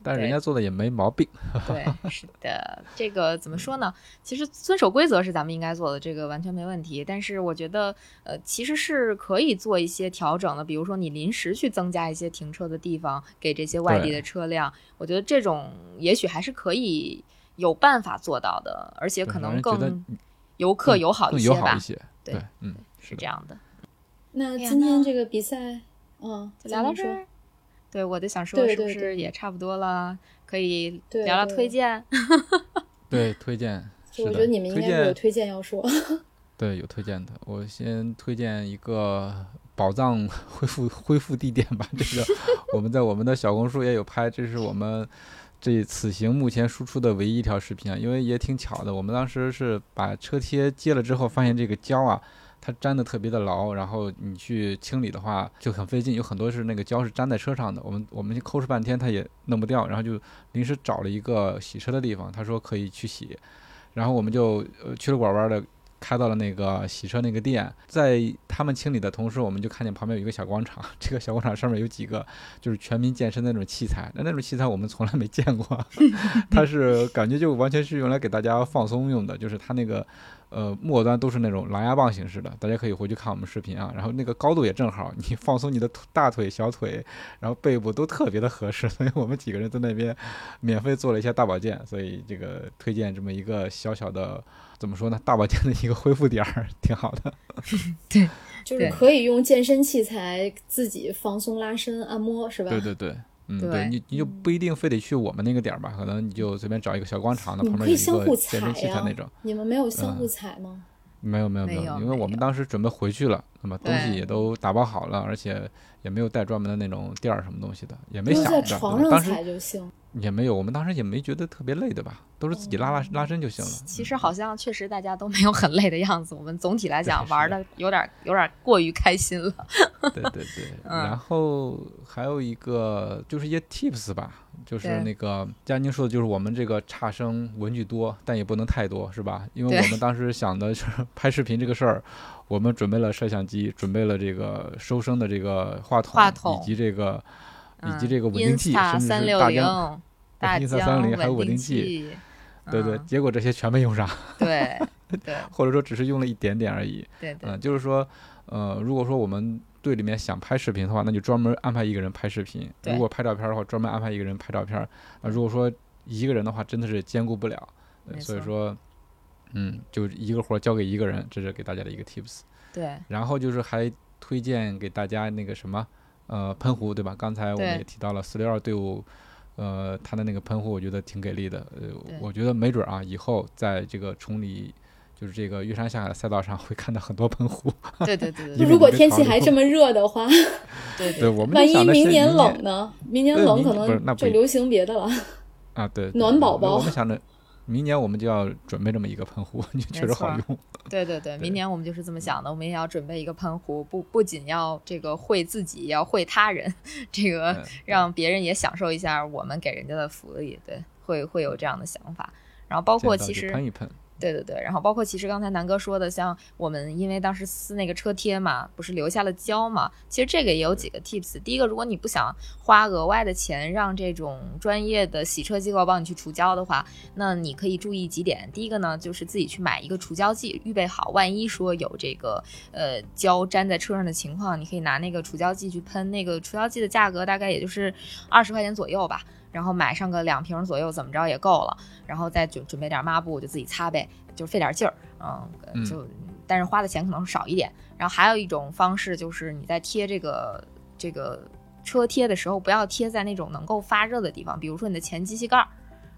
但是人家做的也没毛病。对，是的，这个怎么说呢？其实遵守规则是咱们应该做的，这个完全没问题。但是我觉得，呃，其实是可以做一些调整的，比如说你临时去增加一些停车的地方给这些外地的车辆，我觉得这种也许还是可以有办法做到的，而且可能更游客友好一些吧友好一。些。对对，嗯，是这样的，那今天这个比赛，嗯，就聊到这咱们说儿。对，我就想说，是不是也差不多了？可以聊聊推荐。对，推荐。我觉得你们应该会有推荐要说。对，有推荐的。我先推荐一个宝藏 恢复恢复地点吧。这个我们在我们的小红书也有拍，这是我们这此行目前输出的唯一一条视频啊。因为也挺巧的，我们当时是把车贴接了之后，发现这个胶啊，它粘的特别的牢，然后你去清理的话就很费劲，有很多是那个胶是粘在车上的。我们我们抠哧半天，它也弄不掉，然后就临时找了一个洗车的地方，他说可以去洗。然后我们就呃去了拐弯的开到了那个洗车那个店，在他们清理的同时，我们就看见旁边有一个小广场，这个小广场上面有几个就是全民健身的那种器材，那那种器材我们从来没见过，它是感觉就完全是用来给大家放松用的，就是它那个呃末端都是那种狼牙棒形式的，大家可以回去看我们视频啊，然后那个高度也正好，你放松你的大腿、小腿，然后背部都特别的合适，所以我们几个人在那边免费做了一下大保健，所以这个推荐这么一个小小的怎么说呢，大保健的一个恢复点儿，挺好的。对就是可以用健身器材自己放松、拉伸、按摩，是吧？对对对。嗯，对对你你就不一定非得去我们那个点儿吧，可能你就随便找一个小广场的可旁边有一以相互个健身器材那种。你们没有相嗯互踩吗？没有没有有，没有因为我们当时准备回去了，那么东西也都打包好了，而且也没有带专门的那种垫儿什么东西的，也没就是在想着。床上对吧当时踩就行。也没有，我们当时也没觉得特别累的吧，都是自己拉拉拉伸就行了。其实好像确实大家都没有很累的样子，我们总体来讲玩的有点有点过于开心了。对对对，嗯然后还有一个就是一些 tips 吧，就是那个佳宁说的，就是我们这个差生文具多，但也不能太多，是吧？因为我们当时想的是 拍视频这个事儿，我们准备了摄像机，准备了这个收声的这个话筒，话筒以及这个以及嗯这个稳定器，甚至是大疆。大疆360还有稳定定器，对对，嗯结果这些全没用上。对 对或者说只是用了一点点而已。对对嗯，就是说，呃，如果说我们队里面想拍视频的话，那就专门安排一个人拍视频；如果拍照片的话，专门安排一个人拍照片。啊，如果说一个人的话，真的是兼顾不了。对所以说，嗯，就一个活儿交给一个人，这是给大家的一个 tips。对然后就是还推荐给大家那个什么，呃，喷壶，对吧？刚才我们也提到了四六二队伍，呃，他的那个喷壶，我觉得挺给力的。呃，我觉得没准儿啊，以后在这个崇礼，就是这个玉山下海的赛道上会看到很多喷壶。对对对对如果天气还这么热的话，对对，我们万一明年冷呢？明年冷可能就流行别的了。啊，对，暖宝宝我们想着明年我们就要准备这么一个喷壶，就确实好用。对对对，明年我们就是这么想的，我们也要准备一个喷壶，不不仅要这个会自己，也要会他人，这个嗯让别人也享受一下我们给人家的福利，对，会会有这样的想法。然后包括其实喷一喷，对对对，然后包括其实刚才南哥说的，像我们因为当时撕那个车贴嘛，不是留下了胶嘛，其实这个也有几个 tips。第一个，如果你不想花额外的钱让这种专业的洗车机构帮你去除胶的话，那你可以注意几点。第一个呢，就是自己去买一个除胶剂，预备好，万一说有这个呃胶粘在车上的情况，你可以拿那个除胶剂去喷。那个除胶剂的价格大概也就是二十块钱左右吧。然后买上个两瓶左右，怎么着也够了。然后再准准备点抹布，就自己擦呗，就费点劲儿，嗯，嗯就但是花的钱可能少一点。然后还有一种方式就是你在贴这个这个车贴的时候，不要贴在那种能够发热的地方，比如说你的前机器盖儿。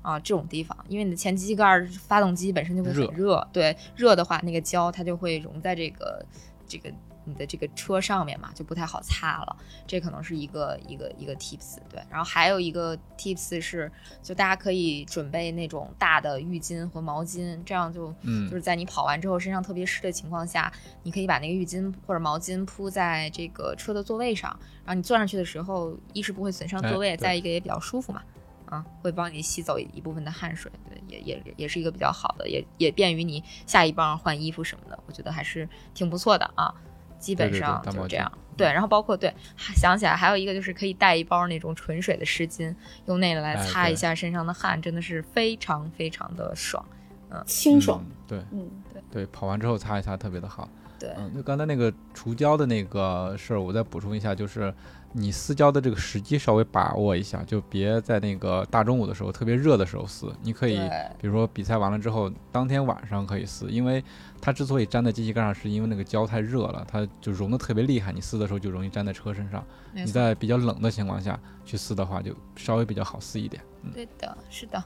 啊，这种地方，因为你的前机器盖儿发动机本身就会很热热，对，热的话，那个胶它就会融在这个这个你的这个车上面嘛，就不太好擦了。这可能是一个一个一个 tips，对。然后还有一个 tips 是，就大家可以准备那种大的浴巾和毛巾，这样就嗯就是在你跑完之后身上特别湿的情况下，你可以把那个浴巾或者毛巾铺在这个车的座位上，然后你坐上去的时候，一是不会损伤座位，哎再一个也比较舒服嘛。啊，会帮你吸走一部分的汗水，对，也也也是一个比较好的，也也便于你下一棒换衣服什么的，我觉得还是挺不错的啊。基本上就这样，对，然后包括对，还想起来还有一个就是可以带一包那种纯水的湿巾，用那个来擦一下身上的汗，真的是非常非常的爽。嗯清爽。嗯对嗯，对对，跑完之后擦一擦特别的好。对，嗯，就刚才那个除胶的那个事儿，我再补充一下，就是你撕胶的这个时机稍微把握一下，就别在那个大中午的时候特别热的时候撕。你可以比如说比赛完了之后，当天晚上可以撕，因为它之所以粘在机器盖上，是因为那个胶太热了，它就融的特别厉害，你撕的时候就容易粘在车身上。你在比较冷的情况下去撕的话，就稍微比较好撕一点。嗯，对的，是的，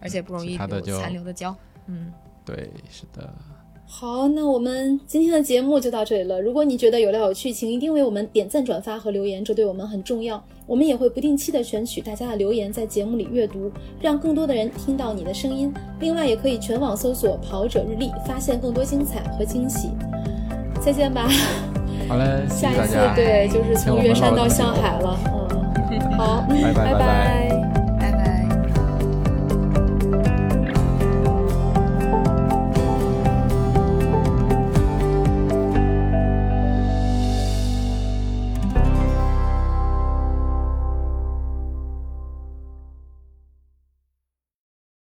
而且不容易残留的胶。嗯，对，是的。好，那我们今天的节目就到这里了。如果你觉得有料有趣，请一定为我们点赞、转发和留言，这对我们很重要。我们也会不定期的选取大家的留言，在节目里阅读，让更多的人听到你的声音。另外，也可以全网搜索“跑者日历”，发现更多精彩和惊喜。再见吧，好嘞，下一次。对，就是从岳山到唠了这么久上海了。嗯，好，拜拜拜拜